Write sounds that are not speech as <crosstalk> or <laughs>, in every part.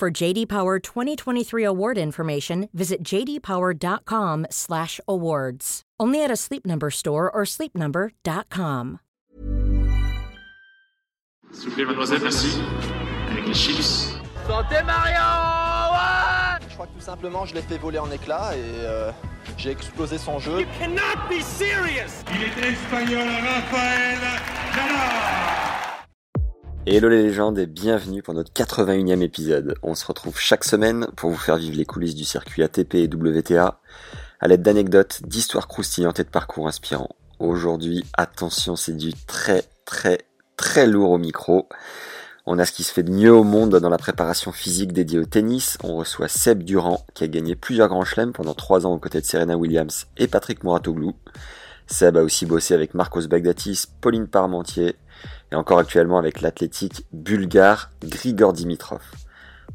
For JD Power 2023 award information, visit jdpower.com/awards. Only at a Sleep Number store or sleepnumber.com. S'il vous plaît, mademoiselle, merci. Avec les chips. Santé Mario Je crois que tout simplement je l'ai fait voler en éclats et euh, j'ai explosé son jeu. cannot be serious Il est espagnol, Rafael Nadal Hello les légendes et bienvenue pour notre 81e épisode. On se retrouve chaque semaine pour vous faire vivre les coulisses du circuit ATP et WTA à l'aide d'anecdotes, d'histoires croustillantes et de parcours inspirants. Aujourd'hui, attention, c'est du très très très lourd au micro. On a ce qui se fait de mieux au monde dans la préparation physique dédiée au tennis. On reçoit Seb Durand, qui a gagné plusieurs grands chelems pendant trois ans aux côtés de Serena Williams et Patrick Mouratoglou. Seb a aussi bossé avec Marcos Bagdatis, Pauline Parmentier, et encore actuellement avec l'athlétique bulgare Grigor Dimitrov.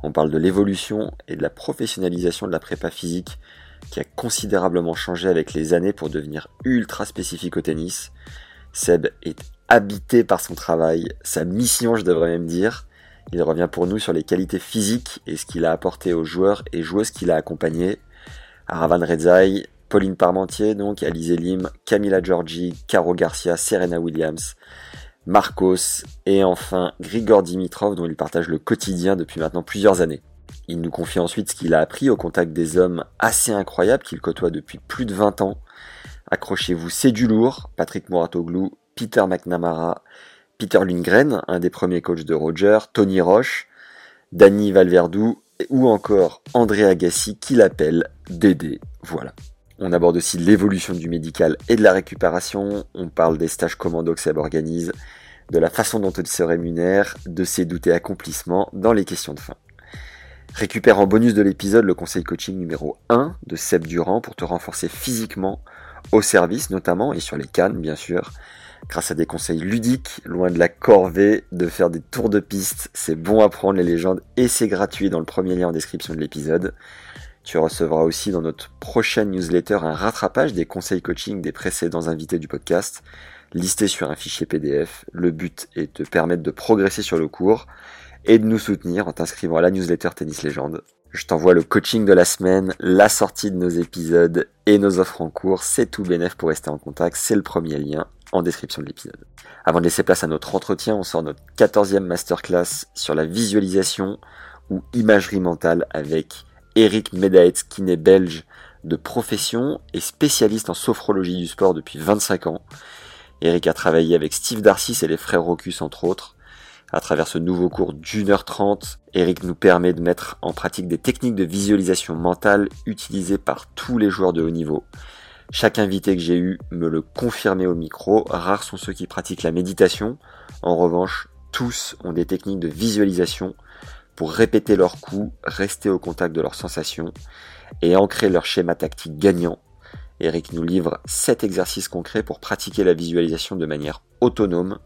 On parle de l'évolution et de la professionnalisation de la prépa physique qui a considérablement changé avec les années pour devenir ultra spécifique au tennis. Seb est habité par son travail, sa mission je devrais même dire. Il revient pour nous sur les qualités physiques et ce qu'il a apporté aux joueurs et joueuses qu'il a accompagnés. Aravan Redzai, Pauline Parmentier, donc, Alizé Lim, Camila Giorgi, Caro Garcia, Serena Williams, Marcos et enfin Grigor Dimitrov dont il partage le quotidien depuis maintenant plusieurs années. Il nous confie ensuite ce qu'il a appris au contact des hommes assez incroyables qu'il côtoie depuis plus de 20 ans. Accrochez-vous, c'est du lourd. Patrick Mouratoglou, Peter McNamara, Peter Lundgren, un des premiers coachs de Roger, Tony Roche, Danny Valverdou ou encore André Agassi qui l'appelle Dédé. Voilà. On aborde aussi l'évolution du médical et de la récupération. On parle des stages commando que Seb organise, de la façon dont il se rémunère, de ses doutes et accomplissements dans les questions de fin. Récupère en bonus de l'épisode le conseil coaching numéro 1 de Seb Durand pour te renforcer physiquement, au service notamment, et sur les cannes bien sûr, grâce à des conseils ludiques, loin de la corvée de faire des tours de piste. C'est bon à prendre les légendes et c'est gratuit dans le premier lien en description de l'épisode. Tu recevras aussi dans notre prochaine newsletter un rattrapage des conseils coaching des précédents invités du podcast, listés sur un fichier PDF. Le but est de te permettre de progresser sur le cours et de nous soutenir en t'inscrivant à la newsletter Tennis Légende. Je t'envoie le coaching de la semaine, la sortie de nos épisodes et nos offres en cours. C'est tout bénef pour rester en contact. C'est le premier lien en description de l'épisode. Avant de laisser place à notre entretien, on sort notre 14e masterclass sur la visualisation ou imagerie mentale avec Eric Medaetz, n'est belge de profession et spécialiste en sophrologie du sport depuis 25 ans. Eric a travaillé avec Steve Darcis et les frères Rocus entre autres. À travers ce nouveau cours d'une heure trente, Eric nous permet de mettre en pratique des techniques de visualisation mentale utilisées par tous les joueurs de haut niveau. Chaque invité que j'ai eu me le confirmait au micro, rares sont ceux qui pratiquent la méditation. En revanche, tous ont des techniques de visualisation pour répéter leurs coups, rester au contact de leurs sensations et ancrer leur schéma tactique gagnant. Eric nous livre 7 exercices concrets pour pratiquer la visualisation de manière autonome.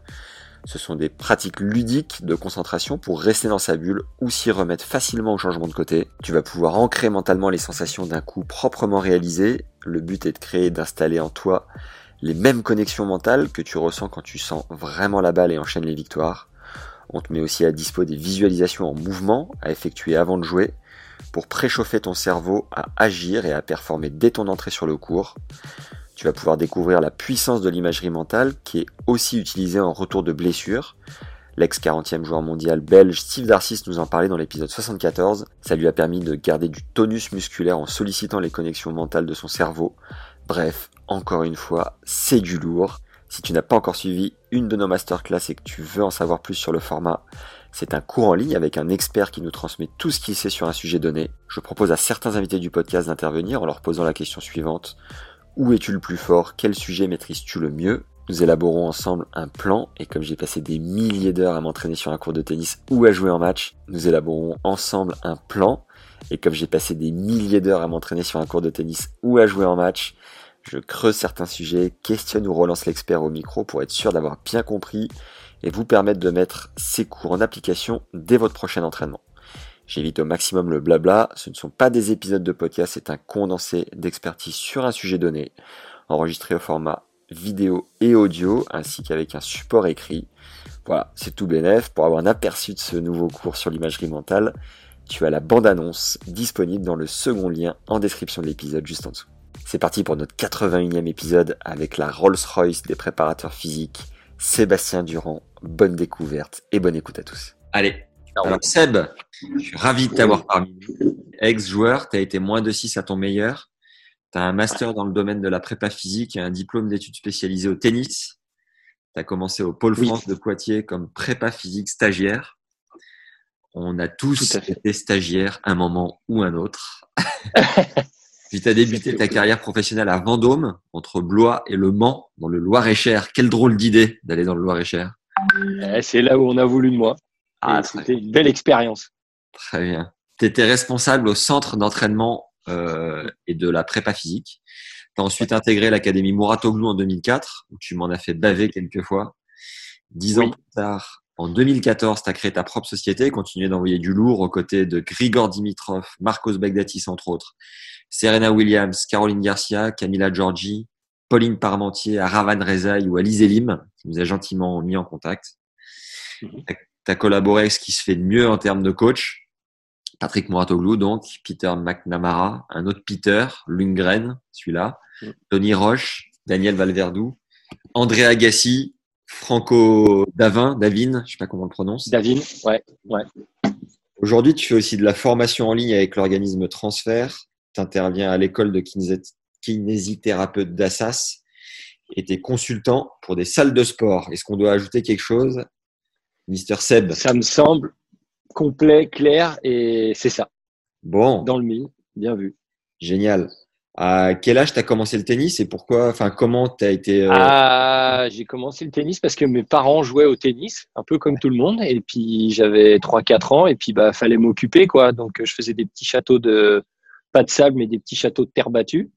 Ce sont des pratiques ludiques de concentration pour rester dans sa bulle ou s'y remettre facilement au changement de côté. Tu vas pouvoir ancrer mentalement les sensations d'un coup proprement réalisé. Le but est de créer d'installer en toi les mêmes connexions mentales que tu ressens quand tu sens vraiment la balle et enchaînes les victoires. On te met aussi à dispo des visualisations en mouvement à effectuer avant de jouer pour préchauffer ton cerveau à agir et à performer dès ton entrée sur le cours. Tu vas pouvoir découvrir la puissance de l'imagerie mentale qui est aussi utilisée en retour de blessure. L'ex 40e joueur mondial belge Steve Darcis nous en parlait dans l'épisode 74. Ça lui a permis de garder du tonus musculaire en sollicitant les connexions mentales de son cerveau. Bref, encore une fois, c'est du lourd. Si tu n'as pas encore suivi une de nos masterclass et que tu veux en savoir plus sur le format, c'est un cours en ligne avec un expert qui nous transmet tout ce qu'il sait sur un sujet donné. Je propose à certains invités du podcast d'intervenir en leur posant la question suivante. Où es-tu le plus fort? Quel sujet maîtrises-tu le mieux? Nous élaborons ensemble un plan et comme j'ai passé des milliers d'heures à m'entraîner sur un cours de tennis ou à jouer en match, nous élaborons ensemble un plan et comme j'ai passé des milliers d'heures à m'entraîner sur un cours de tennis ou à jouer en match, je creuse certains sujets, questionne ou relance l'expert au micro pour être sûr d'avoir bien compris et vous permettre de mettre ces cours en application dès votre prochain entraînement. J'évite au maximum le blabla, ce ne sont pas des épisodes de podcast, c'est un condensé d'expertise sur un sujet donné, enregistré au format vidéo et audio, ainsi qu'avec un support écrit. Voilà, c'est tout bénef. Pour avoir un aperçu de ce nouveau cours sur l'imagerie mentale, tu as la bande-annonce disponible dans le second lien en description de l'épisode juste en dessous. C'est parti pour notre 81e épisode avec la Rolls-Royce des préparateurs physiques, Sébastien Durand. Bonne découverte et bonne écoute à tous. Allez, alors Seb, je suis ravi de t'avoir parmi nous. Ex-joueur, tu as été moins de 6 à ton meilleur. Tu as un master dans le domaine de la prépa physique et un diplôme d'études spécialisées au tennis. Tu as commencé au Pôle France de Poitiers comme prépa physique stagiaire. On a tous été stagiaires un moment ou un autre. <laughs> Puis tu as débuté ta carrière professionnelle à Vendôme, entre Blois et Le Mans, dans le Loir-et-Cher. Quelle drôle d'idée d'aller dans le Loir-et-Cher. Eh, c'est là où on a voulu de moi. Ah, c'était une belle expérience. Très bien. Tu étais responsable au centre d'entraînement euh, et de la prépa physique. Tu as ensuite intégré l'académie Mouratoglou en 2004, où tu m'en as fait baver quelques fois. Dix ans plus tard, en 2014, tu as créé ta propre société, continué d'envoyer du lourd aux côtés de Grigor Dimitrov, Marcos Bagdatis, entre autres, Serena Williams, Caroline Garcia, Camila Giorgi, Pauline Parmentier, Aravan Rezaï ou Alice Elim, qui nous a gentiment mis en contact. Mhm tu as collaboré avec ce qui se fait de mieux en termes de coach. Patrick Mouratoglou, donc, Peter McNamara, un autre Peter, Lundgren, celui-là, mm. Tony Roche, Daniel Valverdou, André Agassi, Franco Davin, Davin, je sais pas comment on le prononce. Davin, ouais, ouais. Aujourd'hui, tu fais aussi de la formation en ligne avec l'organisme Transfert. Tu interviens à l'école de kinésithérapeute d'Assas et tu es consultant pour des salles de sport. Est-ce qu'on doit ajouter quelque chose Mister Seb? Ça me semble complet, clair et c'est ça. Bon. Dans le mille, bien vu. Génial. À quel âge tu as commencé le tennis et pourquoi, enfin, comment tu as été. Euh, ah, j'ai commencé le tennis parce que mes parents jouaient au tennis, un peu comme tout le monde. Et puis j'avais 3-4 ans et puis bah, fallait m'occuper, quoi. Donc je faisais des petits châteaux de, pas de sable, mais des petits châteaux de terre battue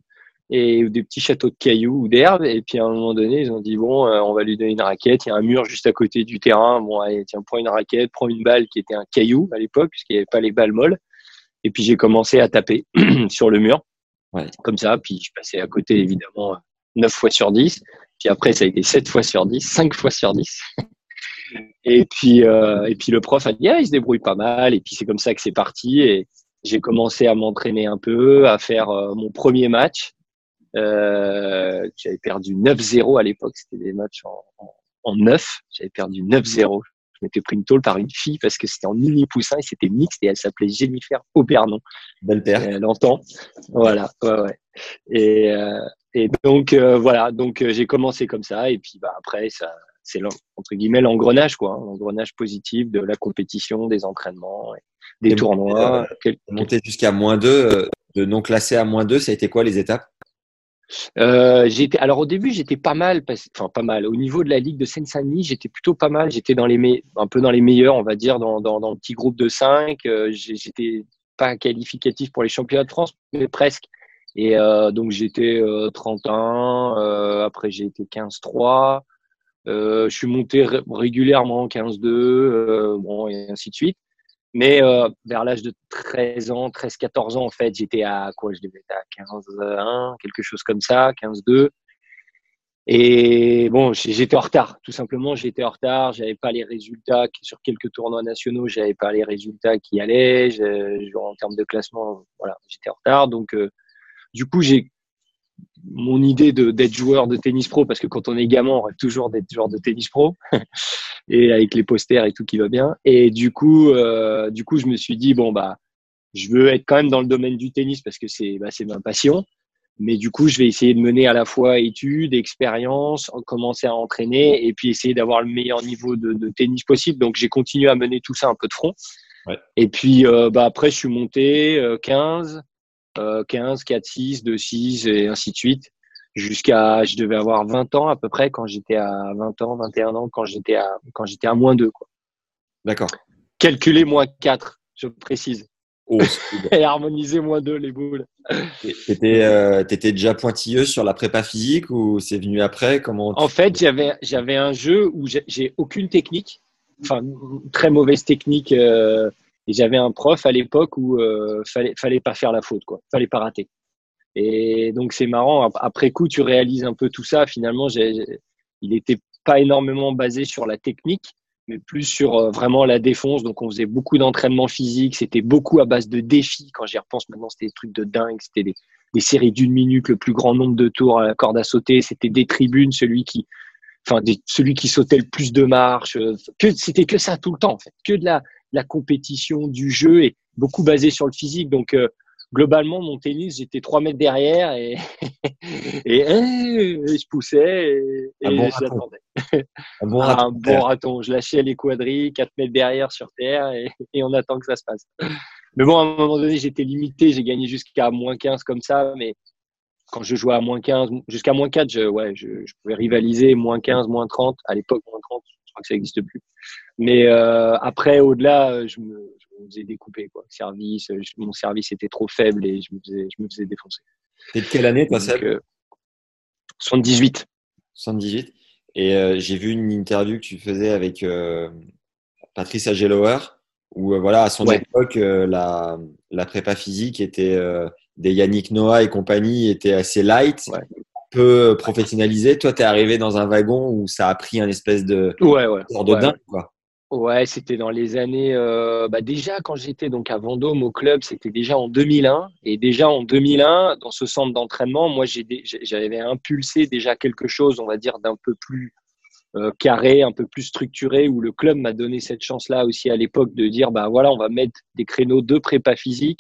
et des petits châteaux de cailloux ou d'herbes. Et puis à un moment donné, ils ont dit bon, euh, on va lui donner une raquette. Il y a un mur juste à côté du terrain. Bon, allez, tiens, prends une raquette, prends une balle qui était un caillou à l'époque, puisqu'il n'y avait pas les balles molles. Et puis j'ai commencé à taper <clears throat> sur le mur, ouais. comme ça. Puis je passais à côté évidemment 9 fois sur 10. Puis après, ça a été 7 fois sur 10, 5 fois sur 10. <laughs> et puis, euh, et puis le prof a dit, ah, il se débrouille pas mal. Et puis c'est comme ça que c'est parti. Et j'ai commencé à m'entraîner un peu, à faire euh, mon premier match. Euh, j'avais perdu 9-0 à l'époque, c'était des matchs en, en, en 9. J'avais perdu 9-0. M'étais pris une tôle par une fille parce que c'était en mini poussin et c'était mixte et elle s'appelait Jennifer Aubernon. Belle paire. Elle entend. Voilà, ouais, ouais. Et, euh, et donc, euh, voilà, donc euh, j'ai commencé comme ça et puis bah, après, ça, c'est entre guillemets l'engrenage, quoi, hein, l'engrenage positif de la compétition, des entraînements, des tournois. Euh, monter jusqu'à moins 2, de non classé à moins 2, ça a été quoi les étapes? Euh, j'étais alors au début j'étais pas mal enfin pas mal. Au niveau de la ligue de Seine-Saint-Denis j'étais plutôt pas mal. J'étais dans les un peu dans les meilleurs on va dire dans dans, dans le petit groupe de 5 euh, j'étais pas qualificatif pour les championnats de France mais presque. Et euh, donc j'étais 31 euh, après j'ai été 15-3 je suis monté régulièrement 15-2 bon et ainsi de suite mais euh, vers l'âge de 13 ans, 13-14 ans, en fait, j'étais à quoi Je devais être à 15-1, quelque chose comme ça, 15-2. Et bon, j'étais en retard, tout simplement, j'étais en retard, j'avais pas les résultats sur quelques tournois nationaux, j'avais pas les résultats qui allaient, en termes de classement, voilà, j'étais en retard. Donc, euh, du coup, j'ai mon idée d'être joueur de tennis pro, parce que quand on est gamin, on rêve toujours d'être joueur de tennis pro. <laughs> et avec les posters et tout qui va bien. Et du coup, euh, du coup, je me suis dit bon bah, je veux être quand même dans le domaine du tennis parce que c'est bah, c'est ma passion. Mais du coup, je vais essayer de mener à la fois études, expérience, commencer à entraîner et puis essayer d'avoir le meilleur niveau de, de tennis possible. Donc, j'ai continué à mener tout ça un peu de front. Ouais. Et puis, euh, bah, après, je suis monté euh, 15, euh, 15, 4, 6, 2, 6 et ainsi de suite. jusqu'à, je devais avoir 20 ans à peu près quand j'étais à 20 ans, 21 ans, quand j'étais à, quand j'étais à moins 2, quoi. D'accord. Calculer moins 4, je précise. Oh, <laughs> Et harmoniser moins 2 les boules. T'étais euh, t'étais déjà pointilleuse sur la prépa physique ou c'est venu après? Comment En fait, j'avais, j'avais un jeu où j'ai- j'ai aucune technique, enfin, très mauvaise technique. euh, et j'avais un prof à l'époque où euh, fallait, fallait pas faire la faute, quoi. Fallait pas rater. Et donc, c'est marrant. ap- Après coup, tu réalises un peu tout ça. Finalement, j'ai- il était pas énormément basé sur la technique, mais plus sur euh, vraiment la défonce. Donc, on faisait beaucoup d'entraînement physique. C'était beaucoup à base de défis. Quand j'y repense maintenant, c'était des trucs de dingue. C'était des, des séries d'une minute, le plus grand nombre de tours à la corde à sauter. C'était des tribunes, celui qui, enfin, celui qui sautait le plus de marches. euh, Que c'était que ça tout le temps, en fait, que de la, la compétition, du jeu et beaucoup basé sur le physique. Donc, euh, globalement, mon tennis, j'étais trois mètres derrière et, <laughs> et, euh, je poussais et, et bon j'attendais. <laughs> Un bon Ah, raton un bon raton. Je lâchais les quadrilles, 4 mètres derrière sur terre et, et on attend que ça se passe. Mais bon, à un moment donné, j'étais limité. J'ai gagné jusqu'à moins 15 comme ça. Mais quand je jouais à moins 15, jusqu'à moins 4, je, ouais, je, je pouvais rivaliser moins 15, moins 30. À l'époque, moins 30, je crois que ça n'existe plus. Mais euh, après, au-delà, euh, je me, je me faisais découper. Quoi. Service, euh, je- mon service était trop faible et je me faisais, je me faisais défoncer. T'es de quelle année toi Seb euh, 78. 78. Et euh, j'ai vu une interview que tu faisais avec Patrice Agelower, où voilà, à son Ouais. époque, la, la prépa physique était des Yannick Noah et compagnie était assez light, Ouais. Peu professionnalisé. Toi, tu es arrivé dans un wagon où ça a pris un espèce de Ouais, ouais. sort de Ouais, dingue, quoi. Ouais, c'était dans les années. euh, bah déjà, quand j'étais donc à Vendôme au club, c'était déjà en 2001. Et déjà en 2001, dans ce centre d'entraînement, moi, j'avais impulsé déjà quelque chose, on va dire, d'un peu plus euh, carré, un peu plus structuré, où le club m'a donné cette chance-là aussi à l'époque de dire, bah voilà, on va mettre des créneaux de prépa physique.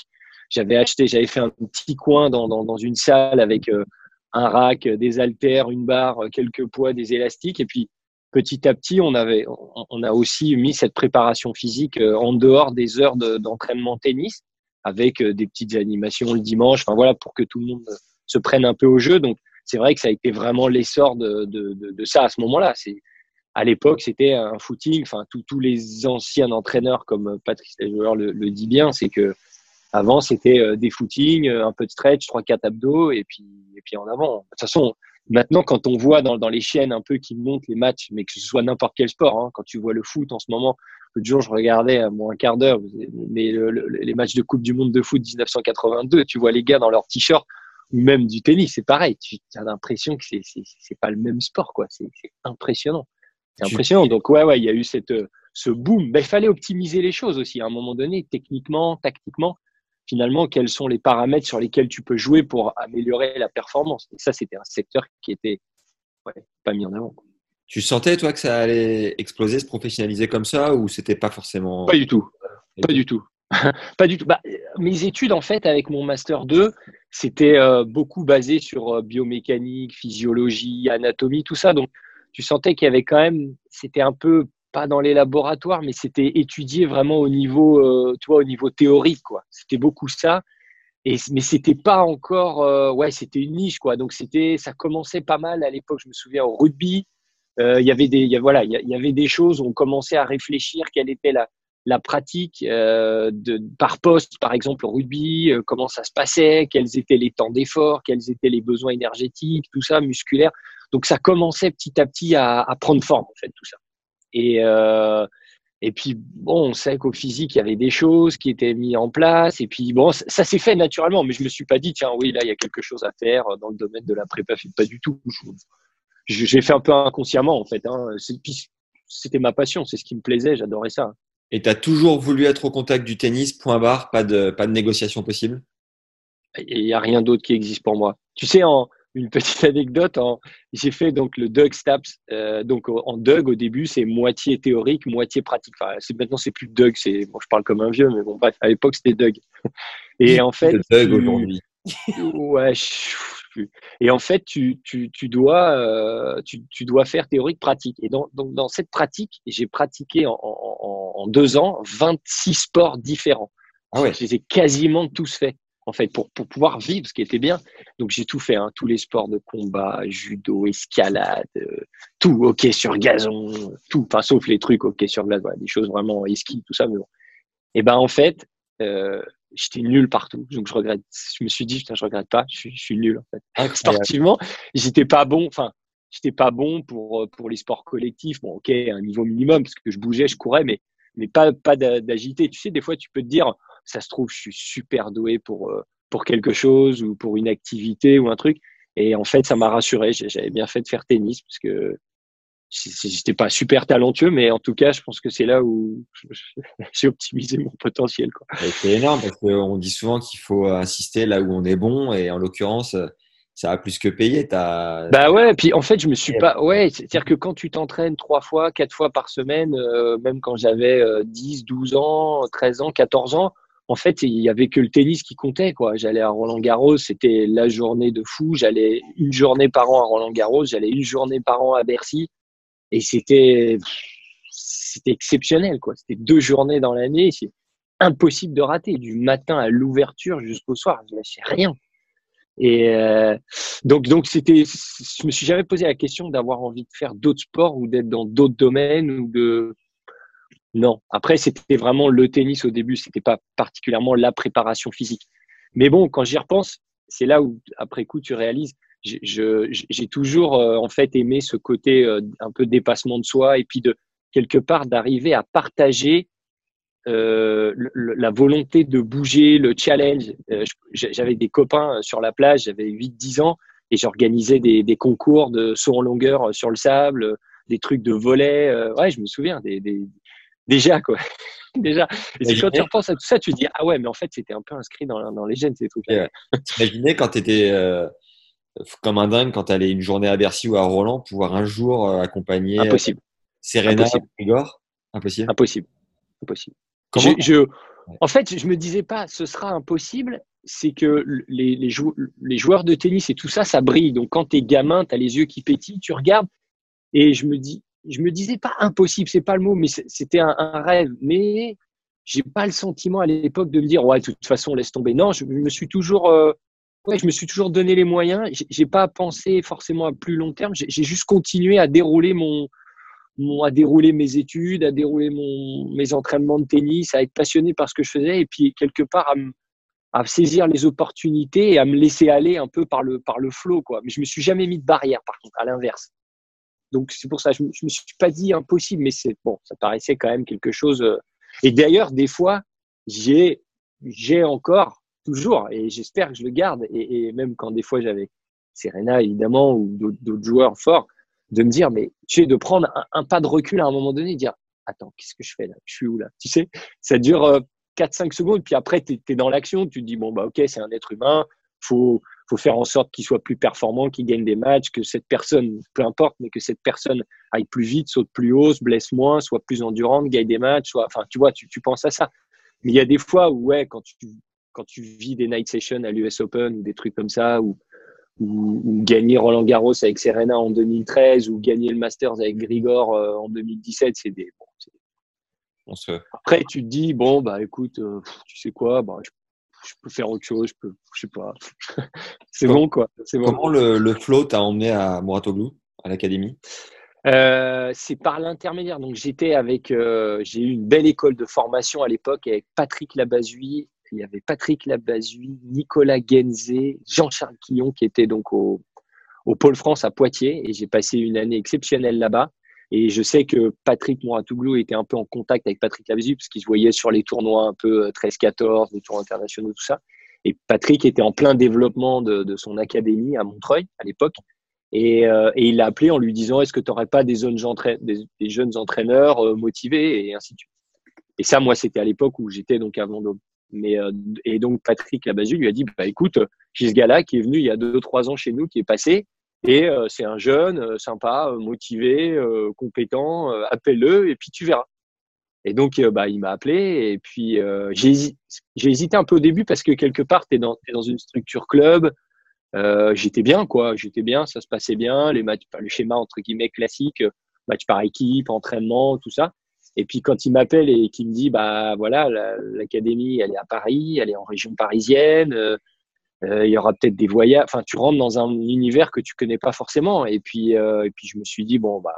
J'avais acheté, j'avais fait un petit coin dans, dans, dans une salle avec euh, un rack, des haltères, une barre, quelques poids, des élastiques, et puis petit à petit, on avait, on, a aussi mis cette préparation physique euh, en dehors des heures de- d'entraînement tennis, avec euh, des petites animations le dimanche. Enfin voilà, pour que tout le monde euh, se prenne un peu au jeu. Donc c'est vrai que ça a été vraiment l'essor de, de, de, ça à ce moment-là. C'est à l'époque, c'était un footing. Enfin, tous les anciens entraîneurs comme Patrice le, le dit bien, c'est que avant c'était euh, des footings, euh, un peu de stretch, trois quatre abdos et puis et puis en avant. De toute façon, Maintenant, quand on voit dans, dans les chaînes un peu qui montent les matchs, mais que ce soit n'importe quel sport, hein, quand tu vois le foot en ce moment, l'autre jour je regardais à moins un quart d'heure mais le- le- les matchs de Coupe du Monde de foot 1982, tu vois les gars dans leur t-shirt ou même du tennis, c'est pareil. Tu as l'impression que c'est c'est c'est pas le même sport, quoi. C'est impressionnant. C'est impressionnant. Donc ouais, ouais, il y a eu cette euh, ce boom. Ben, il fallait optimiser les choses aussi à un moment donné, techniquement, tactiquement. Finalement, quels sont les paramètres sur lesquels tu peux jouer pour améliorer la performance Et ça, c'était un secteur qui était ouais, pas mis en avant. Tu sentais, toi, que ça allait exploser, se professionnaliser comme ça, ou c'était pas forcément. Pas du tout. Pas du tout. <laughs> pas du tout. Bah, mes études, en fait, avec mon Master 2, c'était euh, beaucoup basé sur euh, biomécanique, physiologie, anatomie, tout ça. Donc, tu sentais qu'il y avait quand même, c'était un peu, pas dans les laboratoires, mais c'était étudié vraiment au niveau, euh, tu vois, au niveau théorique, quoi. C'était beaucoup ça. Et, mais c'était pas encore, euh, ouais, c'était une niche, quoi. Donc, c'était, ça commençait pas mal à l'époque, je me souviens, au rugby. Euh, Il y avait des, y voilà, il y, a- il y avait des choses où on commençait à réfléchir quelle était la, la pratique euh, de, par poste, par exemple au rugby, euh, comment ça se passait, quels étaient les temps d'effort, quels étaient les besoins énergétiques, tout ça, musculaire. Donc ça commençait petit à petit à, à prendre forme, en fait, tout ça. Et, euh, et puis, bon, on sait qu'au physique, il y avait des choses qui étaient mises en place. Et puis, bon, ça, ça s'est fait naturellement, mais je me suis pas dit, tiens, oui, là, il y a quelque chose à faire dans le domaine de la prépa. Pas du tout. J'ai fait un peu inconsciemment, en fait. Hein. C'était ma passion, c'est ce qui me plaisait, j'adorais ça. Et tu as toujours voulu être au contact du tennis, point barre, pas de, pas de négociation possible? Il n'y a rien d'autre qui existe pour moi. Tu sais, en une petite <laughs> anecdote, en, j'ai fait donc le Doug Staps. Euh, donc en Doug, au début, c'est moitié théorique, moitié pratique. Enfin, c'est, maintenant, c'est plus Doug. C'est, bon, je parle comme un vieux, mais bon, bref, à l'époque, c'était Doug. <laughs> Et en fait, Doug tu- aujourd'hui. <laughs> ouais, je. Et en fait, tu, tu, tu dois, euh, tu, tu dois faire théorique pratique. Et dans, donc, dans cette pratique, j'ai pratiqué en, en, en- en deux ans 26 sports différents. Ah ouais. Je les ai quasiment tous faits. En fait, pour, pour pouvoir vivre ce qui était bien. Donc j'ai tout fait, hein, tous les sports de combat, judo, escalade, euh, tout, hockey sur gazon, tout, enfin sauf les trucs hockey sur glace, voilà, des choses vraiment ski, tout ça. Mais bon. Et ben en fait, euh, j'étais nul partout. Donc je regrette. Je me suis dit, putain, je regrette pas. Je suis, je suis nul en fait. <laughs> Sportivement, j'étais pas bon. Enfin, j'étais pas bon pour pour les sports collectifs. Bon, ok, un niveau minimum parce que je bougeais, je courais, mais mais pas pas d'agilité. Tu sais, des fois, tu peux te dire, ça se trouve, je suis super doué pour euh, pour quelque chose ou pour une activité ou un truc. Et en fait, ça m'a rassuré. J'avais bien fait de faire tennis parce que j'étais pas super talentueux, mais en tout cas, je pense que c'est là où <laughs> j'ai optimisé mon potentiel. C'est énorme parce qu'on dit souvent qu'il faut insister là où on est bon, et en l'occurrence, ça a plus que payé. As... Bah ouais, puis en fait, je me suis pas. Ouais, c'est-à-dire que quand tu t'entraînes trois fois, quatre fois par semaine, euh, même quand j'avais 10, 12 ans, 13 ans, 14 ans, en fait, il y avait que le tennis qui comptait. quoi. J'allais à Roland Garros, c'était la journée de fou. J'allais une journée par an à Roland Garros, j'allais une journée par an à Bercy, et c'était c'était exceptionnel. quoi. C'était deux journées dans l'année, c'est impossible de rater, du matin à l'ouverture jusqu'au soir. Je lâchais rien. Et euh, donc, donc c'était, je me suis jamais posé la question d'avoir envie de faire d'autres sports ou d'être dans d'autres domaines ou de, non. Après, c'était vraiment le tennis au début. C'était pas particulièrement la préparation physique. Mais bon, quand j'y repense, c'est là où, après coup, tu réalises. J'ai toujours euh, en fait aimé ce côté euh, un peu dépassement de soi et puis de quelque part d'arriver à partager euh, la volonté de bouger, le challenge. j'avais des copains sur la plage, j'avais 8-10 ans et j'organisais des, des, concours de saut en longueur sur le sable, des trucs de volet. ouais, je me souviens des, des, Déjà, quoi. <laughs> Déjà. Et quand tu repenses à tout ça, tu te dis, ah ouais, mais en fait, c'était un peu inscrit dans, dans les gènes, ces trucs. Ouais. T'imagines quand tu étais euh, comme un dingue, quand tu allais une journée à Bercy ou à Roland, pouvoir un jour euh, accompagner euh, Impossible. Serena Igor? Impossible. Impossible. Impossible. Comment je, en fait, je me disais pas, ce sera impossible. C'est que les, les, les, joueurs de tennis et tout ça, ça brille. Donc, quand tu es gamin, tu as les yeux qui pétillent, tu regardes. Et je me dis, je me disais pas impossible, c'est pas le mot, mais c'était un, rêve. Mais j'ai pas le sentiment à l'époque de me dire ouais, de toute façon, laisse tomber. Non, je, me suis toujours, euh, ouais, je me suis toujours donné les moyens. J'ai pas pensé forcément à plus long terme. J'ai juste continué à dérouler mon, mon, à dérouler mes études, à dérouler mon, mes entraînements de tennis, à être passionné par ce que je faisais, et puis quelque part à, à saisir les opportunités et à me laisser aller un peu par le par le flow quoi. Mais je me suis jamais mis de barrière par contre, à l'inverse. Donc c'est pour ça, je, ne me suis pas dit impossible, mais c'est bon, ça paraissait quand même quelque chose. Euh. Et d'ailleurs, des fois, j'ai j'ai encore toujours, et j'espère que je le garde, et, même quand des fois j'avais Serena évidemment ou d'autres joueurs forts, de me dire, mais tu sais, de prendre un, pas de recul à un moment donné, dire, attends, qu'est-ce que je fais là? Je suis où là? Tu sais, ça dure 4-5 euh, secondes, puis après, tu es, dans l'action, tu te dis, bon, bah ok, c'est un être humain, faut, faut faire en sorte qu'il soit plus performant, qu'il gagne des matchs, que cette personne, peu importe, mais que cette personne aille plus vite, saute plus haut, se blesse moins, soit plus endurante, gagne des matchs, soit, enfin, tu vois, tu, tu penses à ça. Mais il y a des fois où, ouais, quand tu, quand tu vis des night sessions à l'US Open ou des trucs comme ça, ou, ou, gagner Roland Garros avec Serena en 2013 ou gagner le Masters avec Grigor euh, en 2017, c'est des, bon, se... Après, tu te dis, bon, bah écoute, euh, tu sais quoi, bah, je je peux faire autre chose, je peux, je sais pas. <laughs> c'est bon, quoi. Bon. Comment le, le flow t'a emmené à Mouratoglou, à l'académie? Euh, c'est par l'intermédiaire. Donc j'étais avec, euh, j'ai eu une belle école de formation à l'époque avec Patrick Labazui. Il y avait Patrick Labazui, Nicolas Genzé, Jean-Charles Quillon qui était donc au, au Pôle France à Poitiers et j'ai passé une année exceptionnelle là-bas. Et je sais que Patrick Mouratoglou était un peu en contact avec Patrick Lavizu parce qu'il se voyait sur les tournois un peu 13-14, les tournois internationaux, tout ça. Et Patrick était en plein développement de, son académie à Montreuil à l'époque. Et, euh, et, il l'a appelé en lui disant Est-ce que tu n'aurais pas des, jeunes, entraîneurs euh, motivés Et ainsi de suite. Et ça, moi, c'était à l'époque où j'étais donc à Vendôme. Mais, euh, et donc, Patrick Labazu lui a dit bah, Écoute, j'ai ce gars-là qui est venu il y a 2-3 ans chez nous, qui est passé. Et euh, c'est un jeune, euh, sympa, euh, motivé, compétent, appelle-le et puis tu verras. Et donc, bah, il m'a appelé et puis j'ai hésité, un peu au début parce que quelque part, tu es dans, une structure club. j'étais bien, quoi. J'étais bien, ça se passait bien. Les matchs, le schéma entre guillemets classique, match par équipe, entraînement, tout ça. Et puis quand il m'appelle et qu'il me dit, bah voilà, l'académie, elle est à Paris, elle est en région parisienne, euh, euh, il y aura peut-être des voyages. Enfin, tu rentres dans un univers que tu connais pas forcément. Et puis, euh, et puis je me suis dit, bon, bah,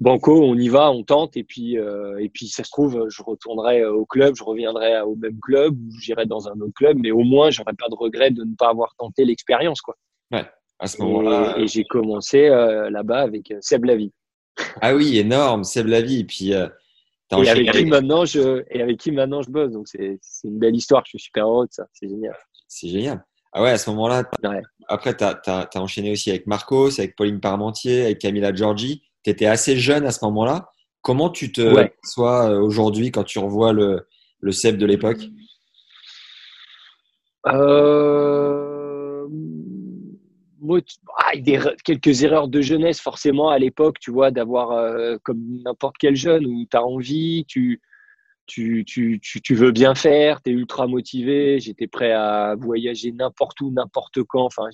banco, on y va, on tente. Et puis, et puis ça se trouve, je retournerai au club, je reviendrai au même club ou j'irai dans un autre club. Mais au moins, j'aurais pas de regret de ne pas avoir tenté l'expérience, quoi. Ouais. À ce moment-là. Et, j'ai commencé là-bas avec Seb Lavie. Ah oui, énorme, Seb Lavie. Et puis, euh, et avec, qui maintenant je, et avec qui maintenant je bosse. Donc, c'est une belle histoire. Je suis super heureux de ça. C'est génial. C'est génial. Ah ouais, à ce moment-là, après, tu as, enchaîné aussi avec Marcos, avec Pauline Parmentier, avec Camilla Giorgi. Tu étais assez jeune à ce moment-là. Comment tu te ouais. sois euh, aujourd'hui quand tu revois le, le Seb de l'époque? Euh ah, quelques erreurs de jeunesse forcément à l'époque, tu vois, d'avoir euh, comme n'importe quel jeune où tu as envie, tu, tu, tu, tu, veux bien faire, tu es ultra motivé, j'étais prêt à voyager n'importe où, n'importe quand. Enfin,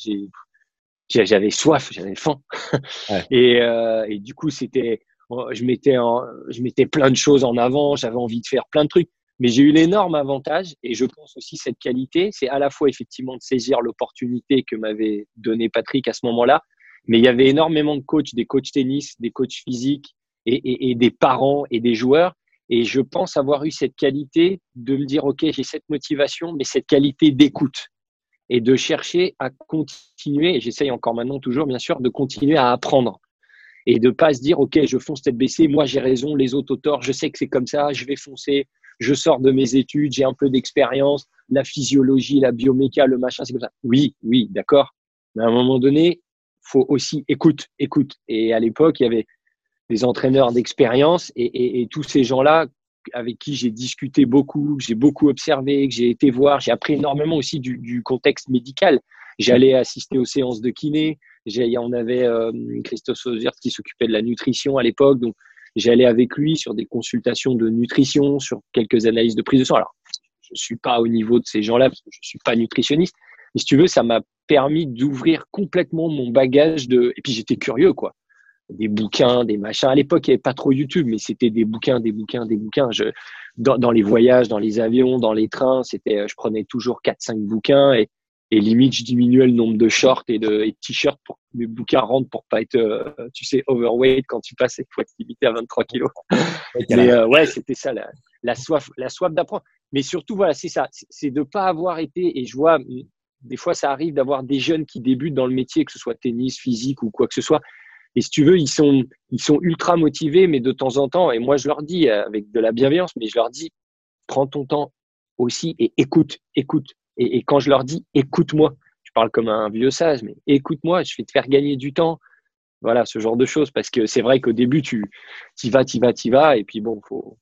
j'avais soif, j'avais faim. <laughs> et, euh, et, du coup, c'était, je mettais, je mettais plein de choses en avant, j'avais envie de faire plein de trucs. Mais j'ai eu l'énorme avantage, et je pense aussi cette qualité, c'est à la fois effectivement de saisir l'opportunité que m'avait donné Patrick à ce moment-là, mais il y avait énormément de coachs, des coachs tennis, des coachs physiques et, et, et des parents et des joueurs. Et je pense avoir eu cette qualité de me dire, OK, j'ai cette motivation, mais cette qualité d'écoute et de chercher à continuer, et j'essaye encore maintenant toujours, bien sûr, de continuer à apprendre et de pas se dire, OK, je fonce tête baissée, moi j'ai raison, les autres auteurs, je sais que c'est comme ça, je vais foncer, je sors de mes études, j'ai un peu d'expérience, la physiologie, la bioméca, le machin, c'est comme ça. Oui, oui, d'accord. Mais à un moment donné, faut aussi écoute, écoute. Et à l'époque, il y avait des entraîneurs d'expérience et, tous ces gens-là avec qui j'ai discuté beaucoup, que j'ai beaucoup observé, que j'ai été voir, j'ai appris énormément aussi du, contexte médical. J'allais assister aux séances de kiné. On avait euh, Christophe Sauzert qui s'occupait de la nutrition à l'époque, donc J'allais avec lui sur des consultations de nutrition, sur quelques analyses de prise de sang. Alors, je suis pas au niveau de ces gens-là je suis pas nutritionniste. Mais si tu veux, ça m'a permis d'ouvrir complètement mon bagage de. Et puis j'étais curieux, quoi. Des bouquins, des machins. À l'époque, il n'y avait pas trop YouTube, mais c'était des bouquins, des bouquins, des bouquins. Je, dans, dans, les voyages, dans les avions, dans les trains, c'était, je prenais toujours quatre, cinq bouquins et et limite je diminuais le nombre de shorts et de, t-shirts pour que mes bouquins rentrent pour pas être euh, tu sais overweight quand tu passes il faut être limité à 23 kilos <laughs> mais euh, ouais c'était ça la, la, soif la soif d'apprendre mais surtout voilà c'est ça c'est de pas avoir été et je vois des fois ça arrive d'avoir des jeunes qui débutent dans le métier que ce soit tennis physique ou quoi que ce soit et si tu veux ils sont ils sont ultra motivés mais de temps en temps et moi je leur dis avec de la bienveillance mais je leur dis prends ton temps aussi et écoute écoute et, quand je leur dis écoute-moi, je parle comme un vieux sage, mais écoute-moi, je vais te faire gagner du temps. Voilà, ce genre de choses. Parce que c'est vrai qu'au début, tu y vas, y vas, y vas. Et puis bon, faut.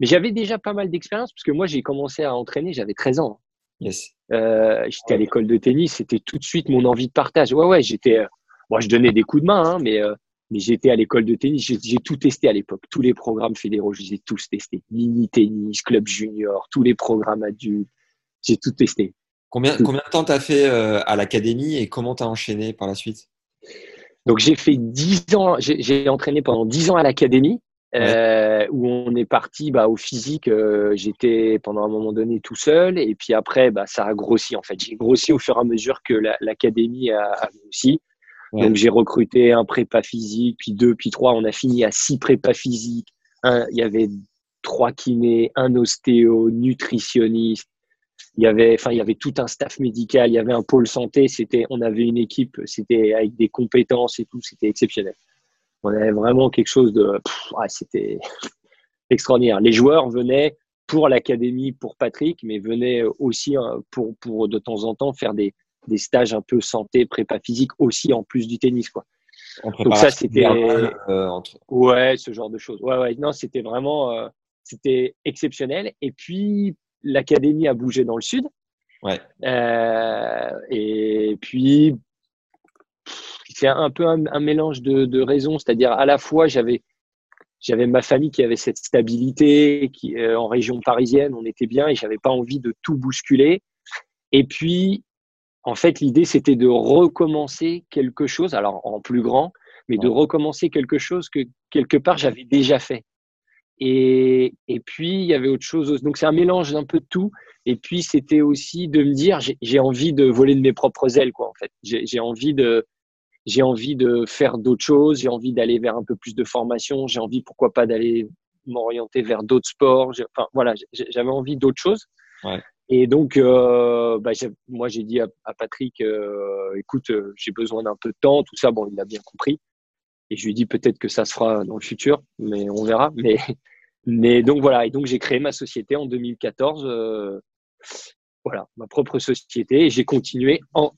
Mais j'avais déjà pas mal d'expérience parce que moi, j'ai commencé à entraîner, j'avais 13 ans. Yes. Euh, j'étais à l'école de tennis, c'était tout de suite mon envie de partage. Ouais, ouais, j'étais. Moi, je donnais des coups de main, hein, mais, euh, mais j'étais à l'école de tennis. J'ai tout testé à l'époque. Tous les programmes fédéraux, je les ai tous testés. Mini tennis, club junior, tous les programmes adultes, j'ai tout testé. Combien, combien de temps tu as fait euh, à l'académie et comment tu as enchaîné par la suite? Donc j'ai fait 10 ans, j'ai entraîné pendant 10 ans à l'académie. Euh, où on est parti bah, au physique. Euh, j'étais pendant un moment donné tout seul et puis après, bah, ça a grossi en fait. J'ai grossi au fur et à mesure que l'académie a, a, grossi. Donc j'ai recruté un prépa physique, puis deux, puis trois. On a fini à six prépas physiques. il y avait trois kinés, un ostéo, nutritionniste, il y avait, enfin, il y avait tout un staff médical, il y avait un pôle santé. C'était, on avait une équipe, c'était avec des compétences et tout, c'était exceptionnel. On avait vraiment quelque chose de, c'était <laughs> extraordinaire. Les joueurs venaient pour l'académie, pour Patrick, mais venaient aussi hein, pour, pour de temps en temps faire des, des stages un peu santé, prépa physique aussi en plus du tennis, quoi. Donc ça, c'était, euh, ouais, ce genre de choses. Ouais, ouais, non, c'était vraiment, euh, c'était exceptionnel. Et puis l'académie a bougé dans le sud. Ouais. Euh, et puis, c'est un peu un, mélange de, raisons, c'est-à-dire à la fois j'avais j'avais ma famille qui avait cette stabilité, qui euh, en région parisienne, on était bien et j'avais pas envie de tout bousculer. Et puis, en fait, l'idée c'était de recommencer quelque chose, alors en plus grand, mais de recommencer quelque chose que quelque part j'avais déjà fait. Et, et puis, il y avait autre chose. Donc, c'est un mélange d'un peu de tout. Et puis, c'était aussi de me dire, j'ai envie de voler de mes propres ailes, quoi, en fait. J'ai envie de, j'ai envie de faire d'autres choses. J'ai envie d'aller vers un peu plus de formation. J'ai envie, pourquoi pas, d'aller m'orienter vers d'autres sports. Enfin, voilà, j'avais envie d'autres choses. Ouais. Et donc, euh, bah, moi, j'ai dit à, à Patrick, euh, écoute, euh, j'ai besoin d'un peu de temps, tout ça. Bon, il a bien compris. Et je lui ai dit peut-être que ça se fera dans le futur, mais on verra. <laughs> Mais, mais donc voilà. Et donc j'ai créé ma société en 2014. Euh, voilà, ma propre société. Et j'ai continué en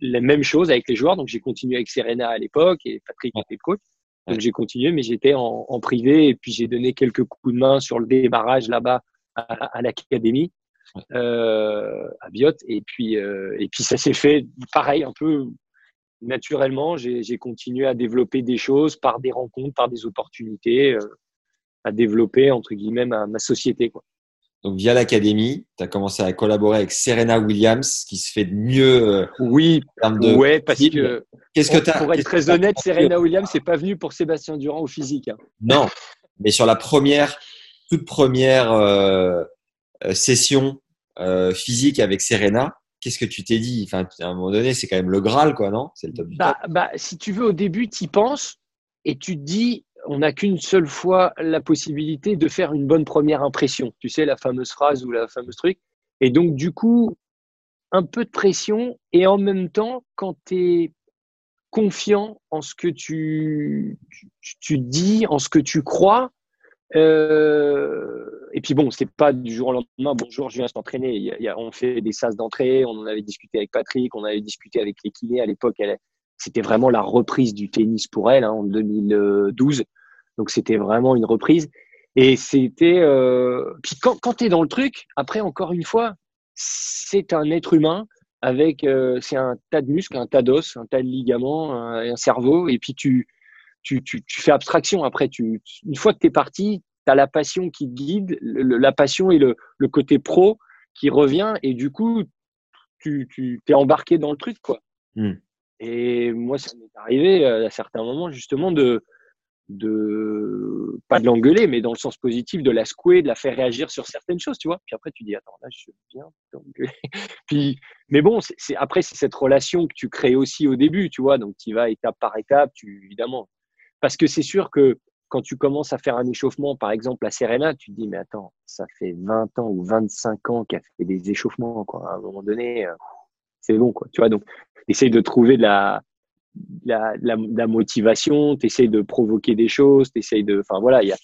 la même chose avec les joueurs. Donc j'ai continué avec Serena à l'époque et Patrick était coach. Donc j'ai continué, mais j'étais en, en, privé et puis j'ai donné quelques coups de main sur le démarrage là-bas à, à l'académie euh, à Biot. Et puis, euh, et puis ça s'est fait pareil, un peu naturellement. J'ai continué à développer des choses par des rencontres, par des opportunités, euh, à développer entre guillemets ma, ma société. Quoi. Donc via l'académie, tu as commencé à collaborer avec Serena Williams, qui se fait de mieux. oui, de ouais, parce que. Qu'est-ce que as, Pour être très honnête, Serena Williams c'est pas venu pour Sébastien Durand au physique. Hein. Non, mais sur la première, toute première euh, session euh, physique avec Serena, qu'est-ce que tu t'es dit? Enfin, À un moment donné, c'est quand même le Graal, quoi, non? C'est le top bah, bah, si tu veux, au début, tu y penses et tu te dis, on n'a qu'une seule fois la possibilité de faire une bonne première impression. Tu sais, la fameuse phrase ou la fameuse truc. Et donc, du coup, un peu de pression et en même temps, quand tu es confiant en ce que tu, tu, tu, dis, en ce que tu crois, euh, et puis bon, c'est pas du jour au lendemain, bonjour, je viens s'entraîner. On fait des sas d'entrée, on en avait discuté avec Patrick, on avait discuté avec les kinés. À l'époque, c'était vraiment la reprise du tennis pour elle hein, en 2012. Donc c'était vraiment une reprise. Et c'était. Euh... Puis quand, quand dans le truc, après, encore une fois, c'est un être humain avec. Euh, c'est un tas de muscles, un tas d'os, un tas de ligaments, un, un cerveau. Et puis tu tu, tu, tu, fais abstraction. Après, tu, une fois que tu es parti, tu as la passion qui te guide, le, la passion et le, le, côté pro qui revient. Et du coup, tu, tu es embarqué dans le truc. quoi. Mm. Et moi, ça m'est arrivé euh, à certains moments, justement, de, de pas de l'engueuler, mais dans le sens positif, de la secouer, de la faire réagir sur certaines choses, tu vois. Puis après, tu dis, attends, là, je viens t'engueuler. <laughs> Puis, mais bon, c'est, après, c'est cette relation que tu crées aussi au début, tu vois. Donc, tu vas étape par étape, tu, évidemment, parce que c'est sûr que quand tu commences à faire un échauffement, par exemple à Serena, tu te dis, mais attends, ça fait 20 ans ou 25 ans qu'elle fait des échauffements, quoi. À un moment donné, euh, c'est bon, quoi. Tu vois, donc, essaye de trouver de la, la, la, la motivation, tu de provoquer des choses, tu de. Enfin, voilà, il y a,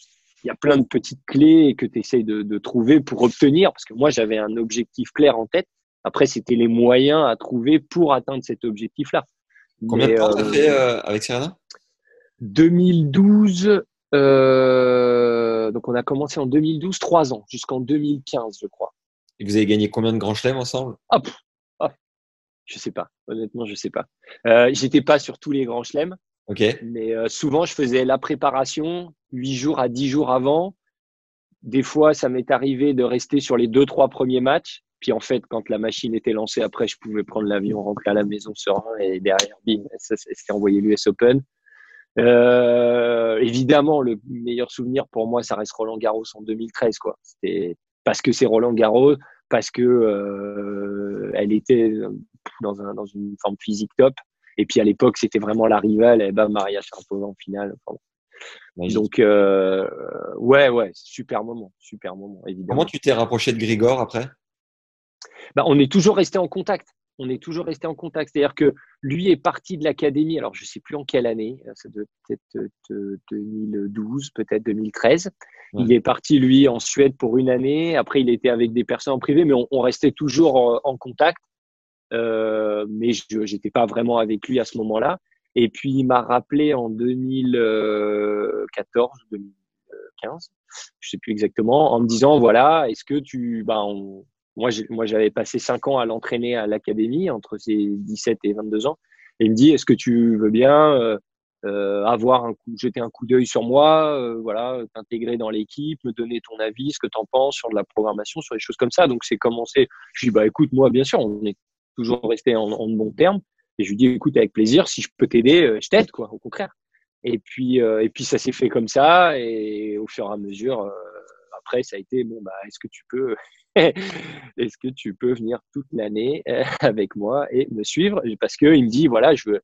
y a plein de petites clés que tu essayes de, de, trouver pour obtenir, parce que moi, j'avais un objectif clair en tête. Après, c'était les moyens à trouver pour atteindre cet objectif-là. Combien de temps tu as fait euh, avec Serena? 2012, euh, donc on a commencé en 2012, trois ans, jusqu'en 2015, je crois. Et vous avez gagné combien de grands chelems ensemble? Ah, ah, Je sais pas, honnêtement, je sais pas. Euh, J'étais pas sur tous les grands chelems, okay. mais euh, souvent je faisais la préparation huit jours à dix jours avant. Des fois, ça m'est arrivé de rester sur les deux, trois premiers matchs. Puis en fait, quand la machine était lancée, après, je pouvais prendre l'avion, rentrer à la maison serein et derrière, bim, ça s'était envoyé l'US Open. Euh, évidemment, le meilleur souvenir pour moi, ça reste Roland Garros en 2013, quoi. C'était parce que c'est Roland Garros, parce que euh, elle était dans, un, dans une forme physique top. Et puis à l'époque, c'était vraiment la rivale. Et ben Maria Sharapova en finale. Enfin, donc euh, ouais, ouais, super moment, super moment, évidemment. Comment tu t'es rapproché de Grigor après? Bah, on est toujours resté en contact on est toujours resté en contact. C'est-à-dire que lui est parti de l'académie, alors je ne sais plus en quelle année, ça doit peut-être 2012, peut-être 2013. Il est parti, lui, en Suède pour une année. Après, il était avec des personnes en privé, mais on, restait toujours en, contact. Euh, mais je n'étais pas vraiment avec lui à ce moment-là. Et puis, il m'a rappelé en 2014, 2015, je sais plus exactement, en me disant, voilà, est-ce que tu, bah, on, moi, j'avais passé 5 ans à l'entraîner à l'académie entre ses 17 et 22 ans. Et il me dit, est-ce que tu veux bien euh, euh, avoir un coup, jeter un coup d'œil sur moi, euh, voilà, t'intégrer dans l'équipe, me donner ton avis, ce que tu en penses sur de la programmation, sur des choses comme ça. Donc c'est commencé. Je dis bah écoute, moi bien sûr, on est toujours resté en, en bon terme. Et je lui dis écoute avec plaisir, si je peux t'aider, je t'aide quoi, au contraire. Et puis, euh, et puis ça s'est fait comme ça. Et au fur et à mesure, euh, après, ça a été bon, bah, est-ce que tu peux, est-ce que tu peux venir toute l'année euh, avec moi et me suivre? Parce que il me dit, voilà, je veux,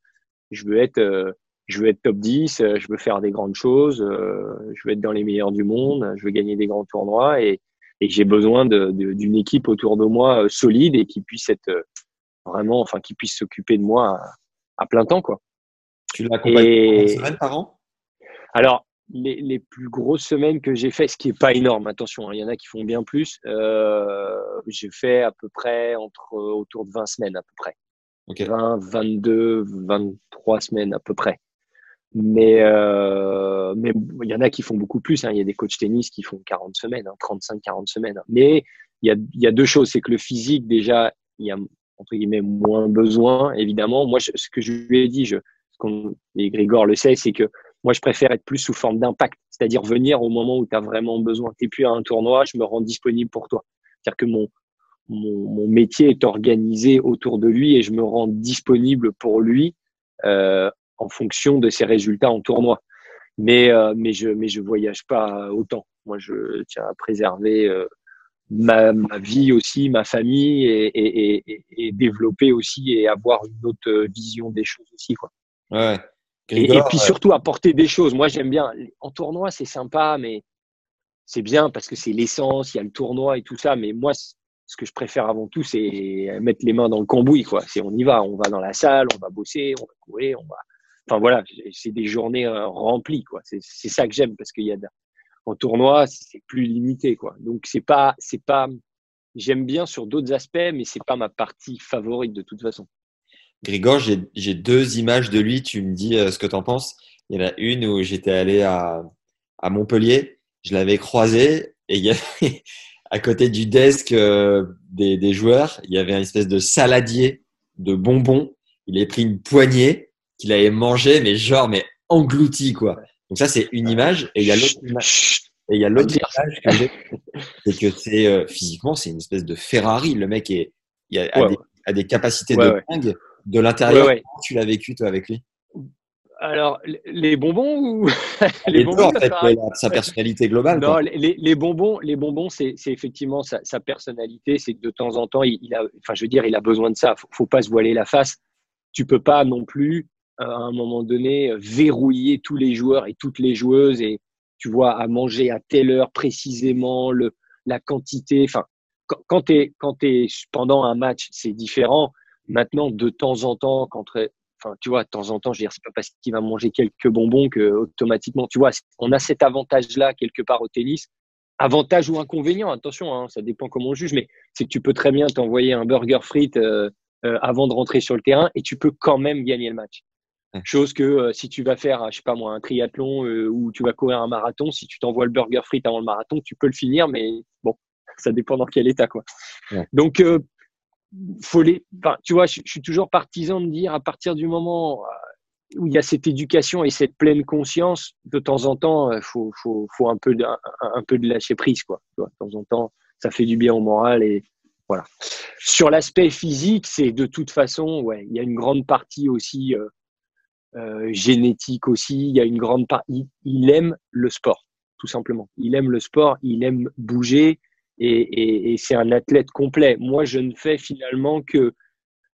je veux être, je veux être top 10, je veux faire des grandes choses, je veux être dans les meilleurs du monde, je veux gagner des grands tournois et, et j'ai besoin d'une équipe autour de moi solide et qui puisse être vraiment, enfin, qui puisse s'occuper de moi à, à plein temps, quoi. Tu l'accompagnes semaine par an? Alors, les, les, plus grosses semaines que j'ai fait, ce qui est pas énorme, attention, hein, il y en a qui font bien plus. Euh, j'ai fait à peu près entre autour de 20 semaines à peu près. 20, 22, 23 semaines à peu près. Mais euh, mais il y en a qui font beaucoup plus. Hein. Il y a des coachs tennis qui font 40 semaines, hein, 35, 40 semaines. Mais il y a, il y a deux choses, c'est que le physique déjà, il y a entre guillemets moins besoin. Évidemment, moi, ce que je lui ai dit, je, et Grégor le sait, c'est que moi, je préfère être plus sous forme d'impact, c'est-à-dire venir au moment où tu as vraiment besoin. Tu plus à un tournoi, je me rends disponible pour toi. C'est-à-dire que mon, mon, mon, métier est organisé autour de lui et je me rends disponible pour lui euh, en fonction de ses résultats en tournoi. Mais, euh, mais, je, mais je voyage pas autant. Moi, je tiens à préserver euh, ma, ma, vie aussi, ma famille et, et, et, et, développer aussi et avoir une autre vision des choses aussi. Quoi. Ouais. Et, puis surtout apporter des choses. Moi, j'aime bien. En tournoi, c'est sympa, mais c'est bien parce que c'est l'essence, il y a le tournoi et tout ça. Mais moi, ce que je préfère avant tout, c'est mettre les mains dans le cambouis. Quoi. C'est on y va, on va dans la salle, on va bosser, on va courir, on va. Enfin voilà, c'est des journées euh, remplies. Quoi. C'est, ça que j'aime parce qu'il y a en tournoi, c'est plus limité. Quoi. Donc c'est pas, c'est pas. J'aime bien sur d'autres aspects, mais c'est pas ma partie favorite de toute façon. Grigor, j'ai deux images de lui. Tu me dis euh, ce que tu en penses. Il y en a une où j'étais allé à, à, Montpellier. Je l'avais croisé et il y avait, <laughs> à côté du desk euh, des, des, joueurs, il y avait une espèce de saladier de bonbons. Il avait pris une poignée qu'il avait mangé, mais genre, mais englouti, quoi. Donc ça, c'est une image. Et il y a l'autre image. Et il y a l'autre image que j'ai, c'est que c'est euh, physiquement, c'est une espèce de Ferrari. Le mec est, il a, a, des, a des, capacités de dingue. De l'intérieur, ouais, tu l'as vécu toi avec lui? Alors, les bonbons ou <laughs> les, bonbons, en fait, sa personnalité globale. Non, les, les, bonbons, les bonbons, c'est effectivement sa, sa personnalité. C'est que de temps en temps, il, il, a, enfin, je veux dire, il a besoin de ça. Faut, faut pas se voiler la face. Tu peux pas non plus, euh, à un moment donné, verrouiller tous les joueurs et toutes les joueuses et tu vois à manger à telle heure précisément le la quantité. Enfin, quand, quand tu quand es pendant un match, c'est différent Maintenant, de temps en temps, quand enfin, tu vois, de temps en temps, je veux dire, c'est pas parce qu'il va manger quelques bonbons que automatiquement, tu vois, on a cet avantage-là quelque part au tennis. Avantage ou inconvénient, attention, hein, ça dépend comment on juge, mais c'est que tu peux très bien t'envoyer un burger frites euh, euh, avant de rentrer sur le terrain et tu peux quand même gagner le match. Chose que euh, si tu vas faire, je sais pas moi, un triathlon ou tu vas courir un marathon, si tu t'envoies le burger frites avant le marathon, tu peux le finir, mais bon, <laughs> ça dépend dans quel état quoi. Ouais. Donc faut les, tu vois, je, suis toujours partisan de dire à partir du moment euh, où il y a cette éducation et cette pleine conscience, de temps en temps, euh, faut, faut, faut un peu de, un, peu de lâcher prise, quoi. Tu vois, de temps en temps, ça fait du bien au moral et voilà. Sur l'aspect physique, c'est de toute façon, ouais, il y a une grande partie aussi euh, euh, génétique aussi. Il y a une grande partie. Il aime le sport, tout simplement. Il aime le sport, il aime bouger et, c'est un athlète complet. Moi, je ne fais finalement que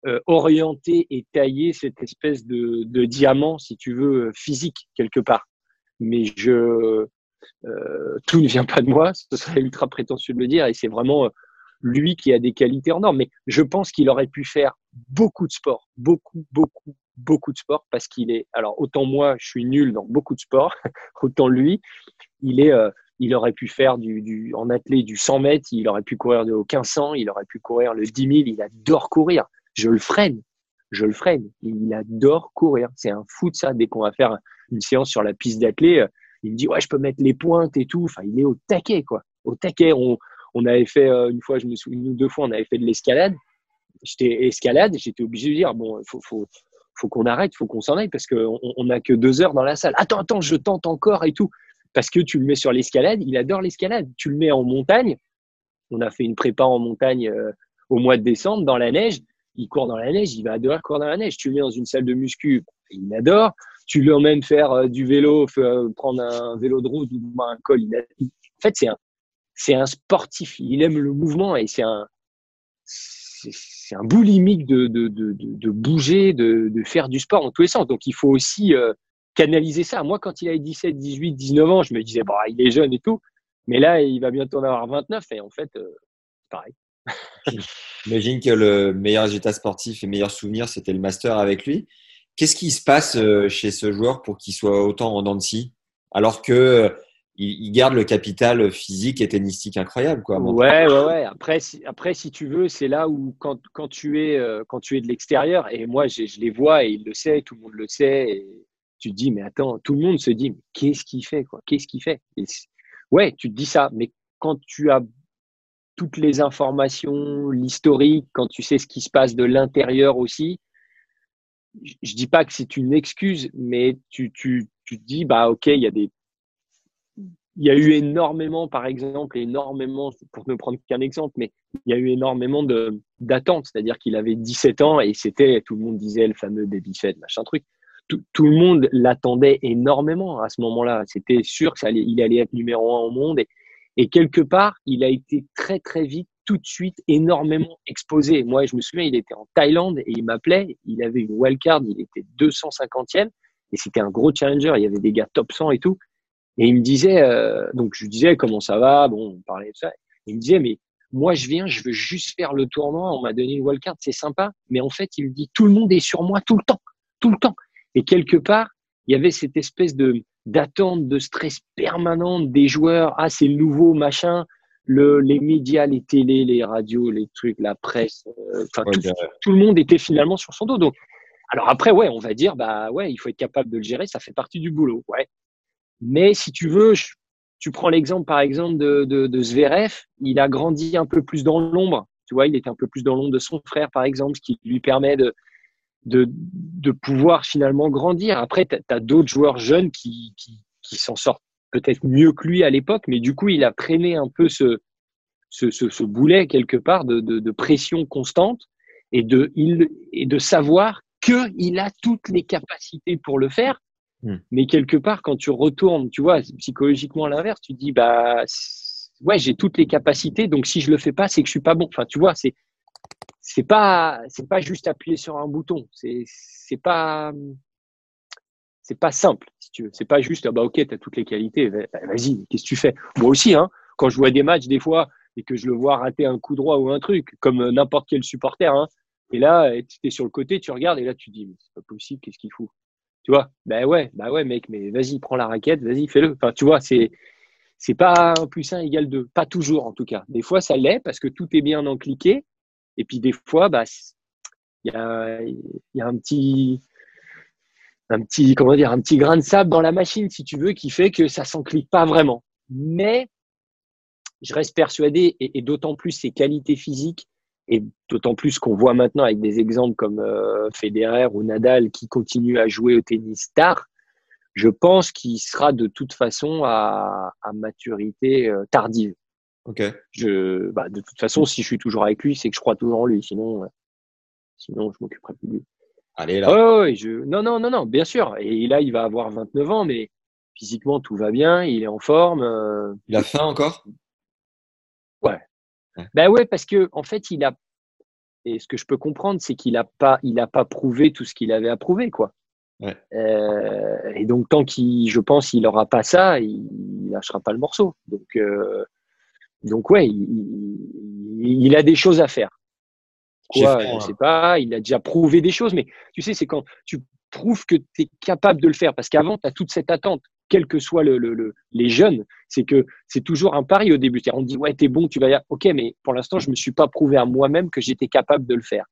euh, orienter et tailler cette espèce de, diamant, si tu veux, physique quelque part. Mais je, euh, tout ne vient pas de moi, ce serait ultra prétentieux de le dire, et c'est vraiment euh, lui qui a des qualités hors normes. Mais je pense qu'il aurait pu faire beaucoup de sport, beaucoup, beaucoup, beaucoup de sport, parce qu'il est, alors autant moi, je suis nul dans beaucoup de sport, <laughs> autant lui, il est il aurait pu faire du, en athlète du 100 mètres, il aurait pu courir au 1500, il aurait pu courir le 10 000, il adore courir. Je le freine, je le freine. Il adore courir. C'est un fou de ça. Dès qu'on va faire une séance sur la piste d'athlète, il me dit ouais, je peux mettre les pointes et tout. Enfin, il est au taquet quoi, au taquet. On, on avait fait euh, une fois, je me souviens, ou deux fois, on avait fait de l'escalade. J'étais escalade, j'étais obligé de dire bon, faut, faut, faut qu'on arrête, faut qu'on s'en aille parce qu'on on a que deux heures dans la salle. Attends, attends, je tente encore et tout parce que tu le mets sur l'escalade, il adore l'escalade. Tu le mets en montagne. On a fait une prépa en montagne euh, au mois de décembre dans la neige. Il court dans la neige, il va adorer courir dans la neige. Tu le mets dans une salle de muscu, il adore. tu l'emmènes faire euh, du vélo, euh, prendre un vélo de route ou un col, en fait, c'est un, c'est un sportif. Il aime le mouvement et c'est un, c'est un boulimique de, de, de, de, bouger, de, faire du sport en tous les sens. Donc, il faut aussi canaliser ça. Moi, quand il avait 17, 18, 19 ans, je me disais, bah, il est jeune et tout. Mais là, il va bientôt en avoir 29 et en fait, euh, c'est pareil. J'imagine que le meilleur résultat sportif et meilleur souvenir, c'était le master avec lui. Qu'est-ce qui se passe euh, chez ce joueur pour qu'il soit autant en dents de scie alors que il, garde le capital physique et tennistique incroyable quoi. Ouais ouais ouais. Après si, après si tu veux, c'est là où quand, quand tu es euh, quand tu es de l'extérieur et moi je les vois et il le sait, tout le monde le sait et tu te dis mais attends, tout le monde se dit qu'est-ce qu'il fait quoi? Qu'est-ce qu'il fait? Ouais, tu te dis ça, mais quand tu as toutes les informations, l'historique, quand tu sais ce qui se passe de l'intérieur aussi, je dis pas que c'est une excuse, mais tu, tu, tu te dis, bah, ok, il y a des, il y a eu énormément, par exemple, énormément, pour ne prendre qu'un exemple, mais il y a eu énormément d'attentes. C'est-à-dire qu'il avait 17 ans et c'était, tout le monde disait le fameux baby fed, machin truc. Tout, tout le monde l'attendait énormément à ce moment-là. C'était sûr qu'il allait, être numéro un au monde et, et quelque part, il a été très, très vite, tout de suite, énormément exposé. Moi, je me souviens, il était en Thaïlande et il m'appelait. Il avait une wildcard, il était 250e et c'était un gros challenger. Il y avait des gars top 100 et tout. Et il me disait, euh, donc je lui disais comment ça va, bon, on parlait de ça. Il me disait, mais moi je viens, je veux juste faire le tournoi, on m'a donné une wildcard, c'est sympa. Mais en fait, il me dit, tout le monde est sur moi tout le temps, tout le temps. Et quelque part, il y avait cette espèce de d'attente, de stress permanente des joueurs. Ah, c'est le nouveau machin. Le, les médias, les télés, les radios, les trucs, la presse, euh, enfin tout, tout, le monde était finalement sur son dos. Donc, alors après, ouais, on va dire, bah ouais, il faut être capable de le gérer, ça fait partie du boulot, ouais. Mais si tu veux, tu prends l'exemple par exemple de, de, de Zverev, il a grandi un peu plus dans l'ombre. Tu vois, il était un peu plus dans l'ombre de son frère, par exemple, ce qui lui permet de, de, de pouvoir finalement grandir. Après, tu as, d'autres joueurs jeunes qui, qui, qui s'en sortent peut-être mieux que lui à l'époque, mais du coup, il a traîné un peu ce, ce, ce, ce boulet quelque part de, de, de, pression constante et de, il, et de savoir qu'il a toutes les capacités pour le faire. Hmm. Mais quelque part, quand tu retournes, tu vois, psychologiquement à l'inverse, tu dis, bah, ouais, j'ai toutes les capacités, donc si je le fais pas, c'est que je suis pas bon. Enfin, tu vois, c'est, c'est pas c'est pas juste appuyer sur un bouton. C'est c'est pas c'est pas simple si tu veux. C'est pas juste ah bah ok tu as toutes les qualités vas-y qu'est-ce que tu fais? Moi aussi hein. Quand je vois des matchs des fois et que je le vois rater un coup droit ou un truc comme n'importe quel supporter hein et là tu es sur le côté tu regardes et là tu dis mais c'est pas possible qu'est-ce qu'il faut tu vois? Ben ouais bah ouais mec mais vas-y prends la raquette vas-y fais-le. Enfin tu vois c'est c'est pas un plus un égale deux. Pas toujours en tout cas. Des fois ça l'est parce que tout est bien encliqué et puis des fois, bah, il y a, un petit, un petit, comment dire, un petit grain de sable dans la machine, si tu veux, qui fait que ça s'enclique pas vraiment. Mais je reste persuadé, et, d'autant plus ses qualités physiques, et d'autant plus qu'on voit maintenant avec des exemples comme euh, Federer ou Nadal qui continuent à jouer au tennis tard, je pense qu'il sera de toute façon à, à maturité euh, tardive. Ok. Je, bah, de toute façon, si je suis toujours avec lui, c'est que je crois toujours en lui. Sinon, sinon je m'occuperai plus de lui. Allez là. je... Non, non, non, non, bien sûr. Et là, il va avoir 29 ans, mais physiquement, tout va bien. Il est en forme. Euh... Il a faim encore? Ouais. Ben ouais, parce que en fait, il a. Et ce que je peux comprendre, c'est qu'il a pas, il a pas prouvé tout ce qu'il avait à prouver, quoi. Ouais. Euh, et donc, tant qu'il, je pense, il aura pas ça, il, il lâchera pas le morceau. Donc, euh, donc ouais, il, a des choses à faire. Quoi, je sais pas, il a déjà prouvé des choses, mais tu sais, c'est quand tu prouves que tu es capable de le faire, parce qu'avant, tu as toute cette attente, quel que soit le, le, les jeunes, c'est que c'est toujours un pari au début. On dit, ouais, t'es bon, tu vas y aller. Ok, mais pour l'instant, je me suis pas prouvé à moi-même que j'étais capable de le faire.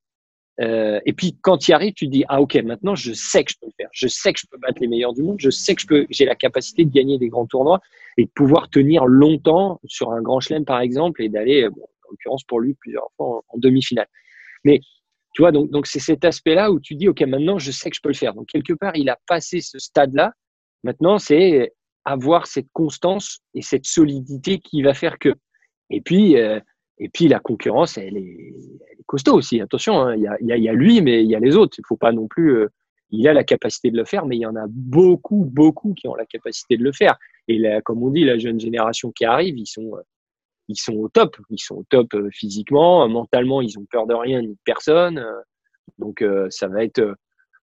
Euh, et puis quand tu y arrives, tu te dis ah ok maintenant je sais que je peux le faire, je sais que je peux battre les meilleurs du monde, je sais que je peux, j'ai la capacité de gagner des grands tournois et de pouvoir tenir longtemps sur un grand chelem par exemple et d'aller, bon, en l'occurrence pour lui plusieurs fois en, demi-finale. Mais tu vois donc donc c'est cet aspect-là où tu dis ok maintenant je sais que je peux le faire. Donc quelque part il a passé ce stade-là. Maintenant c'est avoir cette constance et cette solidité qui va faire que. Et puis euh, et puis la concurrence, elle est, costaud aussi. Attention, hein. il, y a, lui, mais il y a les autres. Il faut pas non plus. Euh, il a la capacité de le faire, mais il y en a beaucoup, beaucoup qui ont la capacité de le faire. Et là, comme on dit, la jeune génération qui arrive, ils sont, ils sont au top. Ils sont au top euh, physiquement, mentalement, ils ont peur de rien ni de personne. Donc, euh, ça va être,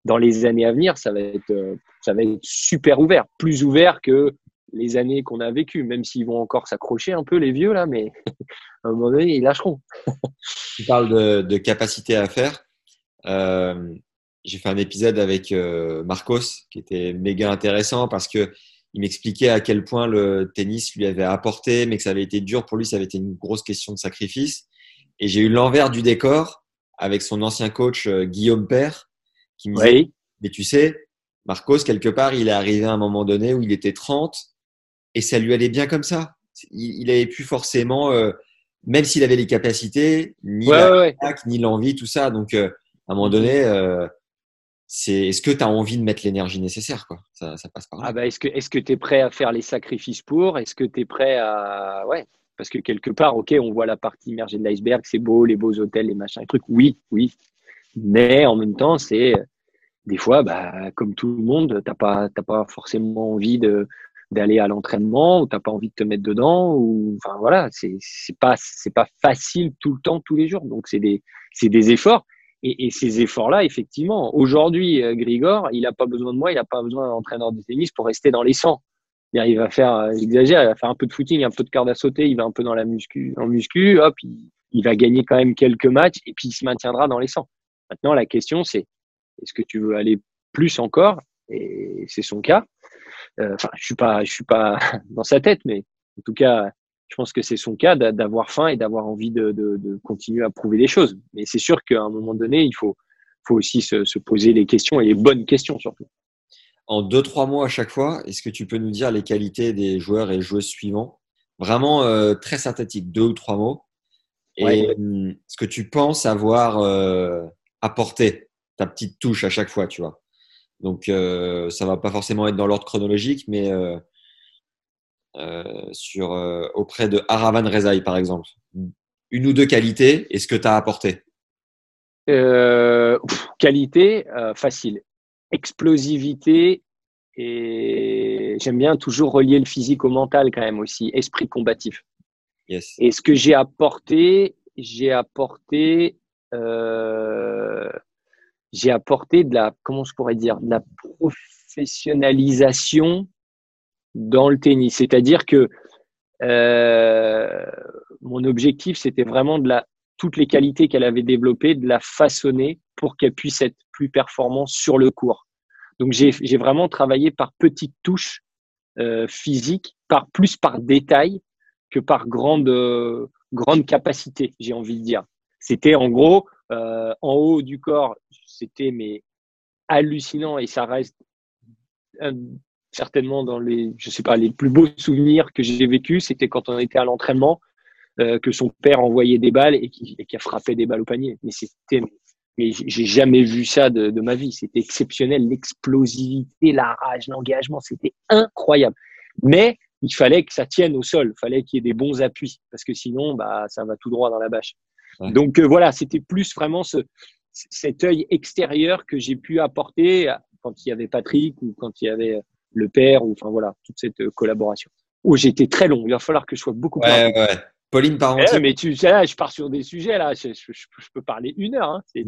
dans les années à venir, ça va être, ça va être super ouvert, plus ouvert que les années qu'on a vécues, même s'ils vont encore s'accrocher un peu, les vieux, là, mais <laughs> à un moment donné, ils lâcheront. <laughs> tu parles de, de, capacité à faire. Euh, j'ai fait un épisode avec euh, Marcos qui était méga intéressant parce que il m'expliquait à quel point le tennis lui avait apporté, mais que ça avait été dur pour lui, ça avait été une grosse question de sacrifice. Et j'ai eu l'envers du décor avec son ancien coach euh, Guillaume Père qui me disait, mais tu sais, Marcos, quelque part, il est arrivé à un moment donné où il était 30 et ça lui allait bien comme ça. Il, n'avait plus forcément, euh, même s'il avait les capacités, ni la ni l'envie, tout ça. Donc, euh, à un moment donné, euh, c'est est-ce que tu as envie de mettre l'énergie nécessaire quoi? Ça, ça, passe par là. Ah bah, est-ce que est-ce que tu es prêt à faire les sacrifices pour? Est-ce que tu es prêt à ouais parce que quelque part OK, on voit la partie immergée de l'iceberg, c'est beau, les beaux hôtels, les machins, les trucs. Oui, oui. Mais en même temps, c'est des fois bah comme tout le monde, t'as pas t'as pas forcément envie de d'aller à l'entraînement ou t'as pas envie de te mettre dedans ou enfin voilà c'est c'est pas c'est pas facile tout le temps tous les jours. Donc c'est des c'est des efforts. Et, et ces efforts là effectivement aujourd'hui euh, Grigor il a pas besoin de moi il a pas besoin d'un entraîneur de tennis pour rester dans les 100 il va faire euh, j'exagère il va faire un peu de footing un peu de corde à sauter il va un peu dans la muscu en muscu hop il, il va gagner quand même quelques matchs et puis il se maintiendra dans les 100 maintenant la question c'est est-ce que tu veux aller plus encore? Et c'est son cas enfin, je suis pas, je suis pas <laughs> dans sa tête, mais en tout cas, je pense que c'est son cas d'avoir faim et d'avoir envie de, de, de, continuer à prouver des choses. Mais c'est sûr qu'à un moment donné, il faut, faut aussi se, se, poser les questions et les bonnes questions surtout. En deux, trois mots à chaque fois, est-ce que tu peux nous dire les qualités des joueurs et joueuses suivants? Vraiment euh, très synthétique, deux ou trois mots. Et hum, ce que tu penses avoir euh, apporté, ta petite touche à chaque fois, tu vois. Donc, euh, ça va pas forcément être dans l'ordre chronologique, mais euh, euh, sur, auprès de Aravan Rezaï, par exemple. Une ou deux qualités, et ce que tu as apporté Qualité, facile. Explosivité, et j'aime bien toujours relier le physique au mental quand même aussi. Esprit combatif. Yes. Et ce que j'ai apporté, j'ai apporté euh, j'ai apporté de la, comment je pourrais dire, de la professionnalisation dans le tennis. C'est-à-dire que euh, mon objectif, c'était vraiment de la, toutes les qualités qu'elle avait développées, de la façonner pour qu'elle puisse être plus performante sur le court. Donc j'ai vraiment travaillé par petites touches euh, physiques, par plus par détail que par grande euh, grande capacité, j'ai envie de dire. C'était en gros en haut du corps, c'était mais hallucinant et ça reste certainement dans les, je sais pas, les plus beaux souvenirs que j'ai vécu, c'était quand on était à l'entraînement, euh, que son père envoyait des balles et qui, a frappé des balles au panier. Mais c'était, mais j'ai jamais vu ça de, de ma vie. C'était exceptionnel, l'explosivité, la rage, l'engagement, c'était incroyable. Mais il fallait que ça tienne au sol, il fallait qu'il y ait des bons appuis parce que sinon, bah, ça va tout droit dans la bâche. Donc euh, voilà, c'était plus vraiment ce, cet œil extérieur que j'ai pu apporter quand il y avait Patrick ou quand il y avait le père, ou enfin voilà, toute cette euh, collaboration. Oh, j'ai été très long, il va falloir que je sois beaucoup plus. Ouais, ouais. Pauline Parmentier. Eh, mais tu sais, là, je pars sur des sujets, là, je, peux parler une heure. Hein. C'est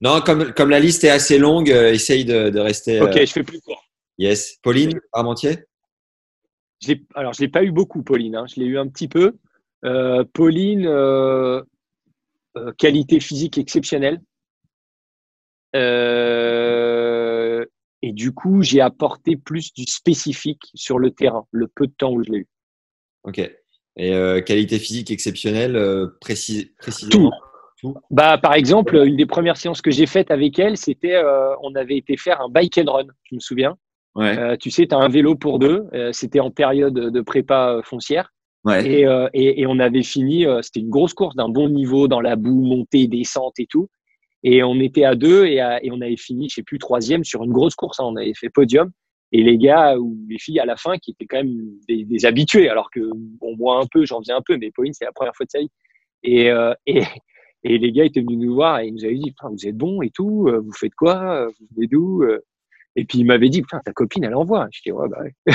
Non, comme, comme la liste est assez longue, euh, essaye de, de rester. Ok, je fais plus court. Yes. Pauline Parmentier Alors, je ne l'ai pas eu beaucoup, Pauline. Hein. Je l'ai eu un petit peu. Euh, Pauline, euh, qualité physique exceptionnelle. Euh, et du coup, j'ai apporté plus du spécifique sur le terrain, le peu de temps où je l'ai eu. Ok. Et euh, qualité physique exceptionnelle, précisément Tout. Bah, par exemple, une des premières séances que j'ai faites avec elle, c'était, on avait été faire un bike and run, je me souviens. Ouais. tu sais, tu as un vélo pour deux. c'était en période de prépa foncière. Et, euh, et, et, on avait fini, euh, c'était une grosse course d'un bon niveau dans la boue, montée, descente et tout. Et on était à deux et, et on avait fini, je sais plus, troisième sur une grosse course. Hein. on avait fait podium. Et les gars ou les filles à la fin qui étaient quand même des, des habitués, alors que bon, moi un peu, j'en faisais un peu, mais Pauline, c'est la première fois de sa vie. Et, euh, et, <laughs> Et les gars étaient venus nous voir et ils nous avaient dit, vous êtes bon et tout, vous faites quoi, vous venez d'où Et puis il m'avait dit, ta copine, elle envoie. Je dis, ouais, bah ouais.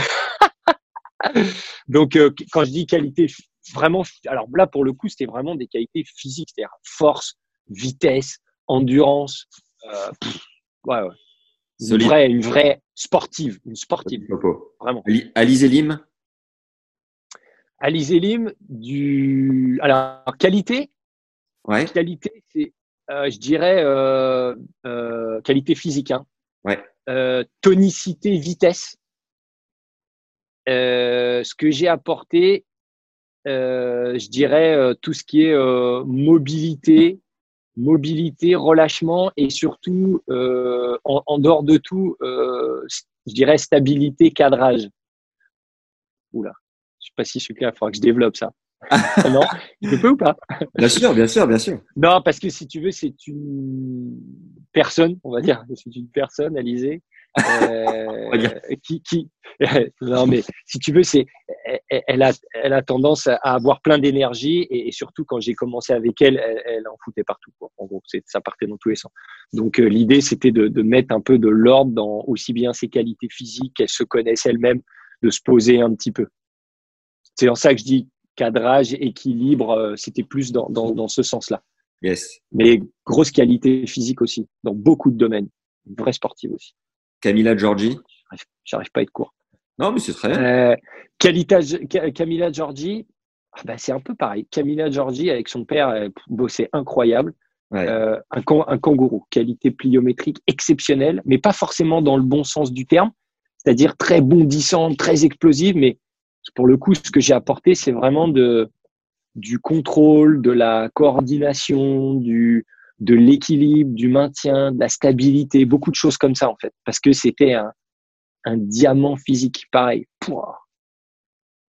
<laughs> Donc, quand je dis qualité vraiment, alors là, pour le coup, c'était vraiment des qualités physiques, c'est-à-dire force, vitesse, endurance. Euh, ouais, ouais. Une vraie, une vraie sportive, une sportive. Vraiment. Alice Elim Alice Elim, du. Alors, qualité? Ouais. Qualité, c'est, euh, je dirais, euh, euh, qualité physique. Hein. Ouais. Euh, tonicité, vitesse. Euh, ce que j'ai apporté, euh, je dirais euh, tout ce qui est euh, mobilité, mobilité, relâchement et surtout, en, en, dehors de tout, je dirais stabilité, cadrage. Oula, je sais pas si je suis clair, il faudra que je développe ça. <laughs> non, je peux ou pas? Bien sûr, bien sûr, bien sûr. Non, parce que si tu veux, c'est une personne, on va dire, c'est une personne, Alizé, euh, qui, qui, <laughs> non mais si tu veux, c'est, elle, a, elle a tendance à avoir plein d'énergie et, et, surtout quand j'ai commencé avec elle, elle, elle en foutait partout. Quoi. En gros, ça partait dans tous les sens. Donc euh, l'idée, c'était de, de, mettre un peu de l'ordre dans aussi bien ses qualités physiques, qu'elle se connaisse elle-même, de se poser un petit peu. C'est en ça que je dis cadrage, équilibre, euh, c'était plus dans, dans, dans ce sens-là. Yes. Mais grosse qualité physique aussi, dans beaucoup de domaines. Une vraie sportive aussi. Camilla Giorgi J'arrive pas à être court. Non, mais c'est très bien. Euh, Camilla Giorgi, ah bah c'est un peu pareil. Camilla Giorgi, avec son père, bossait incroyable. Ouais. Euh, un, un, kangourou, qualité pliométrique exceptionnelle, mais pas forcément dans le bon sens du terme, c'est-à-dire très bondissante, très explosive, mais pour le coup, ce que j'ai apporté, c'est vraiment de, du contrôle, de la coordination, du, de l'équilibre, du maintien, de la stabilité, beaucoup de choses comme ça en fait, parce que c'était un, un diamant physique, pareil. Pouah.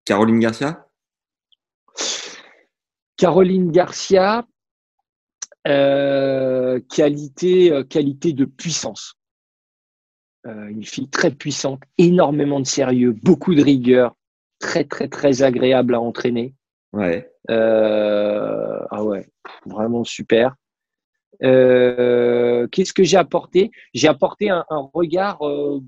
Caroline Garcia? Caroline Garcia, euh, qualité, euh, qualité de puissance. Euh, une fille très puissante, énormément de sérieux, beaucoup de rigueur, très très très agréable à entraîner. Ouais. Euh, ah ouais, vraiment super. Euh, Qu'est-ce que j'ai apporté? J'ai apporté un, un regard euh,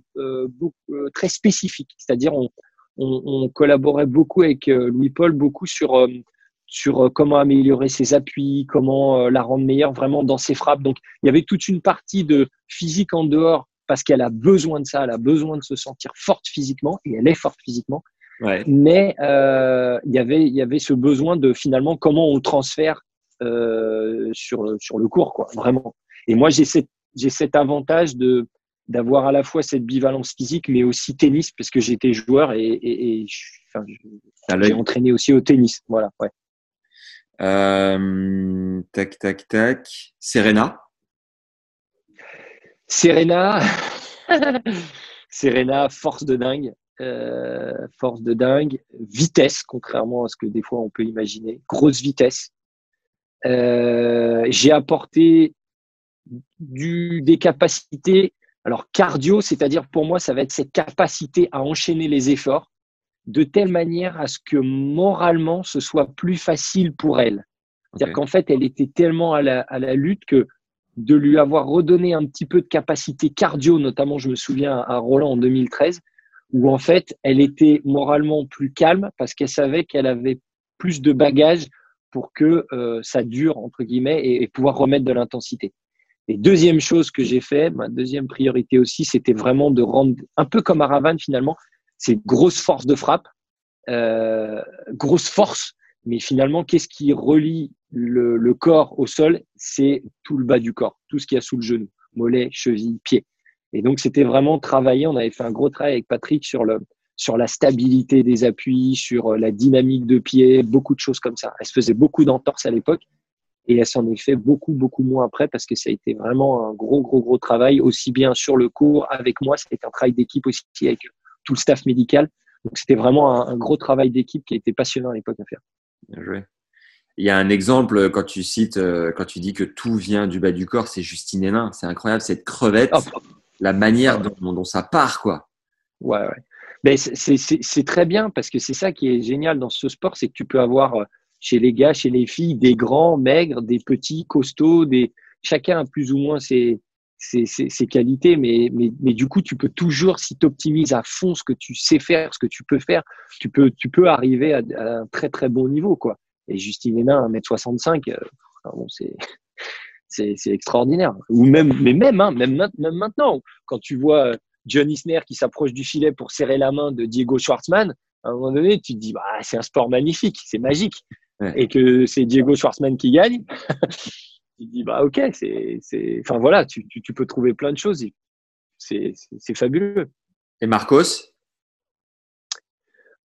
beaucoup, très spécifique, c'est-à-dire on, on, on, collaborait beaucoup avec Louis-Paul, beaucoup sur sur comment améliorer ses appuis, comment la rendre meilleure vraiment dans ses frappes. Donc il y avait toute une partie de physique en dehors parce qu'elle a besoin de ça, elle a besoin de se sentir forte physiquement et elle est forte physiquement. Ouais. Mais euh, y avait, il y avait ce besoin de finalement comment on transfère euh, sur sur le cours, quoi, vraiment. Et moi, j'ai cette, j'ai cet avantage de d'avoir à la fois cette bivalence physique, mais aussi tennis, parce que j'étais joueur et, et, et enfin, j'ai entraîné aussi au tennis. Voilà. Ouais. Euh, tac, tac, tac. Serena. Serena. <laughs> Serena, force de dingue. Euh, force de dingue, vitesse, contrairement à ce que des fois on peut imaginer, grosse vitesse. Euh, j'ai apporté du, des capacités, alors cardio, c'est-à-dire pour moi, ça va être cette capacité à enchaîner les efforts de telle manière à ce que moralement, ce soit plus facile pour elle. C'est-à-dire okay. qu'en fait, elle était tellement à la, à la lutte que de lui avoir redonné un petit peu de capacité cardio, notamment, je me souviens à Roland en 2013, où en fait, elle était moralement plus calme parce qu'elle savait qu'elle avait plus de bagages pour que euh, ça dure, entre guillemets, et, pouvoir remettre de l'intensité. Et deuxième chose que j'ai fait, ma deuxième priorité aussi, c'était vraiment de rendre, un peu comme à finalement, c'est grosse force de frappe, euh, grosse force, mais finalement, qu'est-ce qui relie le, le corps au sol? C'est tout le bas du corps, tout ce qu'il y a sous le genou, mollet, cheville, pied. Et donc, c'était vraiment travailler. On avait fait un gros travail avec Patrick sur le, sur la stabilité des appuis, sur la dynamique de pied, beaucoup de choses comme ça. Elle se faisait beaucoup d'entorses à l'époque et elle s'en est fait beaucoup, beaucoup moins après parce que ça a été vraiment un gros, gros, gros travail, aussi bien sur le cours avec moi, c'était un travail d'équipe aussi avec tout le staff médical. Donc, c'était vraiment un, un gros travail d'équipe qui a été passionnant à l'époque à faire. Bien joué. Il y a un exemple quand tu cites, quand tu dis que tout vient du bas du corps, c'est Justine Hénin. C'est incroyable, cette crevette. Oh la manière dont, dont, ça part, quoi. Ouais, ouais. Mais c'est très bien parce que c'est ça qui est génial dans ce sport, c'est que tu peux avoir chez les gars, chez les filles, des grands, maigres, des petits, costauds, des chacun a plus ou moins ses, ses, ses, qualités, mais, mais, mais du coup, tu peux toujours, si tu optimises à fond ce que tu sais faire, ce que tu peux faire, tu peux, tu peux arriver à, un très très bon niveau, quoi. Et Justine Hénin, 1m65, euh, bon, c'est, c'est, c'est extraordinaire. Ou même, mais même, hein, même, même maintenant, quand tu vois euh, John Isner qui s'approche du filet pour serrer la main de Diego Schwartzmann, à un moment donné, tu te dis, bah, c'est un sport magnifique, c'est magique. Et que c'est Diego Schwartzmann qui gagne. <laughs> tu te dis, bah, ok, c'est, c'est, enfin voilà, tu, tu, tu, peux trouver plein de choses. C'est, c'est, fabuleux. Et Marcos?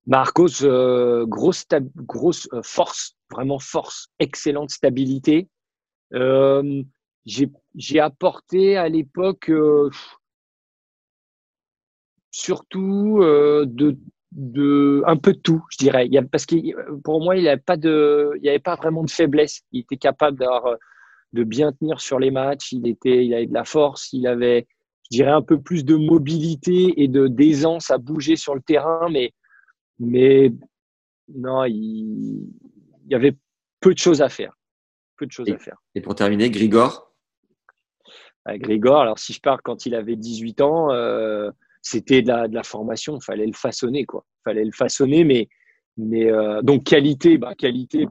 Marcos, euh, grosse, grosse euh, force, vraiment force, excellente stabilité. Euh, j'ai apporté à l'époque euh, surtout euh, de, de, un peu de tout, je dirais. Il y a, parce que pour moi, il n'y avait pas de, il y avait pas vraiment de faiblesse. Il était capable d'avoir, de bien tenir sur les matchs. Il était, il avait de la force. Il avait, je dirais, un peu plus de mobilité et de d'aisance à bouger sur le terrain, mais, mais non, il, il y avait peu de choses à faire peu de choses et, à faire. Et pour terminer, Grigor? Ah, Grigor, alors si je pars quand il avait 18 ans, euh, c'était de la, de la, formation, fallait le façonner, quoi. Fallait le façonner, mais, mais euh, donc qualité, bah, qualité,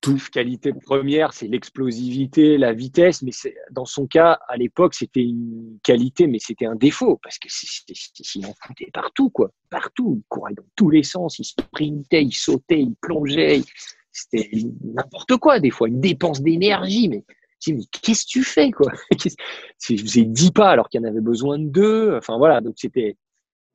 tout, qualité première, c'est l'explosivité, la vitesse, mais dans son cas, à l'époque, c'était une qualité, mais c'était un défaut, parce que s'il en foutait partout, quoi. Partout. Il courait dans tous les sens, il sprintait, il sautait, il plongeait. C'était n'importe quoi des fois, une dépense d'énergie, mais qu'est-ce que tu fais quoi? Je faisais 10 pas alors qu'il y en avait besoin de deux. Enfin voilà, donc c'était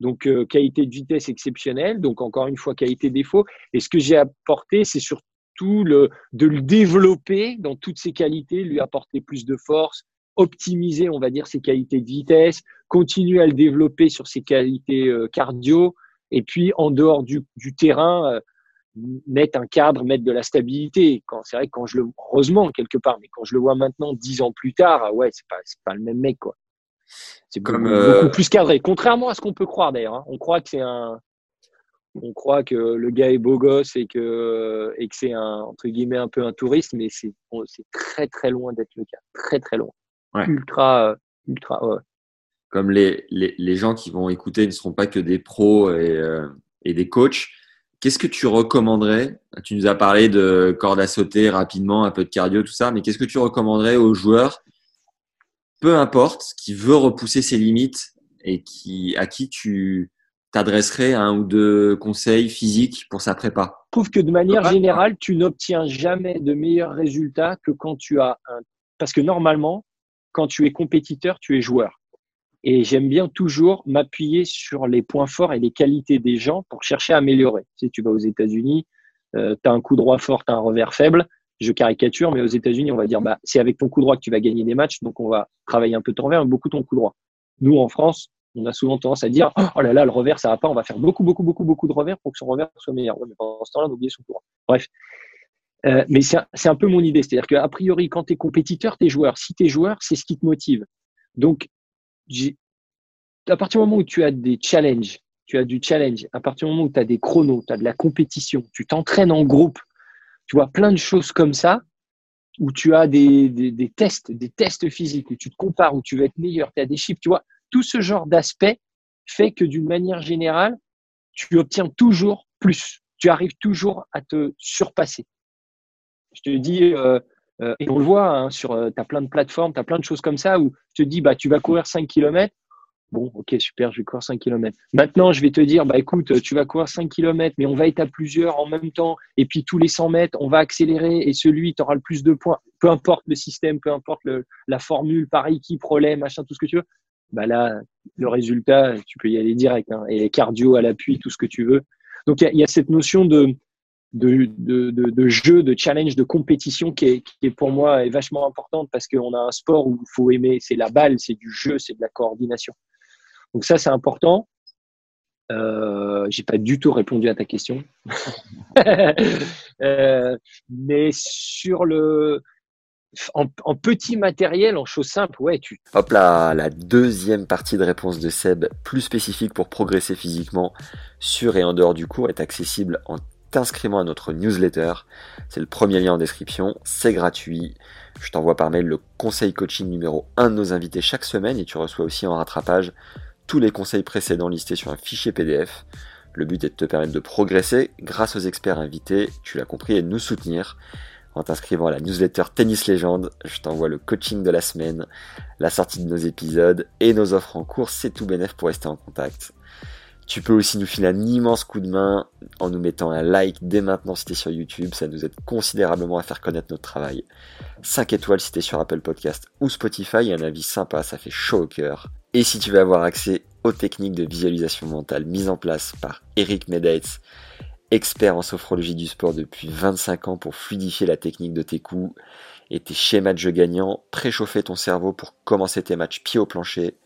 donc euh, qualité de vitesse exceptionnelle. Donc encore une fois qualité défaut. Et ce que j'ai apporté, c'est surtout le de le développer dans toutes ses qualités, lui apporter plus de force, optimiser on va dire ses qualités de vitesse, continuer à le développer sur ses qualités euh, cardio. Et puis en dehors du, du terrain, euh, mettre un cadre, mettre de la stabilité. Quand c'est vrai que quand je le heureusement quelque part, mais quand je le vois maintenant dix ans plus tard, ah ouais, c'est pas c'est pas le même mec quoi. C'est beaucoup, euh, plus cadré. Contrairement à ce qu'on peut croire d'ailleurs. Hein. On croit que c'est un on croit que le gars est beau gosse et que et que c'est un entre guillemets un peu un touriste, mais c'est c'est très très loin d'être le cas, très très loin. Ultra ultra ouais. Comme les, les, les gens qui vont écouter ne seront pas que des pros et, euh, et des coachs, Qu'est-ce que tu recommanderais? Tu nous as parlé de corde à sauter rapidement, un peu de cardio, tout ça, mais qu'est-ce que tu recommanderais aux joueurs, peu importe, qui veut repousser ses limites et qui, à qui tu t'adresserais un ou deux conseils physiques pour sa prépa? Je trouve que de manière générale, tu n'obtiens jamais de meilleurs résultats que quand tu as un. Parce que normalement, quand tu es compétiteur, tu es joueur. Et j'aime bien toujours m'appuyer sur les points forts et les qualités des gens pour chercher à améliorer. Si tu vas aux États-Unis, euh, tu as un coup droit fort, tu as un revers faible. Je caricature, mais aux États-Unis, on va dire, bah, c'est avec ton coup droit que tu vas gagner des matchs, donc on va travailler un peu ton revers, mais beaucoup ton coup droit. Nous, en France, on a souvent tendance à dire, oh là là, le revers, ça va pas, on va faire beaucoup, beaucoup, beaucoup, beaucoup de revers pour que son revers soit meilleur. mais pendant ce temps-là, on oublie son coup droit. Bref. Euh, mais c'est un, un, peu mon idée. C'est-à-dire qu'a priori, quand tu es compétiteur, tu es joueur. Si tu es joueur, c'est ce qui te motive. Donc, à partir du moment où tu as des challenges, tu as du challenge, à partir du moment où tu as des chronos, tu as de la compétition, tu t'entraînes en groupe, tu vois plein de choses comme ça, où tu as des, tests, des tests physiques, où tu te compares, où tu veux être meilleur, tu as des chiffres, tu vois, tout ce genre d'aspect fait que d'une manière générale, tu obtiens toujours plus. Tu arrives toujours à te surpasser. Je te dis, euh, euh, et on le voit hein, sur, euh, tu plein de plateformes, tu as plein de choses comme ça où je te dis, bah, tu vas courir 5 km. Bon, ok, super, je vais courir 5 km. Maintenant, je vais te dire, bah, écoute, tu vas courir 5 km, mais on va être à plusieurs en même temps. Et puis, tous les 100 mètres, on va accélérer et celui, tu auras le plus de points. Peu importe le système, peu importe le, la formule, par équipe, relais, machin, tout ce que tu veux. Bah là, le résultat, tu peux y aller direct. Hein, et cardio à l'appui, tout ce que tu veux. Donc, il y, y, a cette notion de, de, de, de, de, jeu, de challenge, de compétition qui est, pour moi est vachement importante parce qu'on a un sport où il faut aimer, c'est la balle, c'est du jeu, c'est de la coordination. Donc ça, c'est important. Euh, j'ai pas du tout répondu à ta question, <laughs> euh, mais sur le en, en, petit matériel, en choses simples, ouais, tu. Hop là, la deuxième partie de réponse de Seb, plus spécifique pour progresser physiquement sur et en dehors du cours, est accessible en t'inscrivant à notre newsletter. C'est le premier lien en description, c'est gratuit. Je t'envoie par mail le conseil coaching numéro 1 de nos invités chaque semaine et tu reçois aussi en rattrapage tous les conseils précédents listés sur un fichier PDF. Le but est de te permettre de progresser grâce aux experts invités, tu l'as compris, et de nous soutenir. En t'inscrivant à la newsletter Tennis Légende, je t'envoie le coaching de la semaine, la sortie de nos épisodes et nos offres en cours, c'est tout bénef pour rester en contact. Tu peux aussi nous filer un immense coup de main en nous mettant un like dès maintenant si t'es sur YouTube, ça nous aide considérablement à faire connaître notre travail. 5 étoiles si t'es sur Apple Podcast ou Spotify, un avis sympa, ça fait chaud au cœur. Et si tu veux avoir accès aux techniques de visualisation mentale mises en place par Eric Medaitz, expert en sophrologie du sport depuis 25 ans pour fluidifier la technique de tes coups et tes schémas de jeu gagnants, préchauffer ton cerveau pour commencer tes matchs pied au plancher,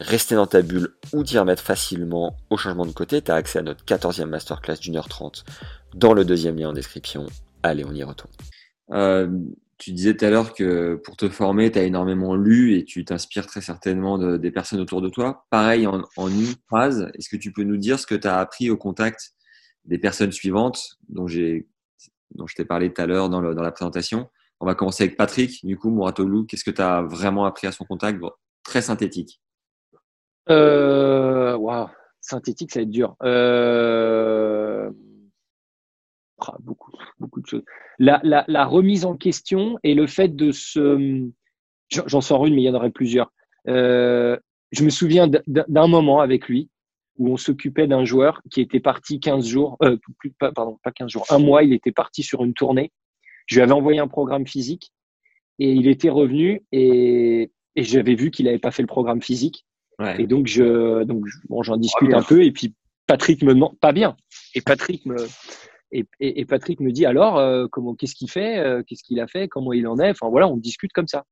rester dans ta bulle ou t'y remettre facilement au changement de côté, tu as accès à notre 14e masterclass d'une heure 30 dans le deuxième lien en description. Allez, on y retourne. Euh, tu disais tout à l'heure que pour te former, tu as énormément lu et tu t'inspires très certainement des personnes autour de toi. Pareil, en, une phrase, est-ce que tu peux nous dire ce que tu as appris au contact des personnes suivantes dont, dont je t'ai parlé tout à l'heure dans, dans, la présentation? On va commencer avec Patrick. Du coup, Mouratoglou, qu'est-ce que tu as vraiment appris à son contact? Très synthétique. Euh, wow. Synthétique, ça va être dur. Euh... Ah, beaucoup, beaucoup de choses. La, la, la, remise en question et le fait de se. J'en sors une, mais il y en aurait plusieurs. Euh, je me souviens d'un moment avec lui où on s'occupait d'un joueur qui était parti 15 jours, euh, pardon, pas 15 jours, un mois, il était parti sur une tournée. Je lui avais envoyé un programme physique et il était revenu et, et j'avais vu qu'il n'avait pas fait le programme physique. Et donc, je, donc, bon, j'en discute un peu. Et puis, Patrick me demande, pas bien. Et Patrick me, et, et, Patrick me dit alors, euh, comment, qu'est-ce qu'il fait, euh, qu'est-ce qu'il a fait, comment il en est? Enfin voilà, on discute comme ça.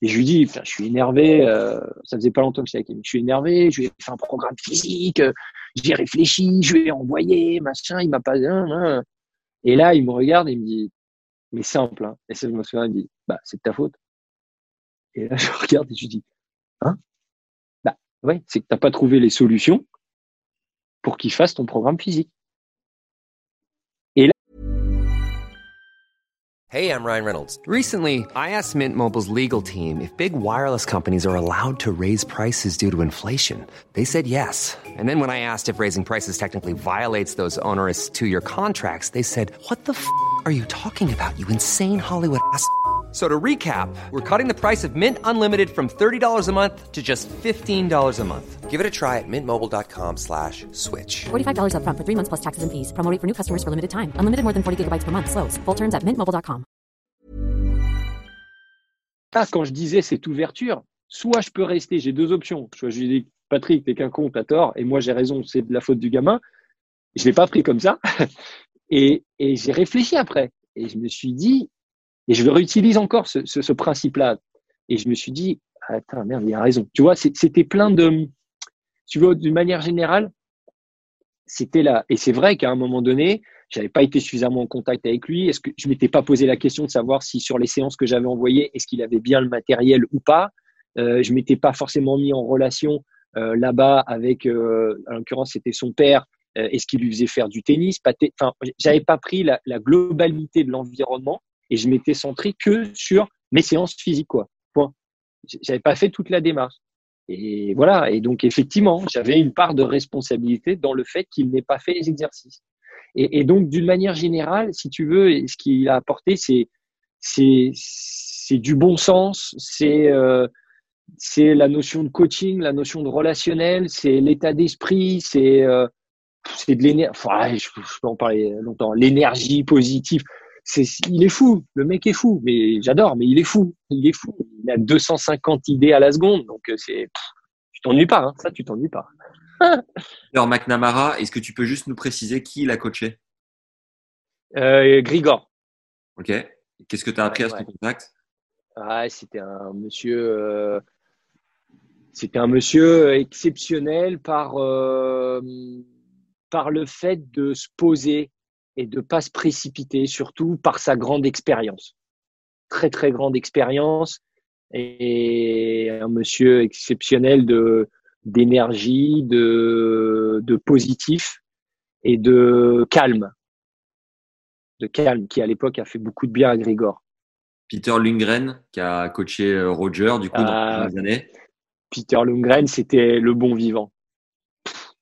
Et je lui dis, je suis énervé. Euh, ça faisait pas longtemps que j'étais avec lui. Je suis énervé. Je lui ai fait un programme physique. J'ai réfléchi. Je lui ai envoyé, machin. Il m'a pas. Hein, Et là, il me regarde et il me dit, mais simple. Hein. Et ça, je me souviens, il me dit, bah, c'est de ta faute. Et là, <laughs> je regarde et je lui dis, hein? Ouais, c'est que tu n'as pas trouvé les solutions pour qu'il fasse ton programme physique. Et là... Hey, I'm Ryan Reynolds. Recently, I asked Mint Mobile's legal team if big wireless companies are allowed to raise prices due to inflation. They said yes. And then when I asked if raising prices technically violates those onerous two-year contracts, they said, "What the f*** are you talking about? You insane Hollywood ass." So to recap, we're cutting the price of Mint Unlimited from $30 a month to just $15 a month. Give it a try at mintmobile.com slash switch. $45 up front for three months plus taxes and fees. Promo for new customers for limited time. Unlimited more than 40 gigabytes per month. Slows. Full terms at mintmobile.com. Ah, quand je disais cette ouverture, soit je peux rester, j'ai deux options. Soit je dis, Patrick, t'es qu'un con, t'as tort, et moi j'ai raison, c'est de la faute du gamin. Je l'ai pas pris comme ça. <laughs> et, et j'ai réfléchi après. Et je me suis dit, et je réutilise encore ce, principe-là. Et je me suis dit, attends, merde, il a raison. Tu vois, c'était plein de, tu vois, d'une manière générale, c'était là. Et c'est vrai qu'à un moment donné, j'avais pas été suffisamment en contact avec lui. Est-ce que je m'étais pas posé la question de savoir si sur les séances que j'avais envoyées, est-ce qu'il avait bien le matériel ou pas? Euh, Je m'étais pas forcément mis en relation euh, là-bas avec, euh, en l'occurrence, c'était son père. Euh, est-ce qu'il lui faisait faire du tennis? Enfin, j'avais pas pris la globalité de l'environnement et je m'étais centré que sur mes séances physiques, quoi. Point. J'avais pas fait toute la démarche. Et voilà. Et donc, effectivement, j'avais une part de responsabilité dans le fait qu'il n'ait pas fait les exercices. Et, donc, d'une manière générale, si tu veux, ce qu'il a apporté, c'est, c'est, c'est du bon sens, c'est, euh, c'est la notion de coaching, la notion de relationnel, c'est l'état d'esprit, c'est, euh, c'est de l'énergie. Enfin, je, je peux en parler longtemps. L'énergie positive il est fou, le mec est fou, mais j'adore, mais il est fou, il est fou. Il a 250 idées à la seconde, donc euh, c'est, tu t'ennuies pas, hein, ça tu t'ennuies pas. <laughs> Alors McNamara, est-ce que tu peux juste nous préciser qui l'a coaché? Euh, Grigor. Ok. Qu'est-ce que tu as appris à ce contact? Ah, C'était un monsieur, euh, c'était un monsieur exceptionnel par euh, par le fait de se poser et de ne pas se précipiter, surtout par sa grande expérience. Très, très grande expérience et un monsieur exceptionnel de d'énergie, de, de positif et de calme. de calme, qui à l'époque a fait beaucoup de bien à Grigor. Peter Lundgren, qui a coaché euh, Roger, du coup, dans Ah. années. Peter Lundgren, c'était le bon vivant.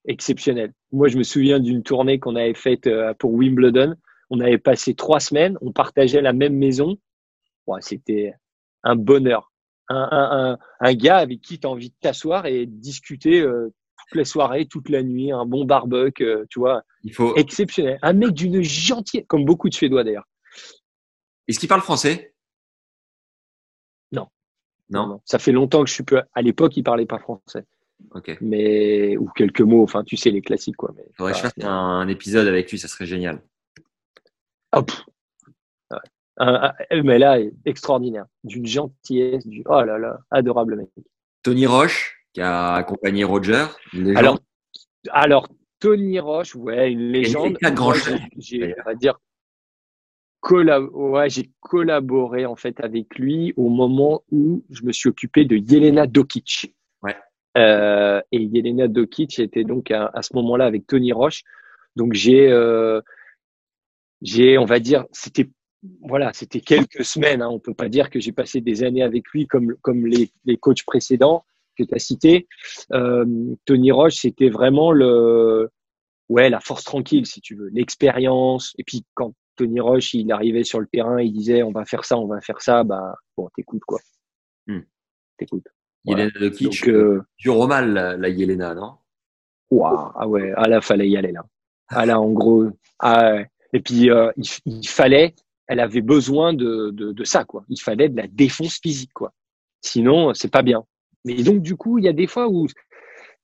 Exceptionnel. Moi, je me souviens d'une tournée qu'on avait faite euh, pour Wimbledon. On avait passé trois semaines, on partageait la même maison. Ouais, c'était un bonheur. Un, un, un, un gars avec qui tu as envie de t'asseoir et de discuter euh, toute la soirée, toute la nuit, un bon barbecue, euh, tu vois, Il faut. exceptionnel. Un mec d'une gentillesse, comme beaucoup de Suédois d'ailleurs. Est-ce qu'il parle français? Non. Non. Ça fait longtemps que je suis peu. À l'époque, il parlait pas français, Ok. mais ou quelques mots. Enfin, tu sais les classiques quoi. Mais Faudrait que je fasse un, épisode avec lui, ça serait génial. Ah. Ouais. Un- un- mais là, extraordinaire. D'une gentillesse, du oh là là, adorable mec. Tony Roche, qui a accompagné Roger. Alors, alors Tony Roche, ouais, une légende. j'ai, on va dire, collab- ouais, j'ai collaboré en fait avec lui au moment où je me suis occupé de Yelena Dokic. Euh, et Yelena Dokic était donc à, à ce moment-là avec Tony Roche. Donc j'ai, euh, j'ai, on va dire, c'était voilà, c'était quelques semaines. Hein, on peut pas dire que j'ai passé des années avec lui comme comme les, les coachs précédents que tu as cités. Euh, Tony Roche, c'était vraiment le ouais la force tranquille si tu veux, l'expérience. Et puis quand Tony Roche il arrivait sur le terrain, il disait on va faire ça, on va faire ça, bah bon t'écoutes quoi. Hmm. T'écoutes. Voilà. Yelena Dokic, Donc euh, au mal, la, la Yelena, non? Ouah, ah ouais, ah là, fallait y aller là. Ah là, en gros, ah. Et puis euh, il, il fallait, elle avait besoin de, de, de ça quoi. Il fallait de la défense physique quoi. Sinon, c'est pas bien. Mais donc du coup, il y a des fois où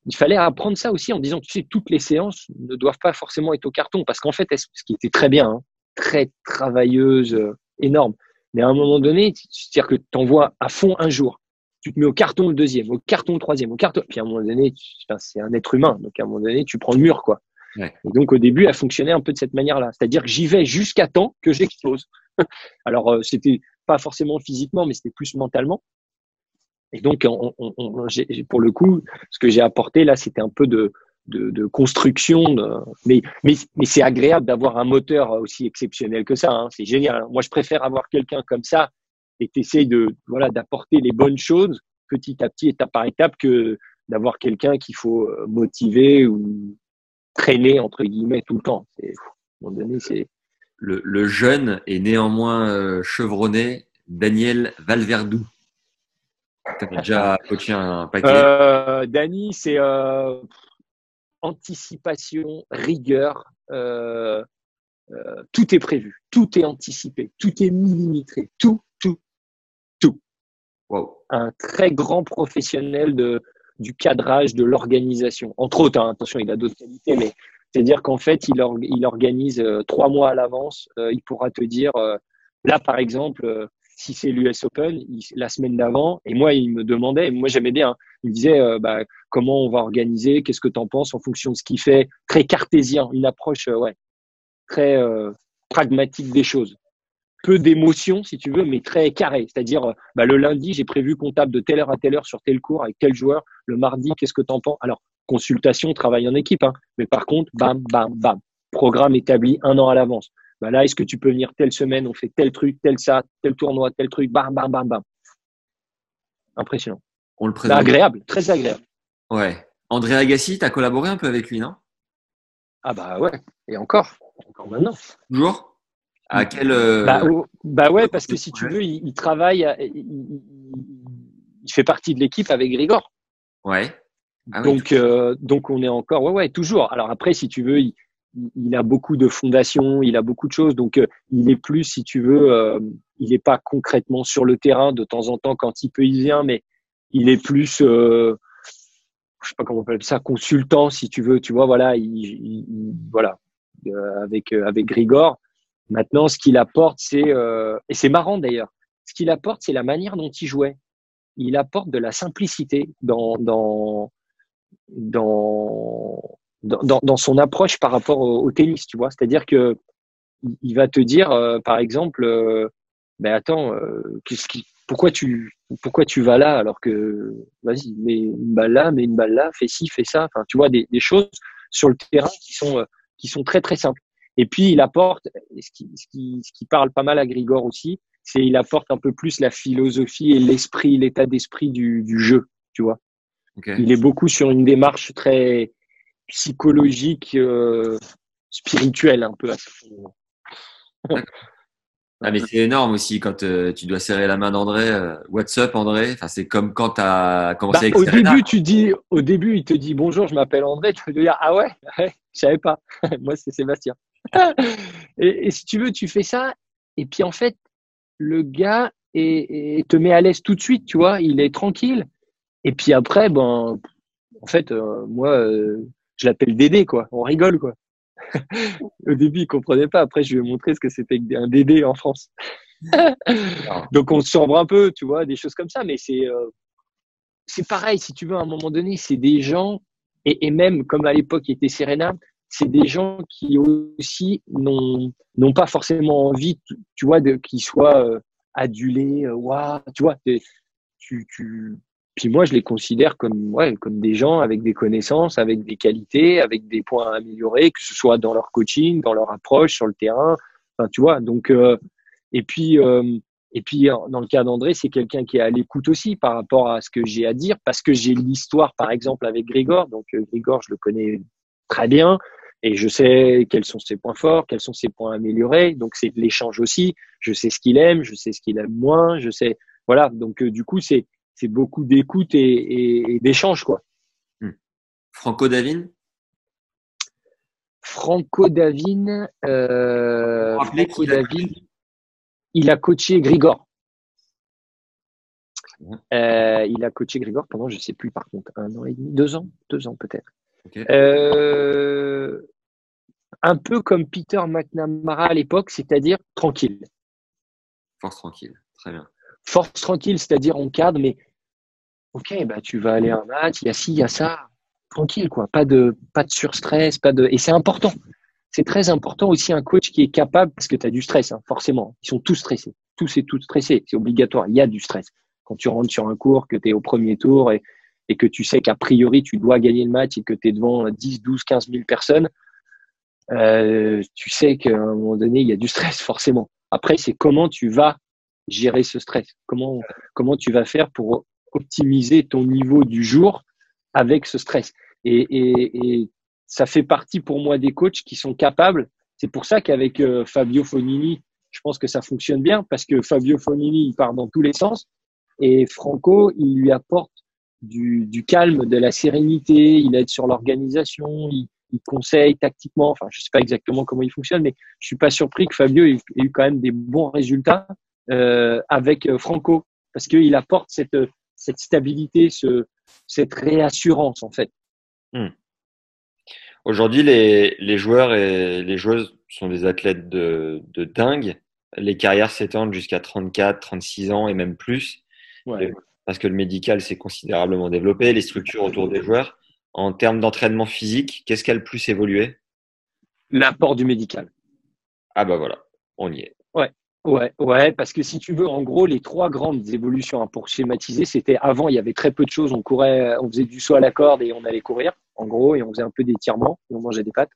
il fallait apprendre ça aussi en disant, tu sais, toutes les séances ne doivent pas forcément être au carton parce qu'en fait, elle- ce qui était très bien, hein, très travailleuse, euh, énorme. Mais à un moment donné, c'est-à-dire que tu envoies à fond un jour, tu te mets au carton le deuxième, au carton le troisième, au carton. Puis à un moment donné, c'est un être humain, donc à un moment donné, tu prends le mur, quoi. Ouais. Et donc au début, elle fonctionnait un peu de cette manière-là, c'est-à-dire que j'y vais jusqu'à temps que j'explose. <laughs> Alors euh, c'était pas forcément physiquement, mais c'était plus mentalement. Et donc, on, on- on- pour le coup, ce que j'ai apporté là, c'était un peu de, de, de construction. de- mais mais, mais c'est agréable d'avoir un moteur aussi exceptionnel que ça. hein. C'est génial. Moi, je préfère avoir quelqu'un comme ça et t'essayes de voilà d'apporter les bonnes choses petit à petit, étape par étape, que d'avoir quelqu'un qu'il faut euh, motiver ou traîner entre guillemets tout le temps. C'est, à un moment donné, c'est le, le jeune et néanmoins euh, chevronné Daniel Valverdou. Tu as <laughs> déjà coaché un paquet? Euh, Dany, c'est euh, anticipation, rigueur. euh, tout est prévu, tout est anticipé, tout est millimétré, tout, tout. Un très grand professionnel de, du cadrage, de l'organisation. Entre autres, hein, attention, il a d'autres qualités, mais c'est-à-dire qu'en fait, il, il organise euh, trois mois à l'avance. euh, il pourra te dire, euh, là, par exemple, si c'est l'US Open, la semaine d'avant, et moi, il me demandait, moi j'aimais bien, il me disait, bah, comment on va organiser, qu'est-ce que tu en penses en fonction de ce qu'il fait, très cartésien, une approche, ouais, très pragmatique des choses. Peu d'émotion, si tu veux, mais très carré. C'est-à-dire, euh, bah, le lundi, j'ai prévu qu'on tape de telle heure à telle heure sur tel cours avec tel joueur. Le mardi, qu'est-ce que tu en penses? Alors, consultation, travail en équipe. Hein. Mais par contre, bam, bam, bam. Programme établi un an à l'avance. Bah là, est-ce que tu peux venir telle semaine On fait tel truc, tel ça, tel tournoi, tel truc, bam, bam, bam, bam. Impressionnant. On le présente. agréable, très agréable. Ouais. André Agassi, tu as collaboré un peu avec lui, non? Ah bah ouais, et encore, encore maintenant. Toujours? À quel. euh, Bah, oh, bah ouais, parce que si tu veux, il, il travaille, à- il, fait partie de l'équipe avec Grigor. Ouais. Ah oui, donc, euh, donc on est encore, ouais, ouais, toujours. Alors après, si tu veux, il, il a beaucoup de fondations, il a beaucoup de choses, donc euh, il est plus, si tu veux, euh, il n'est pas concrètement sur le terrain de temps en temps quand il peut, il vient, mais il est plus, euh, je sais pas comment on appelle ça, consultant, si tu veux, tu vois, voilà, il, il- il- voilà, euh, avec euh, avec Grigor. Maintenant, ce qu'il apporte, c'est euh, et c'est marrant d'ailleurs. Ce qu'il apporte, c'est la manière dont il jouait. Il apporte de la simplicité dans dans dans dans, dans son approche par rapport au, tennis, tu vois. C'est-à-dire que il- va te dire, euh, par exemple, euh, ben attends, euh, qui, pourquoi tu, pourquoi tu vas là alors que, vas-y, mets une balle là, mets une balle là, fais ci, fais ça. Enfin, tu vois des, des choses sur le terrain qui sont, euh, qui sont très très simples. Et puis il apporte, ce qui, ce qui, ce qui parle pas mal à Grigor aussi, c'est il apporte un peu plus la philosophie et l'esprit, l'état d'esprit du, du jeu, tu vois. Il est beaucoup sur une démarche très psychologique, euh, spirituelle un peu à ce. Ah, mais c'est énorme aussi quand euh, tu dois serrer la main d'André. Euh, what's up, André? Enfin, C'est comme quand tu as commencé bah, Au début, tu dis, au début, il te dit bonjour, je m'appelle André. Tu peux dire ah ouais, ouais je savais pas. <laughs> Moi, c'est Sébastien. Et, si tu veux, tu fais ça. Et puis en fait, le gars et, te met à l'aise tout de suite, tu vois. Il est tranquille. Et puis après, ben, en fait, euh, moi, je l'appelle Dédé, quoi. On rigole, quoi. <laughs> Au début, il comprenait pas. Après, je lui ai montré ce que c'était un DD en France. <laughs> Donc, on se chambre un peu, tu vois, des choses comme ça. Mais c'est euh, c'est pareil, si tu veux, à un moment donné, c'est des gens, et, et même comme à l'époque était Serena, c'est des gens qui aussi n'ont pas forcément envie, tu vois, qu'ils soient euh, adulés. Euh, tu vois, puis moi, je les considère comme, ouais, comme des gens avec des connaissances, avec des qualités, avec des points à améliorer, que ce soit dans leur coaching, dans leur approche sur le terrain. Enfin, tu vois. Donc, euh, et puis, euh, et puis dans le cas d'André, c'est quelqu'un qui est à l'écoute aussi par rapport à ce que j'ai à dire, parce que j'ai l'histoire, par exemple, avec Grégor. Donc, Grégor, je le connais très bien. Et je sais quels sont ses points forts, quels sont ses points améliorés. Donc c'est de l'échange aussi. Je sais ce qu'il aime, je sais ce qu'il aime moins, je sais. Voilà. Donc du coup c'est c'est beaucoup d'écoute et, d'échange, quoi. Hmm. Franco Davin? Franco Davin, euh, Franco Davin, il a coaché Grigor. Euh, il a coaché Grigor pendant, je ne sais plus par contre, un an et demi, deux ans, deux ans peut-être. Euh, un peu comme Peter McNamara à l'époque, c'est-à-dire tranquille. Force tranquille, très bien force tranquille, c'est-à-dire on cadre, mais ok, bah tu vas aller à un match, il y a ci, il y a ça, tranquille quoi, pas de pas de surstress, pas de et c'est important. C'est très important aussi un coach qui est capable parce que tu as du stress hein, forcément. Ils sont tous stressés, tous et toutes stressés, c'est obligatoire, il y a du stress. Quand tu rentres sur un cours que tu es au premier tour et, et que tu sais qu'a priori tu dois gagner le match et que tu es devant 10, 12, 15 000 personnes, euh, tu sais qu'à un moment donné, il y a du stress <laughs> forcément. Après, c'est comment tu vas gérer ce stress Comment, comment tu vas faire pour optimiser ton niveau du jour avec ce stress et, ça fait partie pour moi des coachs qui sont capables. C'est pour ça qu'avec euh, Fabio Fonini, je pense que ça fonctionne bien parce que Fabio Fonini, il part dans tous les sens et Franco, il lui apporte du, du calme, de la sérénité, il aide sur l'organisation, il, il, conseille tactiquement. Enfin, je sais pas exactement comment il fonctionne, mais je suis pas surpris que Fabio ait eu quand même des bons résultats euh, avec euh, Franco parce qu'il apporte cette, cette stabilité, ce, cette réassurance en fait. Hmm. Aujourd'hui, les, les, joueurs et les joueuses sont des athlètes de, de dingue. Les carrières s'étendent jusqu'à 34, 36 ans et même plus. Parce que le médical s'est considérablement développé, les structures autour des joueurs. En termes d'entraînement physique, qu'est-ce qui a le plus évolué? L'apport du médical. Ah bah voilà, on y est. Ouais, Ouais, ouais, parce que si tu veux, en gros, les trois grandes évolutions hein, pour schématiser, c'était avant, il y avait très peu de choses. On courait, on faisait du saut à la corde et on allait courir, en gros, et on faisait un peu d'étirement, on mangeait des pâtes.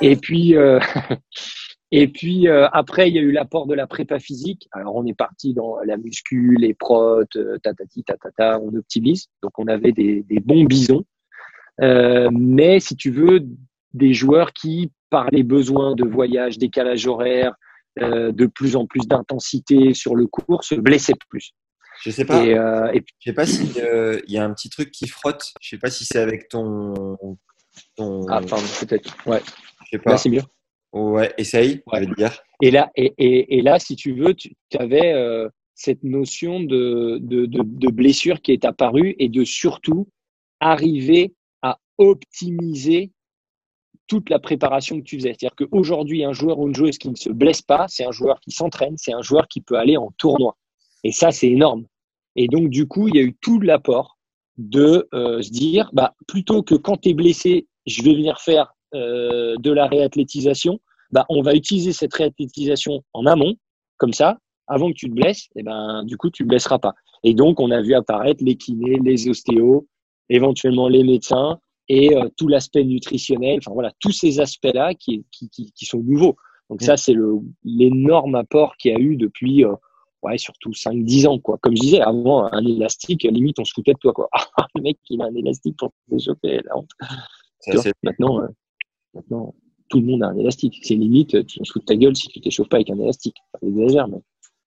Et puis, euh, <laughs> et puis euh, après, il y a eu l'apport de la prépa physique. Alors, on est parti dans la muscu, les protes, euh, tatati, tatata, on optimise. Donc, on avait des, des bons bisons. mais si tu veux, des joueurs qui, par les besoins de voyage, décalage horaire, euh, de plus en plus d'intensité sur le cours, se blessait plus. Je sais pas. Et, euh, Je sais pas s'il euh, y a un petit truc qui frotte. Je sais pas si c'est avec ton, ton. Ah, pardon, peut-être. Ouais. Je sais pas. Là, c'est mieux. Ouais, essaye, ouais. dire. Et là, et, et, et, là, si tu veux, tu avais euh, cette notion de, de, de, de, blessure qui est apparue et de surtout arriver à optimiser toute la préparation que tu faisais. C'est-à-dire qu'aujourd'hui, un joueur ou une joueuse qui ne se blesse pas, c'est un joueur qui s'entraîne, c'est un joueur qui peut aller en tournoi. Et ça, c'est énorme. Et donc, du coup, il y a eu tout l'apport de euh, se dire, bah, plutôt que quand tu es blessé, je vais venir faire euh, de la réathlétisation, bah, on va utiliser cette réathlétisation en amont, comme ça, avant que tu te blesses, et ben, du coup, tu ne blesseras pas. Et donc, on a vu apparaître les kinés, les ostéos, éventuellement les médecins, et euh, tout l'aspect nutritionnel, enfin voilà, tous ces aspects-là qui, qui, qui, qui, sont nouveaux. Donc ça, c'est l'énorme apport qu'il y a eu depuis, euh, ouais, surtout 5-10 ans, quoi. Comme je disais, avant, un élastique, limite, on se foutait de toi, quoi. <laughs> Ah, le mec, il a un élastique pour s'échauffer, la honte. maintenant, euh, maintenant, tout le monde a un élastique. C'est limite, tu se fous de ta gueule si tu t'échauffes pas avec un élastique. C'est exagère, mais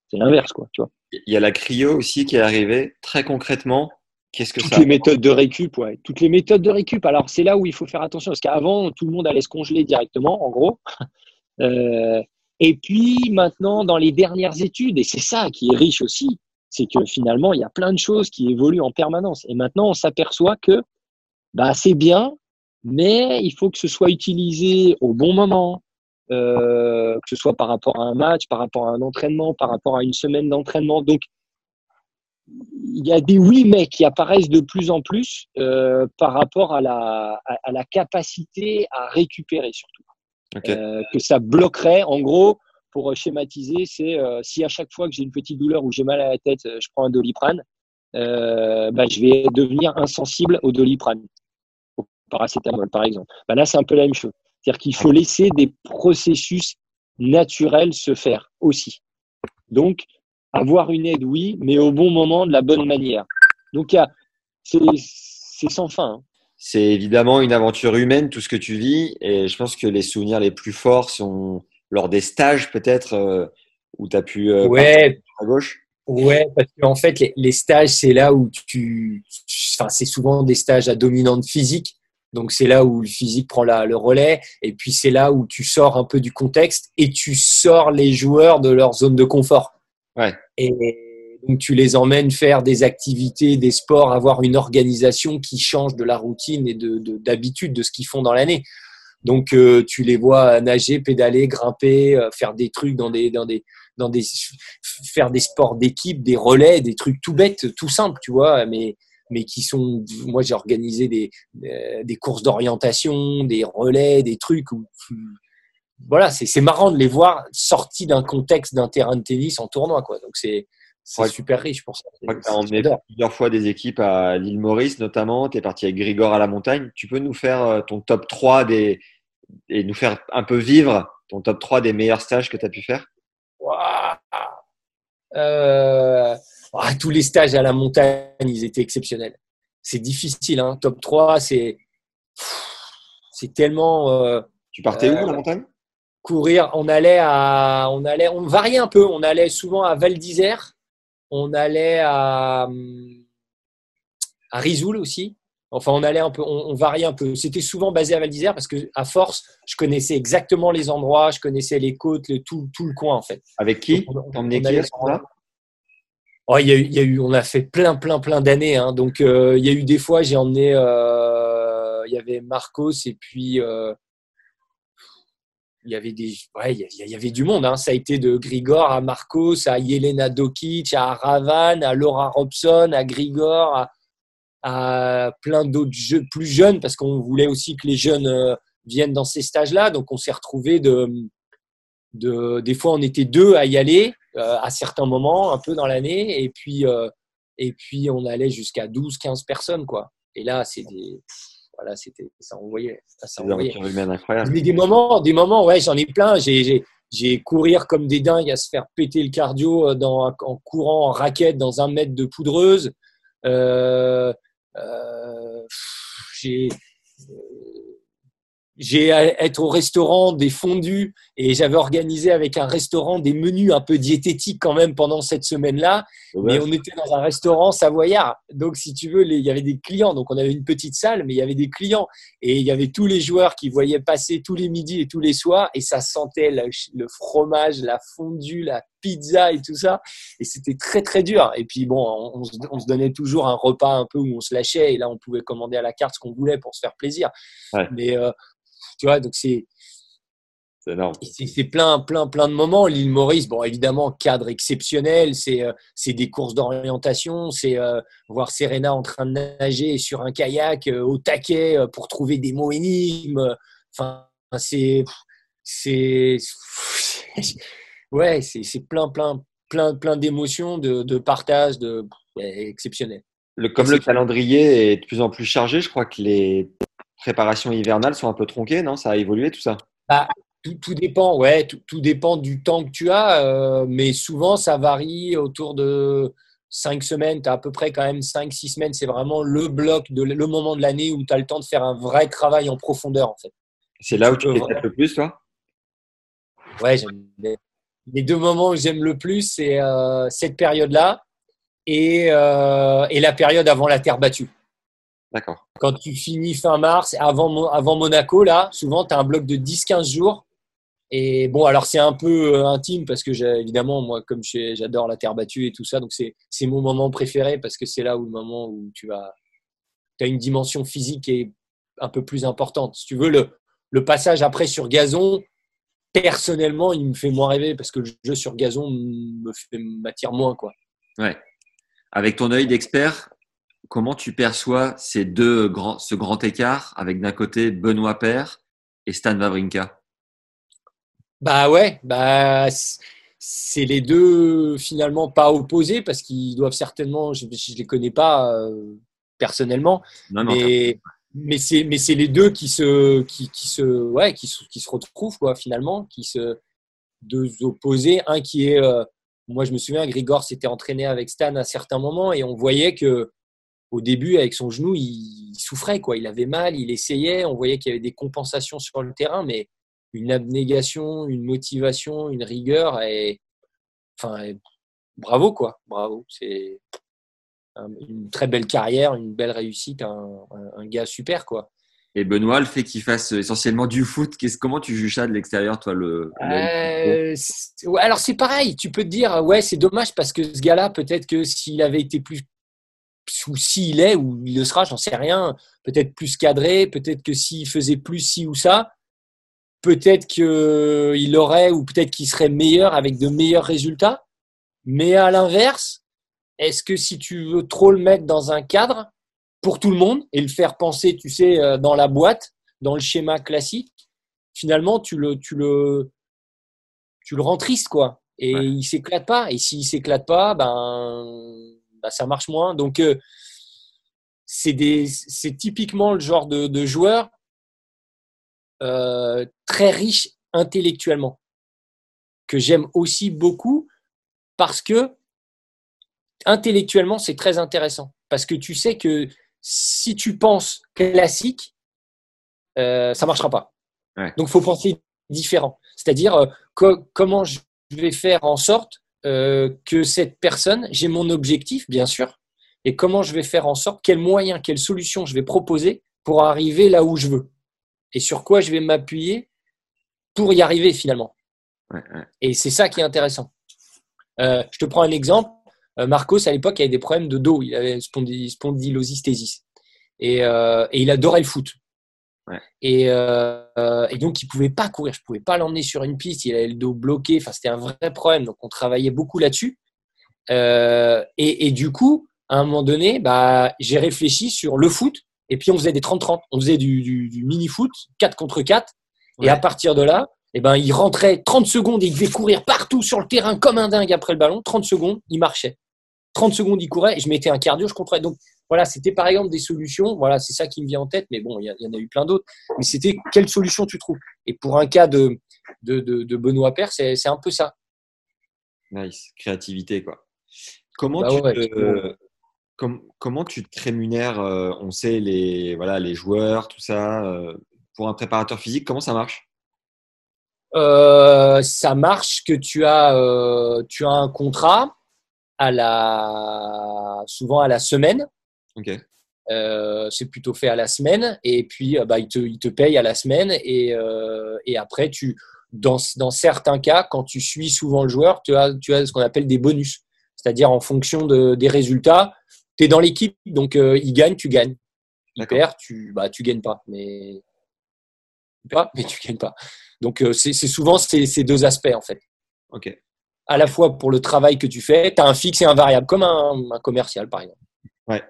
c'est l'inverse, quoi, tu vois. Il y a la cryo aussi qui est arrivée. Très concrètement, qu'est-ce que Toutes ça les méthodes de récup, ouais. Toutes les méthodes de récup. Alors, c'est là où il faut faire attention, parce qu'avant, tout le monde allait se congeler directement, en gros. <laughs> Euh, et puis, maintenant, dans les dernières études, et c'est ça qui est riche aussi, c'est que finalement, il y a plein de choses qui évoluent en permanence. Et maintenant, on s'aperçoit que bah, c'est bien, mais il faut que ce soit utilisé au bon moment, euh, que ce soit par rapport à un match, par rapport à un entraînement, par rapport à une semaine d'entraînement. Donc, il y a des oui mais qui apparaissent de plus en plus euh, par rapport à la, à, la capacité à récupérer surtout. Euh, que ça bloquerait, en gros, pour schématiser, c'est euh, si à chaque fois que j'ai une petite douleur ou j'ai mal à la tête, je prends un doliprane, bah, je vais devenir insensible au doliprane, paracétamol par exemple. Bah, là, c'est un peu la même chose. C'est-à-dire qu'il faut laisser des processus naturels se faire aussi. Donc, avoir une aide, oui, mais au bon moment, de la bonne manière. Donc, c'est sans fin. Hein. C'est évidemment une aventure humaine, tout ce que tu vis. Et je pense que les souvenirs les plus forts sont lors des stages, peut-être, euh, où tu as pu euh, ouais. à gauche. Ouais, parce qu'en fait, les, stages, c'est là où tu. Enfin, c'est souvent des stages à dominante physique. Donc, c'est là où le physique prend la, le relais. Et puis, c'est là où tu sors un peu du contexte et tu sors les joueurs de leur zone de confort. Ouais. Et donc, tu les emmènes faire des activités, des sports, avoir une organisation qui change de la routine et de, d'habitude de, ce qu'ils font dans l'année. Donc, euh, tu les vois nager, pédaler, grimper, euh, faire des trucs dans des, dans des, dans des, faire des sports d'équipe, des relais, des trucs tout bêtes, tout simples, tu vois, mais, mais qui sont, moi, j'ai organisé des, euh, des courses d'orientation, des relais, des trucs où voilà, c'est marrant de les voir sortis d'un contexte d'un terrain de tennis en tournoi. Quoi. Donc c'est super riche pour ça. Tu as emmené plusieurs fois des équipes à l'île Maurice notamment. Tu es parti avec Grigor à la montagne. Tu peux nous faire euh, ton top 3 des, et nous faire un peu vivre ton top 3 des meilleurs stages que tu as pu faire? Euh, Tous les stages à la montagne, ils étaient exceptionnels. C'est difficile. Hein. Top 3, c'est tellement. Euh, tu partais où à la montagne? courir. On allait à, on allait, on variait un peu. On allait souvent à Val d'Isère. On allait à, à Rizoul aussi. Enfin, on allait un peu, on, variait un peu. C'était souvent basé à Val d'Isère parce que, à force, je connaissais exactement les endroits, je connaissais les côtes, le, tout, tout le coin en fait. Avec qui? On, on, qui Oh, il y, a eu, on a fait plein, plein, plein d'années. Hein. Donc, euh, il y a eu des fois, j'ai emmené, euh, il y avait Marcos et puis euh, il y avait ouais, il y avait du monde. Hein. Ça a été de Grigor à Marcos, à Yelena Dokic, à Ravan, à Laura Robson, à Grigor, à, plein d'autres jeux plus jeunes, parce qu'on voulait aussi que les jeunes euh, viennent dans ces stages-là. Donc, on s'est retrouvé de, de, des fois, on était deux à y aller à certains moments, un peu dans l'année, et puis, euh, et puis on allait jusqu'à 12, 15 personnes, quoi. Et là, c'est des voilà, c'était ça envoyait. Ça incroyable. Mais des moments, des moments, ouais, j'en ai plein. J'ai, j'ai courir comme des dingues à se faire péter le cardio euh, dans, en courant en raquette dans un mètre de poudreuse. Euh, euh, j'ai j'ai être au restaurant des fondus et j'avais organisé avec un restaurant des menus un peu diététiques quand même pendant cette semaine-là. Mais on était dans un restaurant savoyard. Donc, si tu veux, il y avait des clients. Donc, on avait une petite salle, mais il y avait des clients. Et il y avait tous les joueurs qui voyaient passer tous les midis et tous les soirs. Et ça sentait le, fromage, la fondue, la pizza et tout ça. Et c'était très, très dur. Et puis, bon, on, se donnait toujours un repas un peu où on se lâchait. Et là, on pouvait commander à la carte ce qu'on voulait pour se faire plaisir. Mais euh, tu vois, donc c'est. C'est plein, plein, plein de moments. L'île Maurice, bon, évidemment, cadre exceptionnel. C'est euh, des courses d'orientation. C'est euh, voir Serena en train de nager sur un kayak euh, au taquet pour trouver des mots énigmes. Enfin, c'est. C'est. <laughs> Ouais, c'est plein, plein, plein, plein d'émotions, de, de, partage, de, exceptionnel. Le, comme le calendrier est de plus en plus chargé, je crois que les préparation hivernale sont un peu tronquées, non? Ça a évolué tout ça? Bah, tout, dépend, ouais, tout, dépend du temps que tu as, euh, mais souvent ça varie autour de 5 semaines. Tu as à peu près quand même 5-6 semaines. C'est vraiment le bloc, de, le moment de l'année où tu as le temps de faire un vrai travail en profondeur en fait. C'est là où tu t'éclates le plus, toi? Ouais, les deux moments où j'aime le plus, c'est euh, cette période-là et, euh, et la période avant la terre battue. D'accord. Quand tu finis fin mars, avant, avant Monaco, là, souvent, tu as un bloc de 10-15 jours. Et bon, alors c'est un peu euh, intime parce que évidemment, moi, comme j'adore la terre battue et tout ça, donc c'est mon moment préféré parce que c'est là où le moment où tu as, as une dimension physique qui est un peu plus importante. Si tu veux, le, le passage après sur gazon, personnellement, il me fait moins rêver parce que le jeu sur gazon m'attire moins. Quoi. Ouais. Avec ton œil d'expert, comment tu perçois ces deux grands, ce grand écart avec d'un côté Benoît Père et Stan Wawrinka? Bah ouais, bah c'est les deux finalement pas opposés parce qu'ils doivent certainement, je ne les connais pas euh, personnellement, mais, mais c'est mais c'est les deux qui se qui, qui se ouais qui se, qui se retrouvent quoi finalement, qui se deux opposés, un qui est euh, moi je me souviens Grigor s'était entraîné avec Stan à certains moments et on voyait que au début, avec son genou, il, souffrait, quoi. Il avait mal, il essayait. On voyait qu'il y avait des compensations sur le terrain, mais une abnégation, une motivation, une rigueur. Et, enfin, bravo, quoi. Bravo. C'est une très belle carrière, une belle réussite, un, gars super, quoi. Et Benoît, le fait qu'il fasse essentiellement du foot, comment tu juges ça de l'extérieur, toi le, euh, Alors c'est pareil, tu peux te dire, ouais, c'est dommage parce que ce gars-là, peut-être que s'il avait été plus ou s'il est ou il le sera, j'en sais rien. Peut-être plus cadré, peut-être que s'il faisait plus ci ou ça, peut-être qu'il aurait ou peut-être qu'il serait meilleur avec de meilleurs résultats. Mais à l'inverse, est-ce que si tu veux trop le mettre dans un cadre pour tout le monde et le faire penser, tu sais, euh, dans la boîte, dans le schéma classique, finalement, tu le, tu le, tu le rends triste, quoi. Et il s'éclate pas. Et s'il s'éclate pas, ben, bah, ça marche moins. Donc, euh, c'est typiquement le genre de, joueur euh, très riche intellectuellement, que j'aime aussi beaucoup parce que intellectuellement, c'est très intéressant. Parce que tu sais que si tu penses classique, euh, ça ne marchera pas. Donc, il faut penser différent. C'est-à-dire, comment je vais faire en sorte euh, que cette personne, j'ai mon objectif, bien sûr, et comment je vais faire en sorte, quels moyens, quelles solutions je vais proposer pour arriver là où je veux, et sur quoi je vais m'appuyer pour y arriver finalement. Et c'est ça qui est intéressant. Euh, je te prends un exemple. Euh, Marcos, à l'époque, avait des problèmes de dos. Il avait spondylosisthésis. Et, et il adorait le foot. Euh, et, donc, il pouvait pas courir. Je pouvais pas l'emmener sur une piste. Il avait le dos bloqué. Enfin, c'était un vrai problème. Donc, on travaillait beaucoup là-dessus. Euh, et, du coup, à un moment donné, bah, j'ai réfléchi sur le foot. Et puis, on faisait des 30-30. On faisait du, mini-foot, 4 contre 4. Et à partir de là, eh ben, il rentrait 30 secondes et il devait courir partout sur le terrain comme un dingue après le ballon. 30 secondes, il marchait. 30 secondes, il courait et je mettais un cardio, je comprenais. Donc, voilà, c'était par exemple des solutions. Voilà, c'est ça qui me vient en tête, mais bon, il y, en a eu plein d'autres. Mais c'était quelle solution tu trouves? Et pour un cas de, de, de, Benoît Père, c'est un peu ça. Nice, créativité, quoi. Comment, bah tu, te, comment tu te rémunères euh, On sait les, voilà, les joueurs, tout ça. Euh, pour un préparateur physique, comment ça marche? Euh, Ça marche que tu as, tu as un contrat à la, souvent à la semaine. Euh, c'est plutôt fait à la semaine et puis euh, bah, il, te, il te paye à la semaine et, euh, et après tu dans, dans, certains cas quand tu suis souvent le joueur tu as, tu as ce qu'on appelle des bonus. C'est-à-dire en fonction de, des résultats tu es dans l'équipe donc il gagne tu gagnes. Il perd tu bah tu gagnes pas mais pas <laughs> mais tu gagnes pas. Donc c'est souvent ces, ces deux aspects en fait. Ok. À la fois pour le travail que tu fais tu as un fixe et un variable comme un, un commercial par exemple. Ouais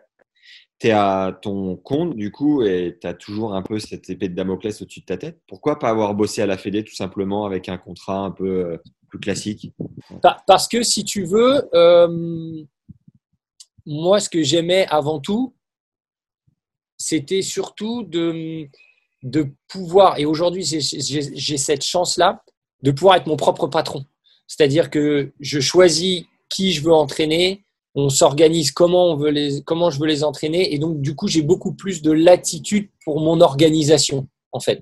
à ton compte, du coup, et tu as toujours un peu cette épée de Damoclès au-dessus de ta tête. Pourquoi pas avoir bossé à la Fédé tout simplement avec un contrat un peu euh, plus classique? Parce que si tu veux, euh, moi, ce que j'aimais avant tout, c'était surtout de, de pouvoir, et aujourd'hui j'ai cette chance-là, de pouvoir être mon propre patron. C'est-à-dire que je choisis qui je veux entraîner, on s'organise comment, on veut les, comment je veux les entraîner, et donc du coup j'ai beaucoup plus de latitude pour mon organisation, en fait.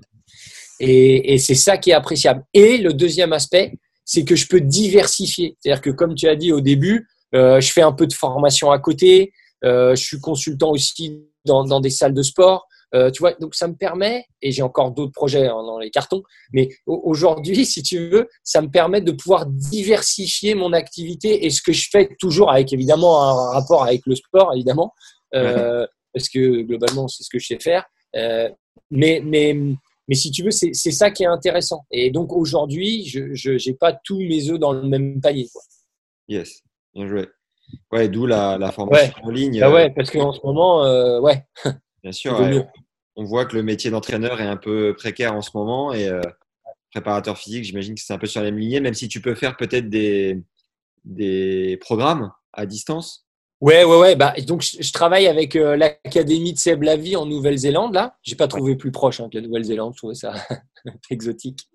Et, c'est ça qui est appréciable. Et le deuxième aspect, c'est que je peux diversifier. C'est-à-dire que comme tu as dit au début, euh, je fais un peu de formation à côté, euh, je suis consultant aussi dans, dans, des salles de sport. Euh, tu vois, donc ça me permet, et j'ai encore d'autres projets hein, dans les cartons, mais aujourd'hui, <laughs> si tu veux, ça me permet de pouvoir diversifier mon activité et ce que je fais toujours avec évidemment un rapport avec le sport, évidemment, euh, parce que globalement, c'est ce que je sais faire. Euh, mais, mais, mais si tu veux, c'est ça qui est intéressant. Et donc aujourd'hui, je n'ai pas tous mes œufs dans le même panier. Quoi. Yes, bien joué. Ouais, d'où la, la, formation en ligne. Bah ouais, parce qu'en ce moment, euh, ouais. Bien <laughs> sûr, on voit que le métier d'entraîneur est un peu précaire en ce moment et euh, préparateur physique, j'imagine que c'est un peu sur la même lignée, même si tu peux faire peut-être des, des programmes à distance. Ouais, ouais, ouais. Bah, donc, je, travaille avec euh, l'académie de Seb Lavie en Nouvelle-Zélande. Là, j'ai pas trouvé plus proche hein, que la Nouvelle-Zélande. Je trouvais ça <laughs> exotique.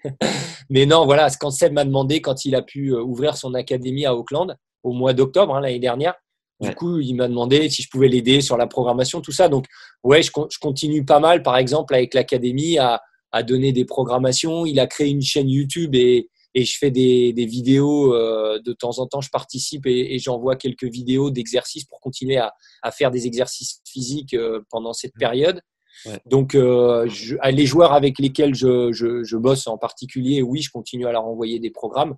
Mais non, voilà, quand Seb m'a demandé, quand il a pu ouvrir son académie à Auckland, au mois d'octobre hein, l'année dernière. Du coup, il m'a demandé si je pouvais l'aider sur la programmation, tout ça. Donc, ouais, je, je continue pas mal, par exemple, avec l'académie à, à, donner des programmations. Il a créé une chaîne YouTube et, et je fais des, des vidéos. Euh, de temps en temps, je participe et, et j'envoie quelques vidéos d'exercices pour continuer à, à, faire des exercices physiques euh, pendant cette période. Ouais. Donc, euh, je, les joueurs avec lesquels je, je, je, bosse en particulier, oui, je continue à leur envoyer des programmes.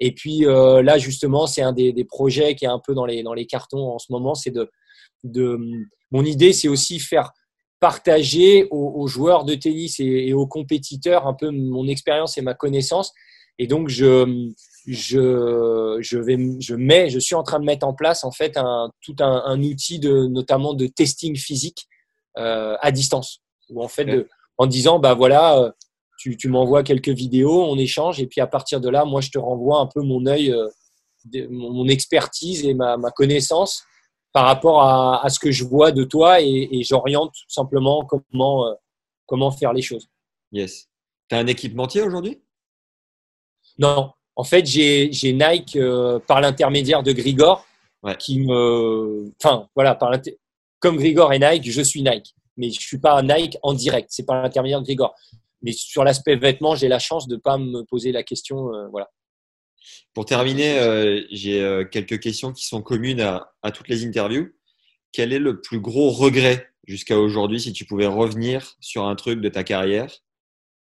Et puis euh, là, justement, c'est un des, des, projets qui est un peu dans les, dans les cartons en ce moment. C'est de, de, mon idée, c'est aussi faire partager aux, aux joueurs de tennis et, et, aux compétiteurs un peu mon expérience et ma connaissance. Et donc, je, je, je, vais, je, mets, je suis en train de mettre en place en fait un, tout un, un outil de, notamment de testing physique euh, à distance. Où en fait, de, en disant, bah voilà, euh, tu, tu m'envoies quelques vidéos, on échange, et puis à partir de là, moi, je te renvoie un peu mon œil, euh, mon expertise et ma, ma, connaissance par rapport à, à, ce que je vois de toi, et, et j'oriente tout simplement comment, euh, comment faire les choses. Yes. Tu as un équipementier aujourd'hui? Non. En fait, j'ai Nike euh, par l'intermédiaire de Grigor, ouais. qui me. Enfin, voilà, par comme Grigor et Nike, je suis Nike. Mais je suis pas Nike en direct. C'est par l'intermédiaire de Grigor. Mais sur l'aspect vêtements, j'ai la chance de ne pas me poser la question. Euh, voilà. Pour terminer, euh, j'ai euh, quelques questions qui sont communes à, à, toutes les interviews. Quel est le plus gros regret jusqu'à aujourd'hui si tu pouvais revenir sur un truc de ta carrière?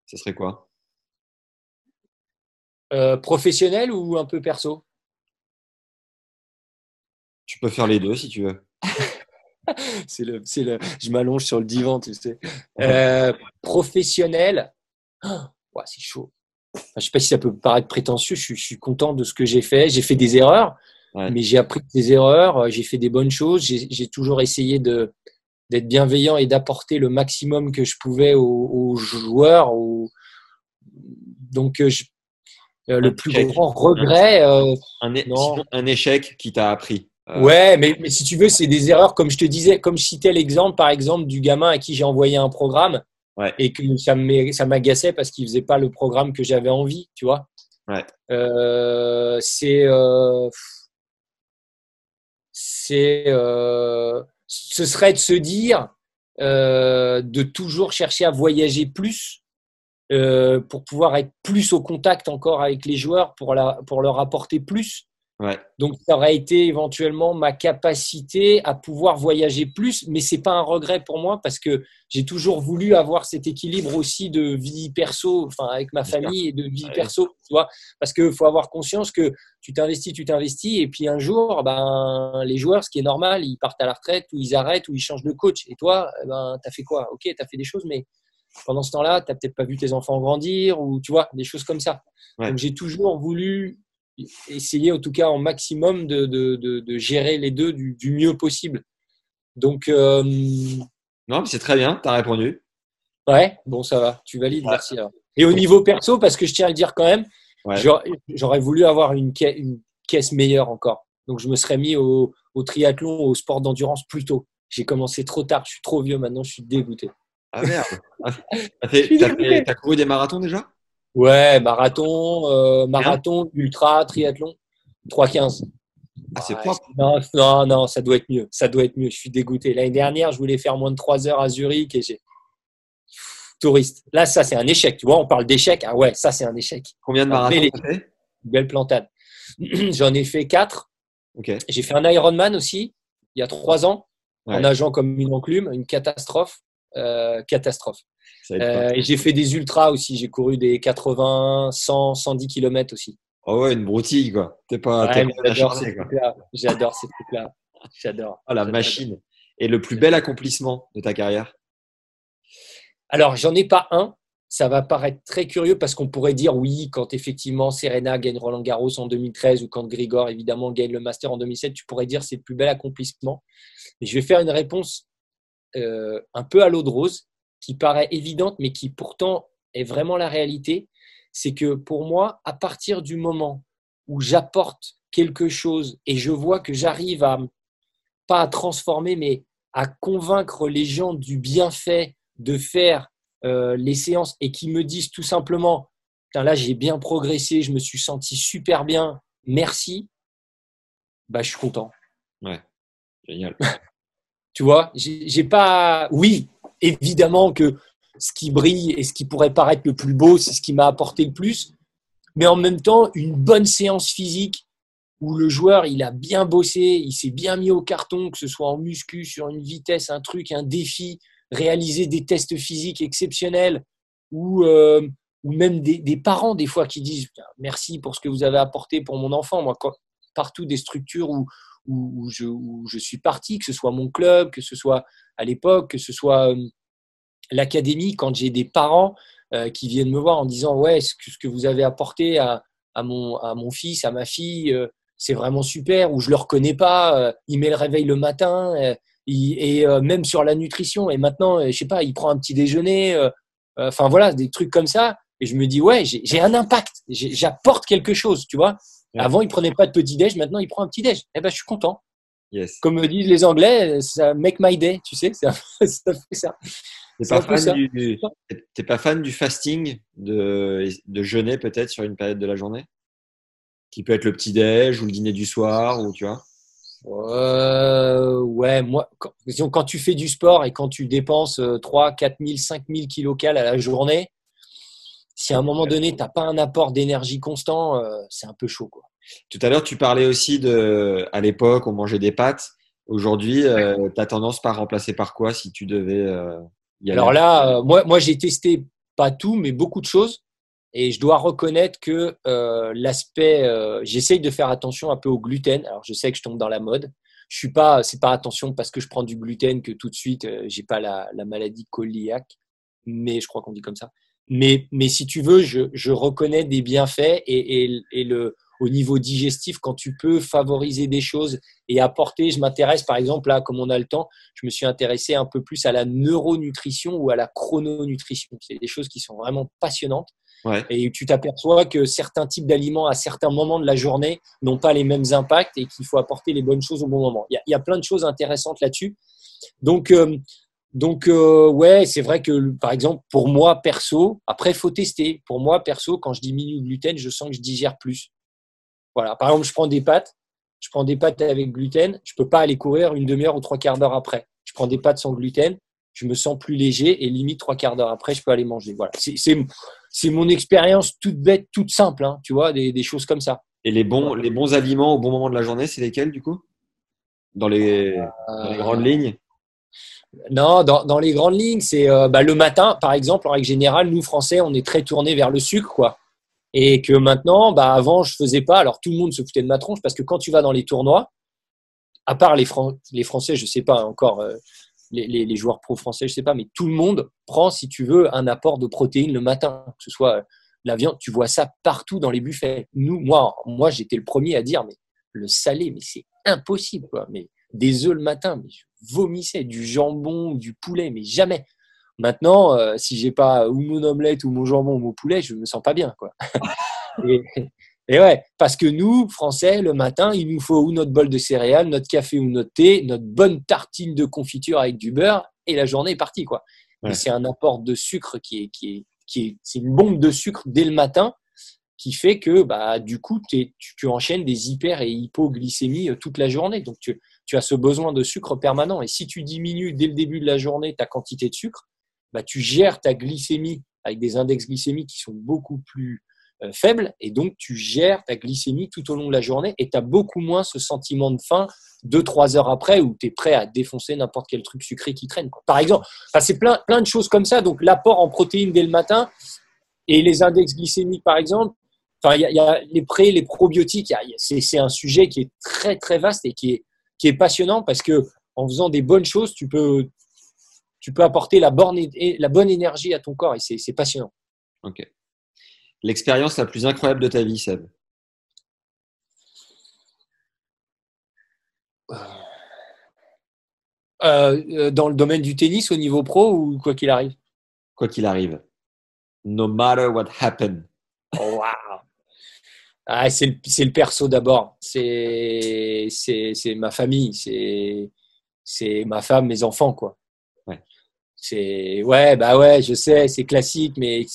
Ce serait quoi? Professionnel ou un peu perso? Tu peux faire les deux si tu veux. <laughs> <laughs> c'est le, c'est le, je m'allonge sur le divan, tu sais. Euh, professionnel, oh, <gasps> ouais, c'est chaud. Enfin, je sais pas si ça peut paraître prétentieux. Je suis, je suis content de ce que j'ai fait. J'ai fait des erreurs, ouais. mais j'ai appris des erreurs. J'ai fait des bonnes choses. J'ai, j'ai toujours essayé de d'être bienveillant et d'apporter le maximum que je pouvais aux, aux joueurs. Aux... Donc, je, euh, le plus échec. grand regret. Euh, un échec qui t'a appris. Euh... Ouais, mais, mais, si tu veux, c'est des erreurs, comme je te disais, comme je citais l'exemple, par exemple, du gamin à qui j'ai envoyé un programme ouais. et que ça m'agaçait parce qu'il faisait pas le programme que j'avais envie, tu vois. Ouais. Euh, c'est. Euh, c'est. Euh, ce serait de se dire de toujours chercher à voyager plus pour pouvoir être plus au contact encore avec les joueurs, pour, la, pour leur apporter plus. Ouais. Donc, ça aurait été éventuellement ma capacité à pouvoir voyager plus, mais c'est pas un regret pour moi parce que j'ai toujours voulu avoir cet équilibre aussi de vie perso, enfin avec ma famille et de vie ouais. perso, tu vois. Parce que faut avoir conscience que tu t'investis, tu t'investis, et puis un jour, ben les joueurs, ce qui est normal, ils partent à la retraite ou ils arrêtent ou ils changent de coach. Et toi, ben t'as fait quoi? Ok, t'as fait des choses, mais pendant ce temps-là, t'as peut-être pas vu tes enfants grandir ou tu vois des choses comme ça. Ouais. Donc j'ai toujours voulu essayer en tout cas en maximum de, de, de, de gérer les deux du, du, mieux possible. Donc euh... non, mais c'est très bien, tu as répondu. Ouais, bon ça va, tu valides, ouais. merci. Alors. Et au niveau perso, parce que je tiens à le dire quand même, ouais. j'aurais voulu avoir une, ca une, caisse meilleure encore. Donc je me serais mis au, au triathlon, au sport d'endurance plus tôt. J'ai commencé trop tard, je suis trop vieux maintenant, je suis dégoûté. Ah merde <laughs> T'as couru des marathons déjà? Ouais, marathon, euh, marathon, ultra, triathlon, 3,15. Ah, c'est propre. Non, non, non, ça doit être mieux. Ça doit être mieux. Je suis dégoûté. L'année dernière, je voulais faire moins de 3 heures à Zurich et j'ai. Touriste. Là, ça, c'est un échec. Tu vois, on parle d'échec. Ah ouais, ça, c'est un échec. Combien de marathons fait Belle plantade. <clears throat> J'en ai fait 4. J'ai fait un Ironman aussi, il y a 3 ans, en nageant comme une enclume, une catastrophe. Euh, catastrophe. Euh, et j'ai fait des ultras aussi. J'ai couru des 80, 100, 110 km aussi. Oh ouais, une broutille, quoi. T'es pas, J'adore ces trucs-là. J'adore ces trucs-là. J'adore. Oh, la machine. Et le plus bel accomplissement de ta carrière? Alors, j'en ai pas un. Ça va paraître très curieux parce qu'on pourrait dire oui, quand effectivement Serena gagne Roland Garros en 2013 ou quand Grigor évidemment gagne le Master en 2007, tu pourrais dire c'est le plus bel accomplissement. Et je vais faire une réponse euh, un peu à l'eau de rose qui paraît évidente mais qui pourtant est vraiment la réalité c'est que pour moi, à partir du moment où j'apporte quelque chose et je vois que j'arrive à, pas à transformer, mais à convaincre les gens du bienfait de faire euh, les séances et qui me disent tout simplement, là j'ai bien progressé, je me suis senti super bien, merci, bah, je suis content. Ouais, génial. <laughs> tu vois, j'ai pas. Oui, évidemment que ce qui brille et ce qui pourrait paraître le plus beau, c'est ce qui m'a apporté le plus. Mais en même temps, une bonne séance physique où le joueur, il a bien bossé, il s'est bien mis au carton, que ce soit en muscu, sur une vitesse, un truc, un défi, réaliser des tests physiques exceptionnels, ou, euh, même des, parents, des fois, qui disent merci pour ce que vous avez apporté pour mon enfant. Moi, partout des structures où, où, je, suis parti, que ce soit mon club, que ce soit à l'époque, que ce soit euh, l'académie, quand j'ai des parents euh, qui viennent me voir en disant ouais, ce que, vous avez apporté à, à, mon, à mon fils, à ma fille, euh, c'est vraiment super, ou je le reconnais pas, il met le réveil le matin, et même sur la nutrition, et maintenant, je sais pas, il prend un petit déjeuner, enfin voilà, des trucs comme ça, et je me dis ouais, j'ai un impact, j'apporte quelque chose, tu vois. Avant, il prenait pas de petit déj, maintenant il prend un petit déj. Eh ben, je suis content. Yes. Comme me disent les Anglais, ça make my day, tu sais, ça, <laughs> ça fait ça. T'es pas, fan du, pas fan du fasting, de, de jeûner peut-être sur une période de la journée? Qui peut être le petit-déj ou le dîner du soir, ou tu vois? Euh, Ouais, moi, quand, quand, tu fais du sport et quand tu dépenses 3, 4 000, 5 000 kilocales à la journée, si à un moment donné, tu n'as pas un apport d'énergie constant, euh, c'est un peu chaud. Quoi. Tout à l'heure, tu parlais aussi de, à l'époque, on mangeait des pâtes. Aujourd'hui, euh, tu as tendance par remplacer par quoi si tu devais euh, alors là, euh, moi, moi j'ai testé pas tout, mais beaucoup de choses. Et je dois reconnaître que euh, l'aspect, euh, j'essaye de faire attention un peu au gluten. Alors je sais que je tombe dans la mode. Je suis pas, c'est pas attention parce que je prends du gluten que tout de suite j'ai pas la, la maladie cœliaque, mais je crois qu'on dit comme ça. Mais, mais si tu veux, je, je reconnais des bienfaits et, et, et le, au niveau digestif, quand tu peux favoriser des choses et apporter, je m'intéresse par exemple là, comme on a le temps, je me suis intéressé un peu plus à la neuronutrition ou à la chrononutrition. C'est des choses qui sont vraiment passionnantes. Et tu t'aperçois que certains types d'aliments à certains moments de la journée n'ont pas les mêmes impacts et qu'il faut apporter les bonnes choses au bon moment. Il y a, plein de choses intéressantes là-dessus. Donc, euh, donc euh, ouais, c'est vrai que par exemple pour moi perso, après il faut tester. Pour moi perso, quand je diminue le gluten, je sens que je digère plus. Voilà. Par exemple, je prends des pâtes, je prends des pâtes avec gluten, je peux pas aller courir une demi-heure ou trois quarts d'heure après. Je prends des pâtes sans gluten, je me sens plus léger et limite trois quarts d'heure après, je peux aller manger. Voilà. C'est mon expérience toute bête, toute simple, hein, tu vois, des, choses comme ça. Et les bons, les bons aliments au bon moment de la journée, c'est lesquels du coup? Dans les, grandes lignes? Non, dans, les grandes lignes, c'est euh, bah, le matin, par exemple, en règle générale, nous Français, on est très tournés vers le sucre, quoi. Et que maintenant, bah avant, je faisais pas. Alors tout le monde se foutait de ma tronche parce que quand tu vas dans les tournois, à part les, les Français, je sais pas encore, euh, les, les, joueurs pro français, je sais pas, mais tout le monde prend, si tu veux, un apport de protéines le matin, que ce soit euh, la viande. Tu vois ça partout dans les buffets. Nous, moi, moi, j'étais le premier à dire, mais le salé, mais c'est impossible, quoi. Mais des œufs le matin, mais je vomissais du jambon, du poulet, mais jamais. Maintenant, euh, si j'ai pas ou mon omelette ou mon jambon ou mon poulet, je me sens pas bien, quoi. <laughs> Et ouais, parce que nous, Français, le matin, il nous faut ou notre bol de céréales, notre café ou notre thé, notre bonne tartine de confiture avec du beurre, et la journée est partie, quoi. c'est un apport de sucre qui est, qui est, qui est, c'est une bombe de sucre dès le matin qui fait que, bah, du coup, tu, enchaînes des hyper et hypoglycémies euh, toute la journée. Donc, tu, as ce besoin de sucre permanent. Et si tu diminues dès le début de la journée ta quantité de sucre, bah, tu gères ta glycémie avec des index glycémiques qui sont beaucoup plus euh, faible et donc tu gères ta glycémie tout au long de la journée et tu as beaucoup moins ce sentiment de faim deux, trois heures après où tu es prêt à défoncer n'importe quel truc sucré qui traîne. Par exemple, c'est plein, plein de choses comme ça. Donc l'apport en protéines dès le matin et les index glycémiques, par exemple, enfin, il y, a les pré, les probiotiques, c'est un sujet qui est très, très vaste et qui est, qui est passionnant parce que en faisant des bonnes choses, tu peux, tu peux apporter la bonne, la bonne énergie à ton corps et c'est passionnant. Ok. L'expérience la plus incroyable de ta vie, Seb? Euh, euh, Dans le domaine du tennis au niveau pro ou quoi qu'il arrive? Quoi qu'il arrive. No matter what happened. Oh, wow. Ah, c'est le, le, perso d'abord. C'est ma famille. C'est ma femme, mes enfants, quoi. Ouais. C'est ouais, bah ouais, je sais, c'est classique, mais